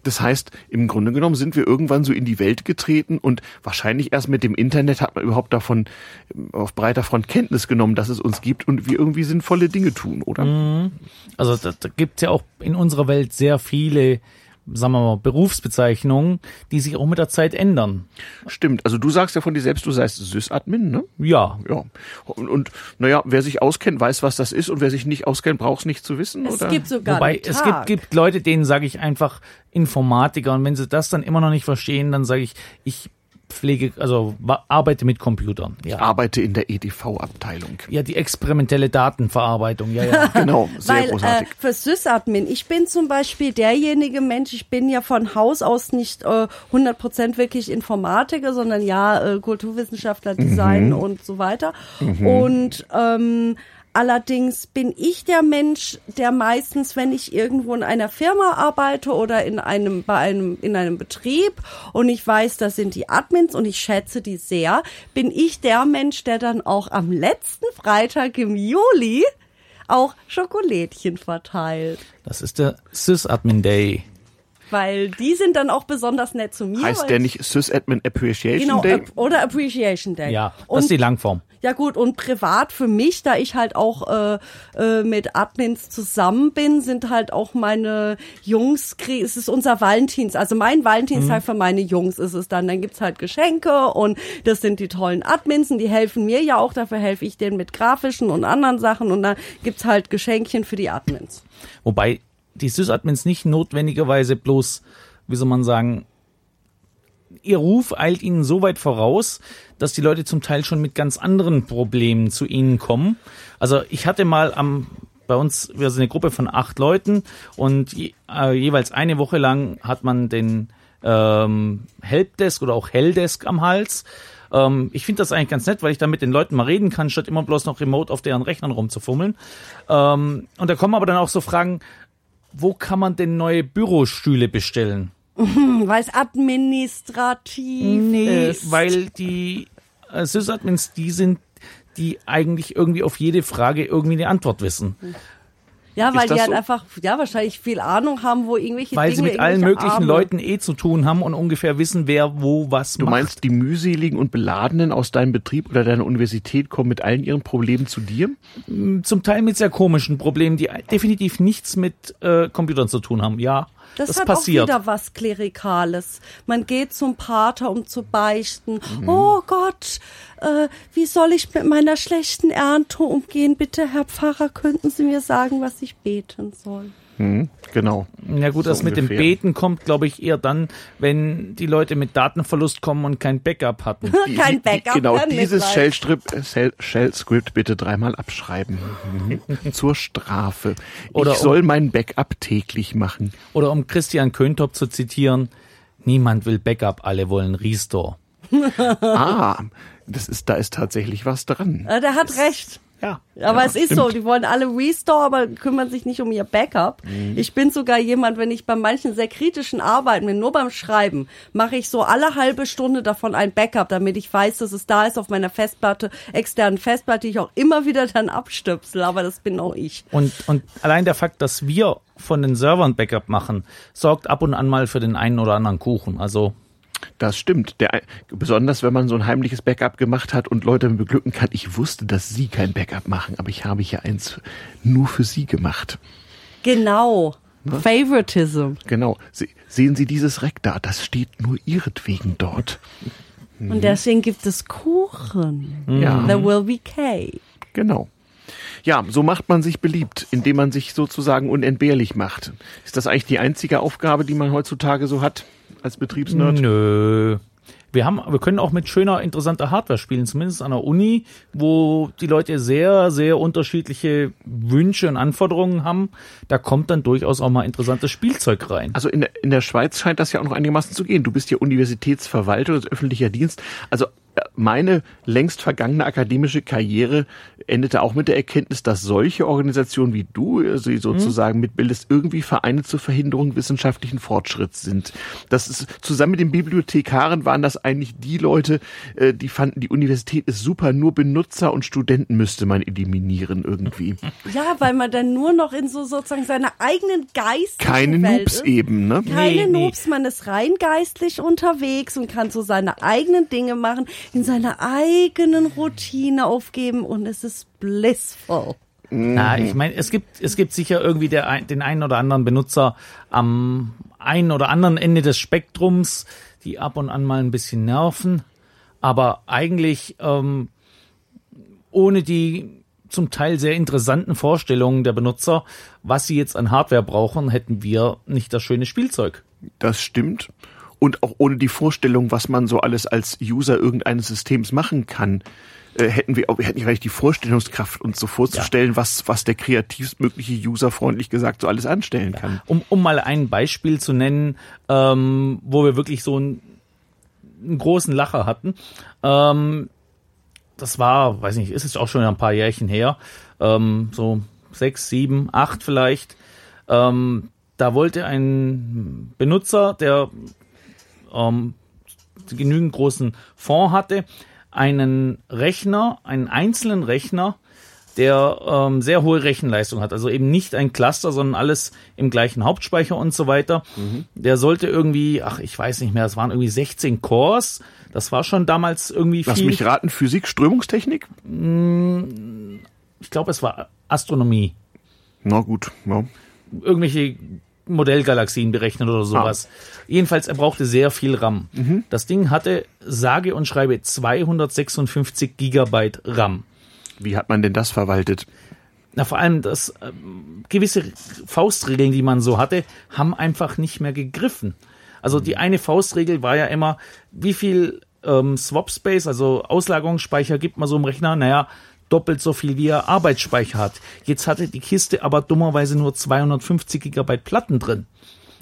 Das heißt, im Grunde genommen sind wir irgendwann so in die Welt getreten und wahrscheinlich erst mit dem Internet hat man überhaupt davon ähm, auf breiter Front Kenntnis genommen, dass es uns gibt und wir irgendwie sinnvolle Dinge tun, oder? Also da, da gibt ja auch in unserer Welt sehr viele, sagen wir mal, Berufsbezeichnungen, die sich auch mit der Zeit ändern. Stimmt. Also du sagst ja von dir selbst, du seist Sysadmin, ne? Ja, Ja. Und, und naja, wer sich auskennt, weiß, was das ist und wer sich nicht auskennt, braucht es nicht zu wissen, Es oder? gibt sogar Wobei einen es Tag. gibt, gibt Leute, denen sage ich einfach Informatiker und wenn sie das dann immer noch nicht verstehen, dann sage ich, ich pflege, also arbeite mit Computern. Ich Ja. arbeite in der EDV-Abteilung. ja, die experimentelle Datenverarbeitung, ja, ja. Genau, sehr Weil äh, großartig. für Sysadmin, ich bin zum Beispiel derjenige Mensch, ich bin ja von Haus aus nicht äh, 100% wirklich Informatiker, sondern ja äh, Kulturwissenschaftler, Design und so weiter. Und ähm, Allerdings bin ich der Mensch, der meistens, wenn ich irgendwo in einer Firma arbeite oder in einem, bei einem, in einem Betrieb und ich weiß, das sind die Admins und ich schätze die sehr, bin ich der Mensch, der dann auch am letzten Freitag im Juli auch Schokolädchen verteilt. Das ist der Sysadmin Day. Weil die sind dann auch besonders nett zu mir. Heißt der ich- nicht Sysadmin Appreciation Genau, Day? Ap- oder Appreciation Day. Ja, das und ist die Langform. Ja gut, und privat für mich, da ich halt auch äh, äh, mit Admins zusammen bin, sind halt auch meine Jungs, es ist unser Valentins, also mein Valentinstag für meine Jungs ist es dann. Dann gibt's halt Geschenke und das sind die tollen Admins und die helfen mir ja auch, dafür helfe ich denen mit grafischen und anderen Sachen und dann gibt's halt Geschenkchen für die Admins. Wobei die Sysadmins nicht notwendigerweise bloß, wie soll man sagen, ihr Ruf eilt ihnen so weit voraus, dass die Leute zum Teil schon mit ganz anderen Problemen zu ihnen kommen. Also ich hatte mal am bei uns, wir sind eine Gruppe von acht Leuten und je, äh, jeweils eine Woche lang hat man den ähm, Helpdesk oder auch Helldesk am Hals. Ähm, ich finde das eigentlich ganz nett, weil ich da mit den Leuten mal reden kann, statt immer bloß noch remote auf deren Rechnern rumzufummeln. Ähm, und da kommen aber dann auch so Fragen, wo kann man denn neue Bürostühle bestellen? Weil es administrativ ist. weil die äh, Sysadmins die sind, die eigentlich irgendwie auf jede Frage irgendwie eine Antwort wissen. Ja, weil die halt so? einfach, ja, wahrscheinlich viel Ahnung haben, wo irgendwelche Weil Dinge, sie mit allen möglichen Arme- Leuten eh zu tun haben und ungefähr wissen, wer wo was Du macht. meinst, die mühseligen und beladenen aus deinem Betrieb oder deiner Universität kommen mit allen ihren Problemen zu dir? zum Teil mit sehr komischen Problemen, die definitiv nichts mit äh, Computern zu tun haben. Ja, Das, das, hat passiert. auch wieder was Klerikales. Man geht zum Pater, um zu beichten. Mhm. Oh Gott, äh, wie soll ich mit meiner schlechten Ernte umgehen? Bitte, Herr Pfarrer, könnten Sie mir sagen, was ich beten soll? Hm, genau. Ja gut, So das mit dem ungefähr. Beten kommt, glaube ich, eher dann, wenn die Leute mit Datenverlust kommen und kein Backup hatten. Die- Kein die- Backup. Genau, kann nicht dieses. Shell-Script Shell- Shell-Script bitte dreimal abschreiben. Mhm. Zur Strafe. Oder ich soll mein Backup täglich machen. Oder um Christian Köntop zu zitieren, niemand will Backup, alle wollen Restore. Ah, das ist, da ist tatsächlich was dran. Äh, der hat recht. Ja. Aber ja, es ist stimmt. so, die wollen alle Restore, aber kümmern sich nicht um ihr Backup. Mhm. Ich bin sogar jemand, wenn ich bei manchen sehr kritischen Arbeiten bin, nur beim Schreiben, mache ich so alle halbe Stunde davon ein Backup, damit ich weiß, dass es da ist auf meiner Festplatte, externen Festplatte, die ich auch immer wieder dann abstöpsel, aber das bin auch ich. Und, und allein der Fakt, dass wir von den Servern Backup machen, sorgt ab und an mal für den einen oder anderen Kuchen. Also Das stimmt. Der, besonders wenn man so ein heimliches Backup gemacht hat und Leute beglücken kann. Ich wusste, dass Sie kein Backup machen, aber ich habe hier eins nur für Sie gemacht. Genau. Favoritism. Genau. Se sehen Sie dieses Reck da? Das steht nur Ihretwegen dort. Und deswegen gibt es Kuchen. Ja. There will be cake. Genau. Ja, so macht man sich beliebt, indem man sich sozusagen unentbehrlich macht. Ist das eigentlich die einzige Aufgabe, die man heutzutage so hat als Betriebsnerd? nö. wir haben, wir können auch mit schöner, interessanter Hardware spielen, zumindest an der Uni, wo die Leute sehr, sehr unterschiedliche Wünsche und Anforderungen haben. Da kommt dann durchaus auch mal interessantes Spielzeug rein. Also in der, in der Schweiz scheint das ja auch noch einigermaßen zu gehen. Du bist ja Universitätsverwalter, das öffentlicher Dienst. Also meine längst vergangene akademische Karriere endete auch mit der Erkenntnis, dass solche Organisationen wie du äh, sie sozusagen mitbildest, irgendwie Vereine zur Verhinderung wissenschaftlichen Fortschritts sind. Das ist zusammen mit den Bibliothekaren waren das eigentlich die Leute, äh, die fanden, die Universität ist super, nur Benutzer und Studenten müsste man eliminieren irgendwie. Ja, weil man dann nur noch in so sozusagen seiner eigenen geistigen Keine Welt Noobs ist. eben, ne? Keine Nee, nee. Noobs, man ist rein geistlich unterwegs und kann so seine eigenen Dinge machen, in seiner eigenen Routine aufgeben und es ist blissful. Na, ich meine, es gibt, es gibt sicher irgendwie der, den einen oder anderen Benutzer am einen oder anderen Ende des Spektrums, die ab und an mal ein bisschen nerven. Aber eigentlich ähm, ohne die zum Teil sehr interessanten Vorstellungen der Benutzer, was sie jetzt an Hardware brauchen, hätten wir nicht das schöne Spielzeug. Das stimmt. Und auch ohne die Vorstellung, was man so alles als User irgendeines Systems machen kann, äh, hätten wir, auch- wir hätten nicht eigentlich die Vorstellungskraft, uns so vorzustellen, was, was der kreativstmögliche User freundlich gesagt so alles anstellen kann. Um, um mal ein Beispiel zu nennen, ähm, wo wir wirklich so einen, einen großen Lacher hatten. Ähm, das war, weiß nicht, ist es auch schon ein paar Jährchen her, ähm, so sechs, sieben, acht vielleicht. Ähm, da wollte ein Benutzer, der ähm, genügend großen Fonds hatte, einen Rechner, einen einzelnen Rechner, der ähm, sehr hohe Rechenleistung hat. Also eben nicht ein Cluster, sondern alles im gleichen Hauptspeicher und so weiter. Der sollte irgendwie, ach, ich weiß nicht mehr, es waren irgendwie 16 Cores. Das war schon damals irgendwie Lass viel. mich raten, Physik, Strömungstechnik? ich glaube, es war Astronomie. Na gut, ja. irgendwelche Modellgalaxien berechnet oder sowas. Jedenfalls, er brauchte sehr viel RAM. Das Ding hatte sage und schreibe 256 Gigabyte RAM. Wie hat man denn das verwaltet? Na, vor allem das ähm, gewisse Faustregeln, die man so hatte, haben einfach nicht mehr gegriffen. Also die eine Faustregel war ja immer, wie viel ähm, Swap Space, also Auslagerungsspeicher gibt man so im Rechner? Naja, doppelt so viel wie er Arbeitsspeicher hat. Jetzt hatte die Kiste aber dummerweise nur 250 Gigabyte Platten drin.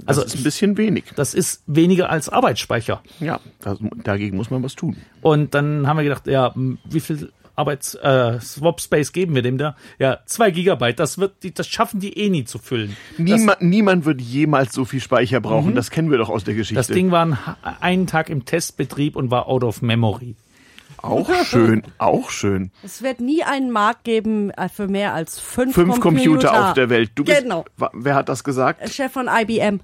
Also Also das ist ein bisschen wenig. das ist weniger als Arbeitsspeicher. Ja, das, dagegen muss man was tun. Und dann haben wir gedacht, ja, wie viel Arbeits äh, Swap Space geben wir dem da? Ja, zwei Gigabyte. Das wird, die, das schaffen die eh nie zu füllen. Niemand, niemand wird jemals so viel Speicher brauchen. Das kennen wir doch aus der Geschichte. Das Ding war ein, einen Tag im Testbetrieb und war out of memory. Auch schön, auch schön. Es wird nie einen Markt geben äh, für mehr als fünf, Fünf Computer, auf der Welt. Du bist, Genau. Wer hat das gesagt? Chef von IBM.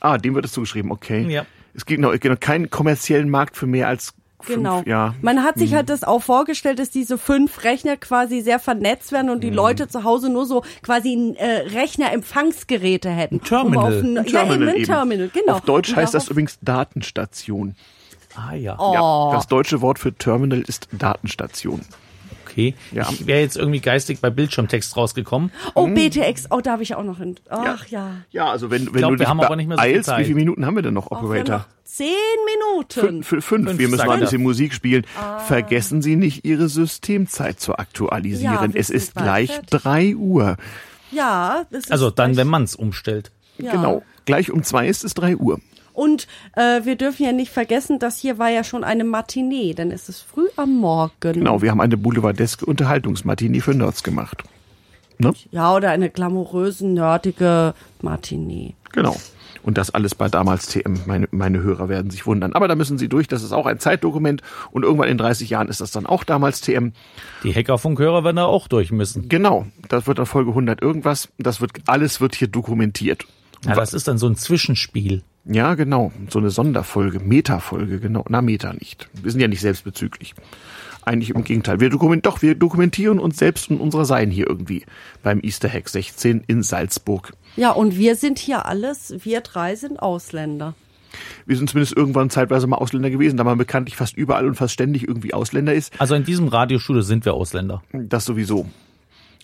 Ah, dem wird es zugeschrieben. Okay. Ja. Es gibt noch genau, keinen kommerziellen Markt für mehr als fünf. Genau. Ja. Man hat sich halt das auch vorgestellt, dass diese fünf Rechner quasi sehr vernetzt werden und die Leute zu Hause nur so quasi äh, Rechnerempfangsgeräte hätten. Ein Terminal. Um auf ein, Ein ja, eben ein. Terminal, genau. Auf Deutsch Und heißt das übrigens Datenstation. Ah ja, Oh. Ja, das deutsche Wort für Terminal ist Datenstation. okay. Ja. Ich wäre jetzt irgendwie geistig bei Bildschirmtext rausgekommen. Oh, BTX, oh, da habe ich auch noch ein. Ach ja. Ja, also wenn, wenn glaub, du wir dich haben aber nicht mehr so viel beeilst, wie viele Minuten haben wir denn noch, Operator? noch zehn Minuten. Fünf, fünf, fünf. Wir müssen mal ein bisschen Musik spielen. Vergessen Sie nicht, Ihre Systemzeit zu aktualisieren. Ja, es ist gleich fertig. drei Uhr. Ja, das ist Also dann, wenn man's umstellt. ja. Genau. Gleich um zwei ist es drei Uhr. Und äh, wir dürfen ja nicht vergessen, das hier war ja schon eine Matinee, denn es ist früh am Morgen. Genau, wir haben eine boulevardeske Unterhaltungsmatinee für Nerds gemacht. Ne? Ja, oder eine glamouröse, nerdige Matinee. Genau. Und das alles bei damals TM. Meine, meine Hörer werden sich wundern. Aber da müssen Sie durch. Das ist auch ein Zeitdokument. Und irgendwann in 30 Jahren ist das dann auch damals TM. Die Hackerfunkhörer werden da auch durch müssen. Genau. Das wird dann Folge 100 irgendwas. Das wird, alles wird hier dokumentiert. Ja, das ist dann so ein Zwischenspiel. Ja, genau. So eine Sonderfolge, Meta-Folge, genau. Na, Meta nicht. Wir sind ja nicht selbstbezüglich. Eigentlich im Gegenteil. Wir dokumentieren, doch, wir dokumentieren uns selbst und unser Sein hier irgendwie beim Easter Hack 16 in Salzburg. Ja, und wir sind hier alles, wir drei sind Ausländer. Wir sind zumindest irgendwann zeitweise mal Ausländer gewesen, da man bekanntlich fast überall und fast ständig irgendwie Ausländer ist. Also in diesem Radiostudio sind wir Ausländer. Das sowieso.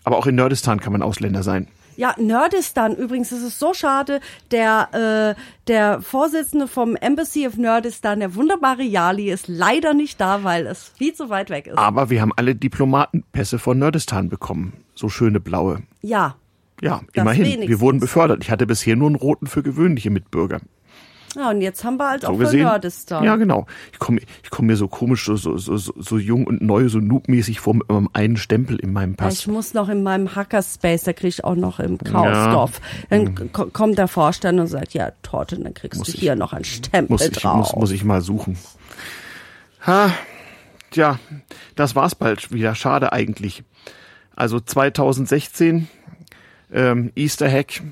Aber auch in Nerdistan kann man Ausländer sein. Ja, Nerdistan übrigens, ist so schade. Der, äh, der Vorsitzende vom Embassy of Nerdistan, der wunderbare Yali, ist leider nicht da, weil es viel zu weit weg ist. Aber wir haben alle Diplomatenpässe von Nerdistan bekommen. So schöne blaue. Ja, Ja, Das immerhin. wenigstens. Wir wurden befördert. Ich hatte bisher nur einen roten für gewöhnliche Mitbürger. Ja, und jetzt haben wir halt So auch gesehen. Nerdistan. Ja, genau. Ich komme ich komm mir so komisch, so, so, so, so jung und neu, so noobmäßig vor mit meinem einen Stempel in meinem Ja, Pass. Ich muss noch in meinem Hackerspace, da krieg ich auch noch im Chaosdorf. Dann ko- kommt der Vorstand und sagt, ja, Torte, dann kriegst Mhm. Muss du ich- hier noch einen Stempel muss ich, drauf. muss, muss ich mal suchen. Ha, tja, das war's bald wieder. Schade eigentlich. Also 2016, ähm, Easter Hack,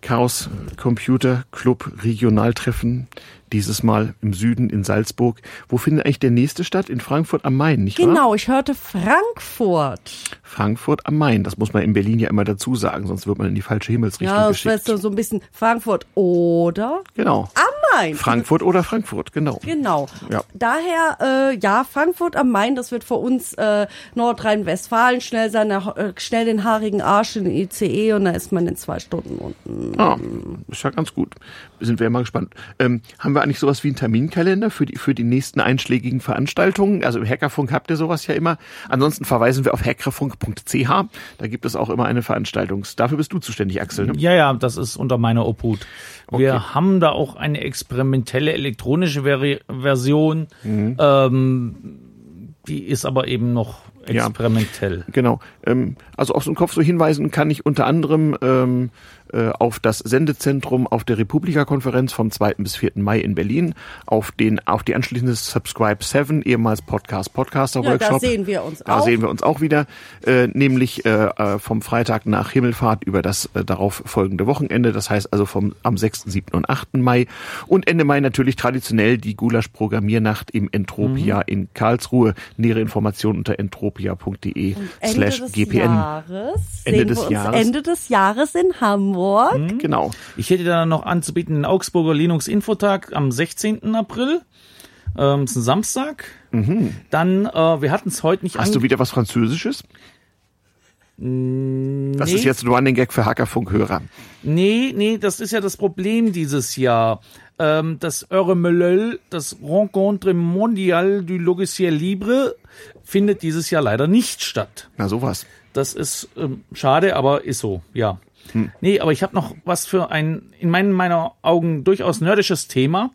Chaos Computer Club Regionaltreffen, dieses Mal im Süden in Salzburg. Wo findet eigentlich der nächste statt? In Frankfurt am Main, nicht wahr? Genau, ich hörte Frankfurt. Frankfurt am Main. Das muss man in Berlin ja immer dazu sagen, sonst wird man in die falsche Himmelsrichtung Ja, das geschickt. ist so, so ein bisschen Frankfurt oder Genau. am Main. Frankfurt oder Frankfurt, genau. Genau. Ja. Daher, äh, ja, Frankfurt am Main, das wird für uns äh, Nordrhein-Westfalen schnell seine, äh, schnell den haarigen Arsch in den ICE und da ist man in zwei Stunden unten. Ah, ist ja ganz gut. Sind wir ja mal gespannt. Ähm, haben wir eigentlich sowas wie einen Terminkalender für die, für die nächsten einschlägigen Veranstaltungen? Also im Hackerfunk habt ihr sowas ja immer. Ansonsten verweisen wir auf hackerfunk.ch. Da gibt es auch immer eine Veranstaltung. Dafür bist du zuständig, Axel. Ne? Ja, ja, das ist unter meiner Obhut. Wir haben da auch eine experimentelle elektronische Veri Version. Mhm. Ähm, die ist aber eben noch Ja. experimentell. Genau. Ähm, also auf so einen Kopf so hinweisen kann ich unter anderem ähm, äh, auf das Sendezentrum auf der Republika-Konferenz vom 2. bis 4. Mai in Berlin, auf den auf die anschließende Subscribe 7, ehemals Podcast Podcaster Ja, Workshop. da sehen wir uns Da auch. sehen wir uns auch wieder, äh, nämlich äh, äh, vom Freitag nach Himmelfahrt über das äh, darauf folgende Wochenende. Das heißt also vom am 6., 7. und 8. Mai. Und Ende Mai natürlich traditionell die Gulasch-Programmiernacht im Entropia Mhm. in Karlsruhe. Nähere Informationen unter entropia.de Ende slash des gpn. Jahres Ende des wir uns Jahres. Ende des Jahres in Hamburg. Genau. Ich hätte da noch anzubieten den Augsburger Linux Infotag am 16. April. Ähm, ist ein Samstag. Dann, äh, wir hatten es heute nicht Mhm. Hast du wieder was Französisches? Das ist jetzt ein Running Gag für Hackerfunk-Hörer. Nee, nee, das ist ja das Problem dieses Jahr. Ähm, das RMLL, das Rencontre Mondiale du Logiciel Libre, findet dieses Jahr leider nicht statt. Na sowas. Das ist ähm, schade, aber ist so, ja. Nee, aber ich habe noch was für ein, in meinen meiner Augen durchaus nerdisches Thema,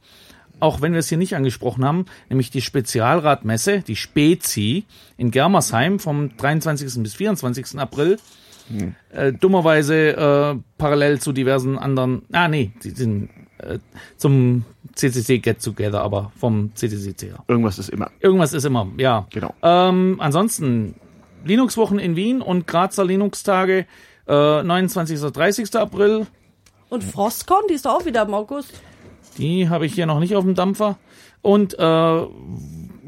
auch wenn wir es hier nicht angesprochen haben, nämlich die Spezialradmesse, die Spezi in Germersheim vom 23. bis 24. April. Äh, dummerweise äh, parallel zu diversen anderen, ah nee, die sind äh, zum CCC Get Together, aber vom CCC. Irgendwas ist immer. Irgendwas ist immer, ja. Genau. Ähm, ansonsten Linux-Wochen in Wien und Grazer Linux-Tage äh, 29. und 30. April. Und Frostcon, die ist doch auch wieder im August. Die habe ich hier noch nicht auf dem Dampfer. Und äh,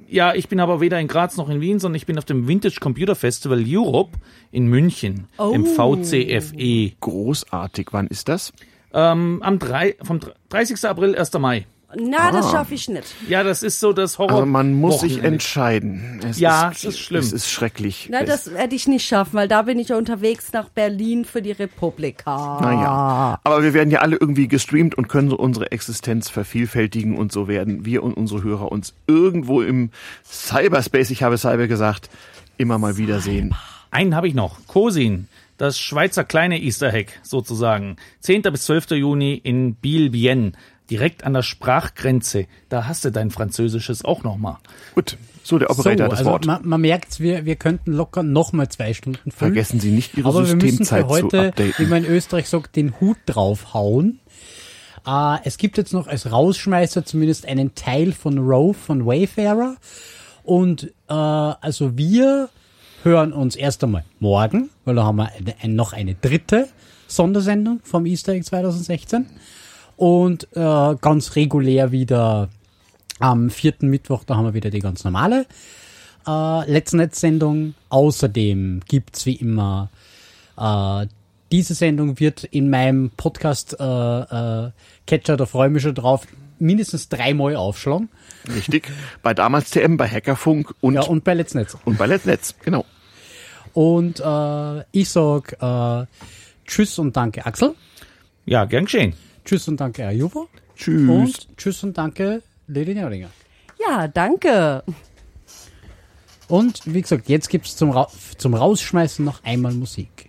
ja, ich bin aber weder in Graz noch in Wien, sondern ich bin auf dem Vintage Computer Festival Europe in München im VCFE. Großartig. Wann ist das? Ähm, am 3, vom 30. April, 1. Mai. Na, das Ah. schaffe ich nicht. Ja, das ist so das Horror. Also man muss sich entscheiden. Es Ja, ist, es ist schlimm. Es ist schrecklich. Na, das werde ich nicht schaffen, weil da bin ich ja unterwegs nach Berlin für die Republika. Naja. Aber wir werden ja alle irgendwie gestreamt und können so unsere Existenz vervielfältigen und so werden wir und unsere Hörer uns irgendwo im Cyberspace, ich habe Cyber gesagt, immer mal wiedersehen. Einen habe ich noch. Cosin. Das Schweizer kleine Easter Egg sozusagen. 10. bis 12. Juni in Biel-Bienne. Direkt an der Sprachgrenze. Da hast du dein Französisches auch nochmal. Gut, so der So, Operator hat das also Wort. man, man merkt, wir, wir könnten locker noch mal zwei Stunden füllen. Vergessen Sie nicht, Ihre Aber wir müssen Systemzeit für heute, zu updaten. wie man in Österreich sagt, den Hut draufhauen. Äh, es gibt jetzt noch als Rausschmeißer zumindest einen Teil von Row von Wayfarer. Und äh, also wir hören uns erst einmal morgen, weil da haben wir eine, ein, noch eine dritte Sondersendung vom Easter Egg 2016. Und äh, ganz regulär wieder am vierten Mittwoch, da haben wir wieder die ganz normale äh, Let's Net-Sendung. Außerdem gibt's wie immer äh, diese Sendung wird in meinem Podcast äh, äh, Catcher, da freue ich mich schon drauf, mindestens dreimal aufschlagen. Richtig. Bei damals TM, bei Hackerfunk und, Ja, und bei Let's und bei Let's Netz. Genau. Und äh, ich sag äh, tschüss und danke Axel. Ja, gern geschehen. Tschüss und danke Ajuvo. Tschüss. Und tschüss und danke Lady Nerdinger. Ja, danke. Und wie gesagt, jetzt gibt's zum, Ra zum Rausschmeißen noch einmal Musik.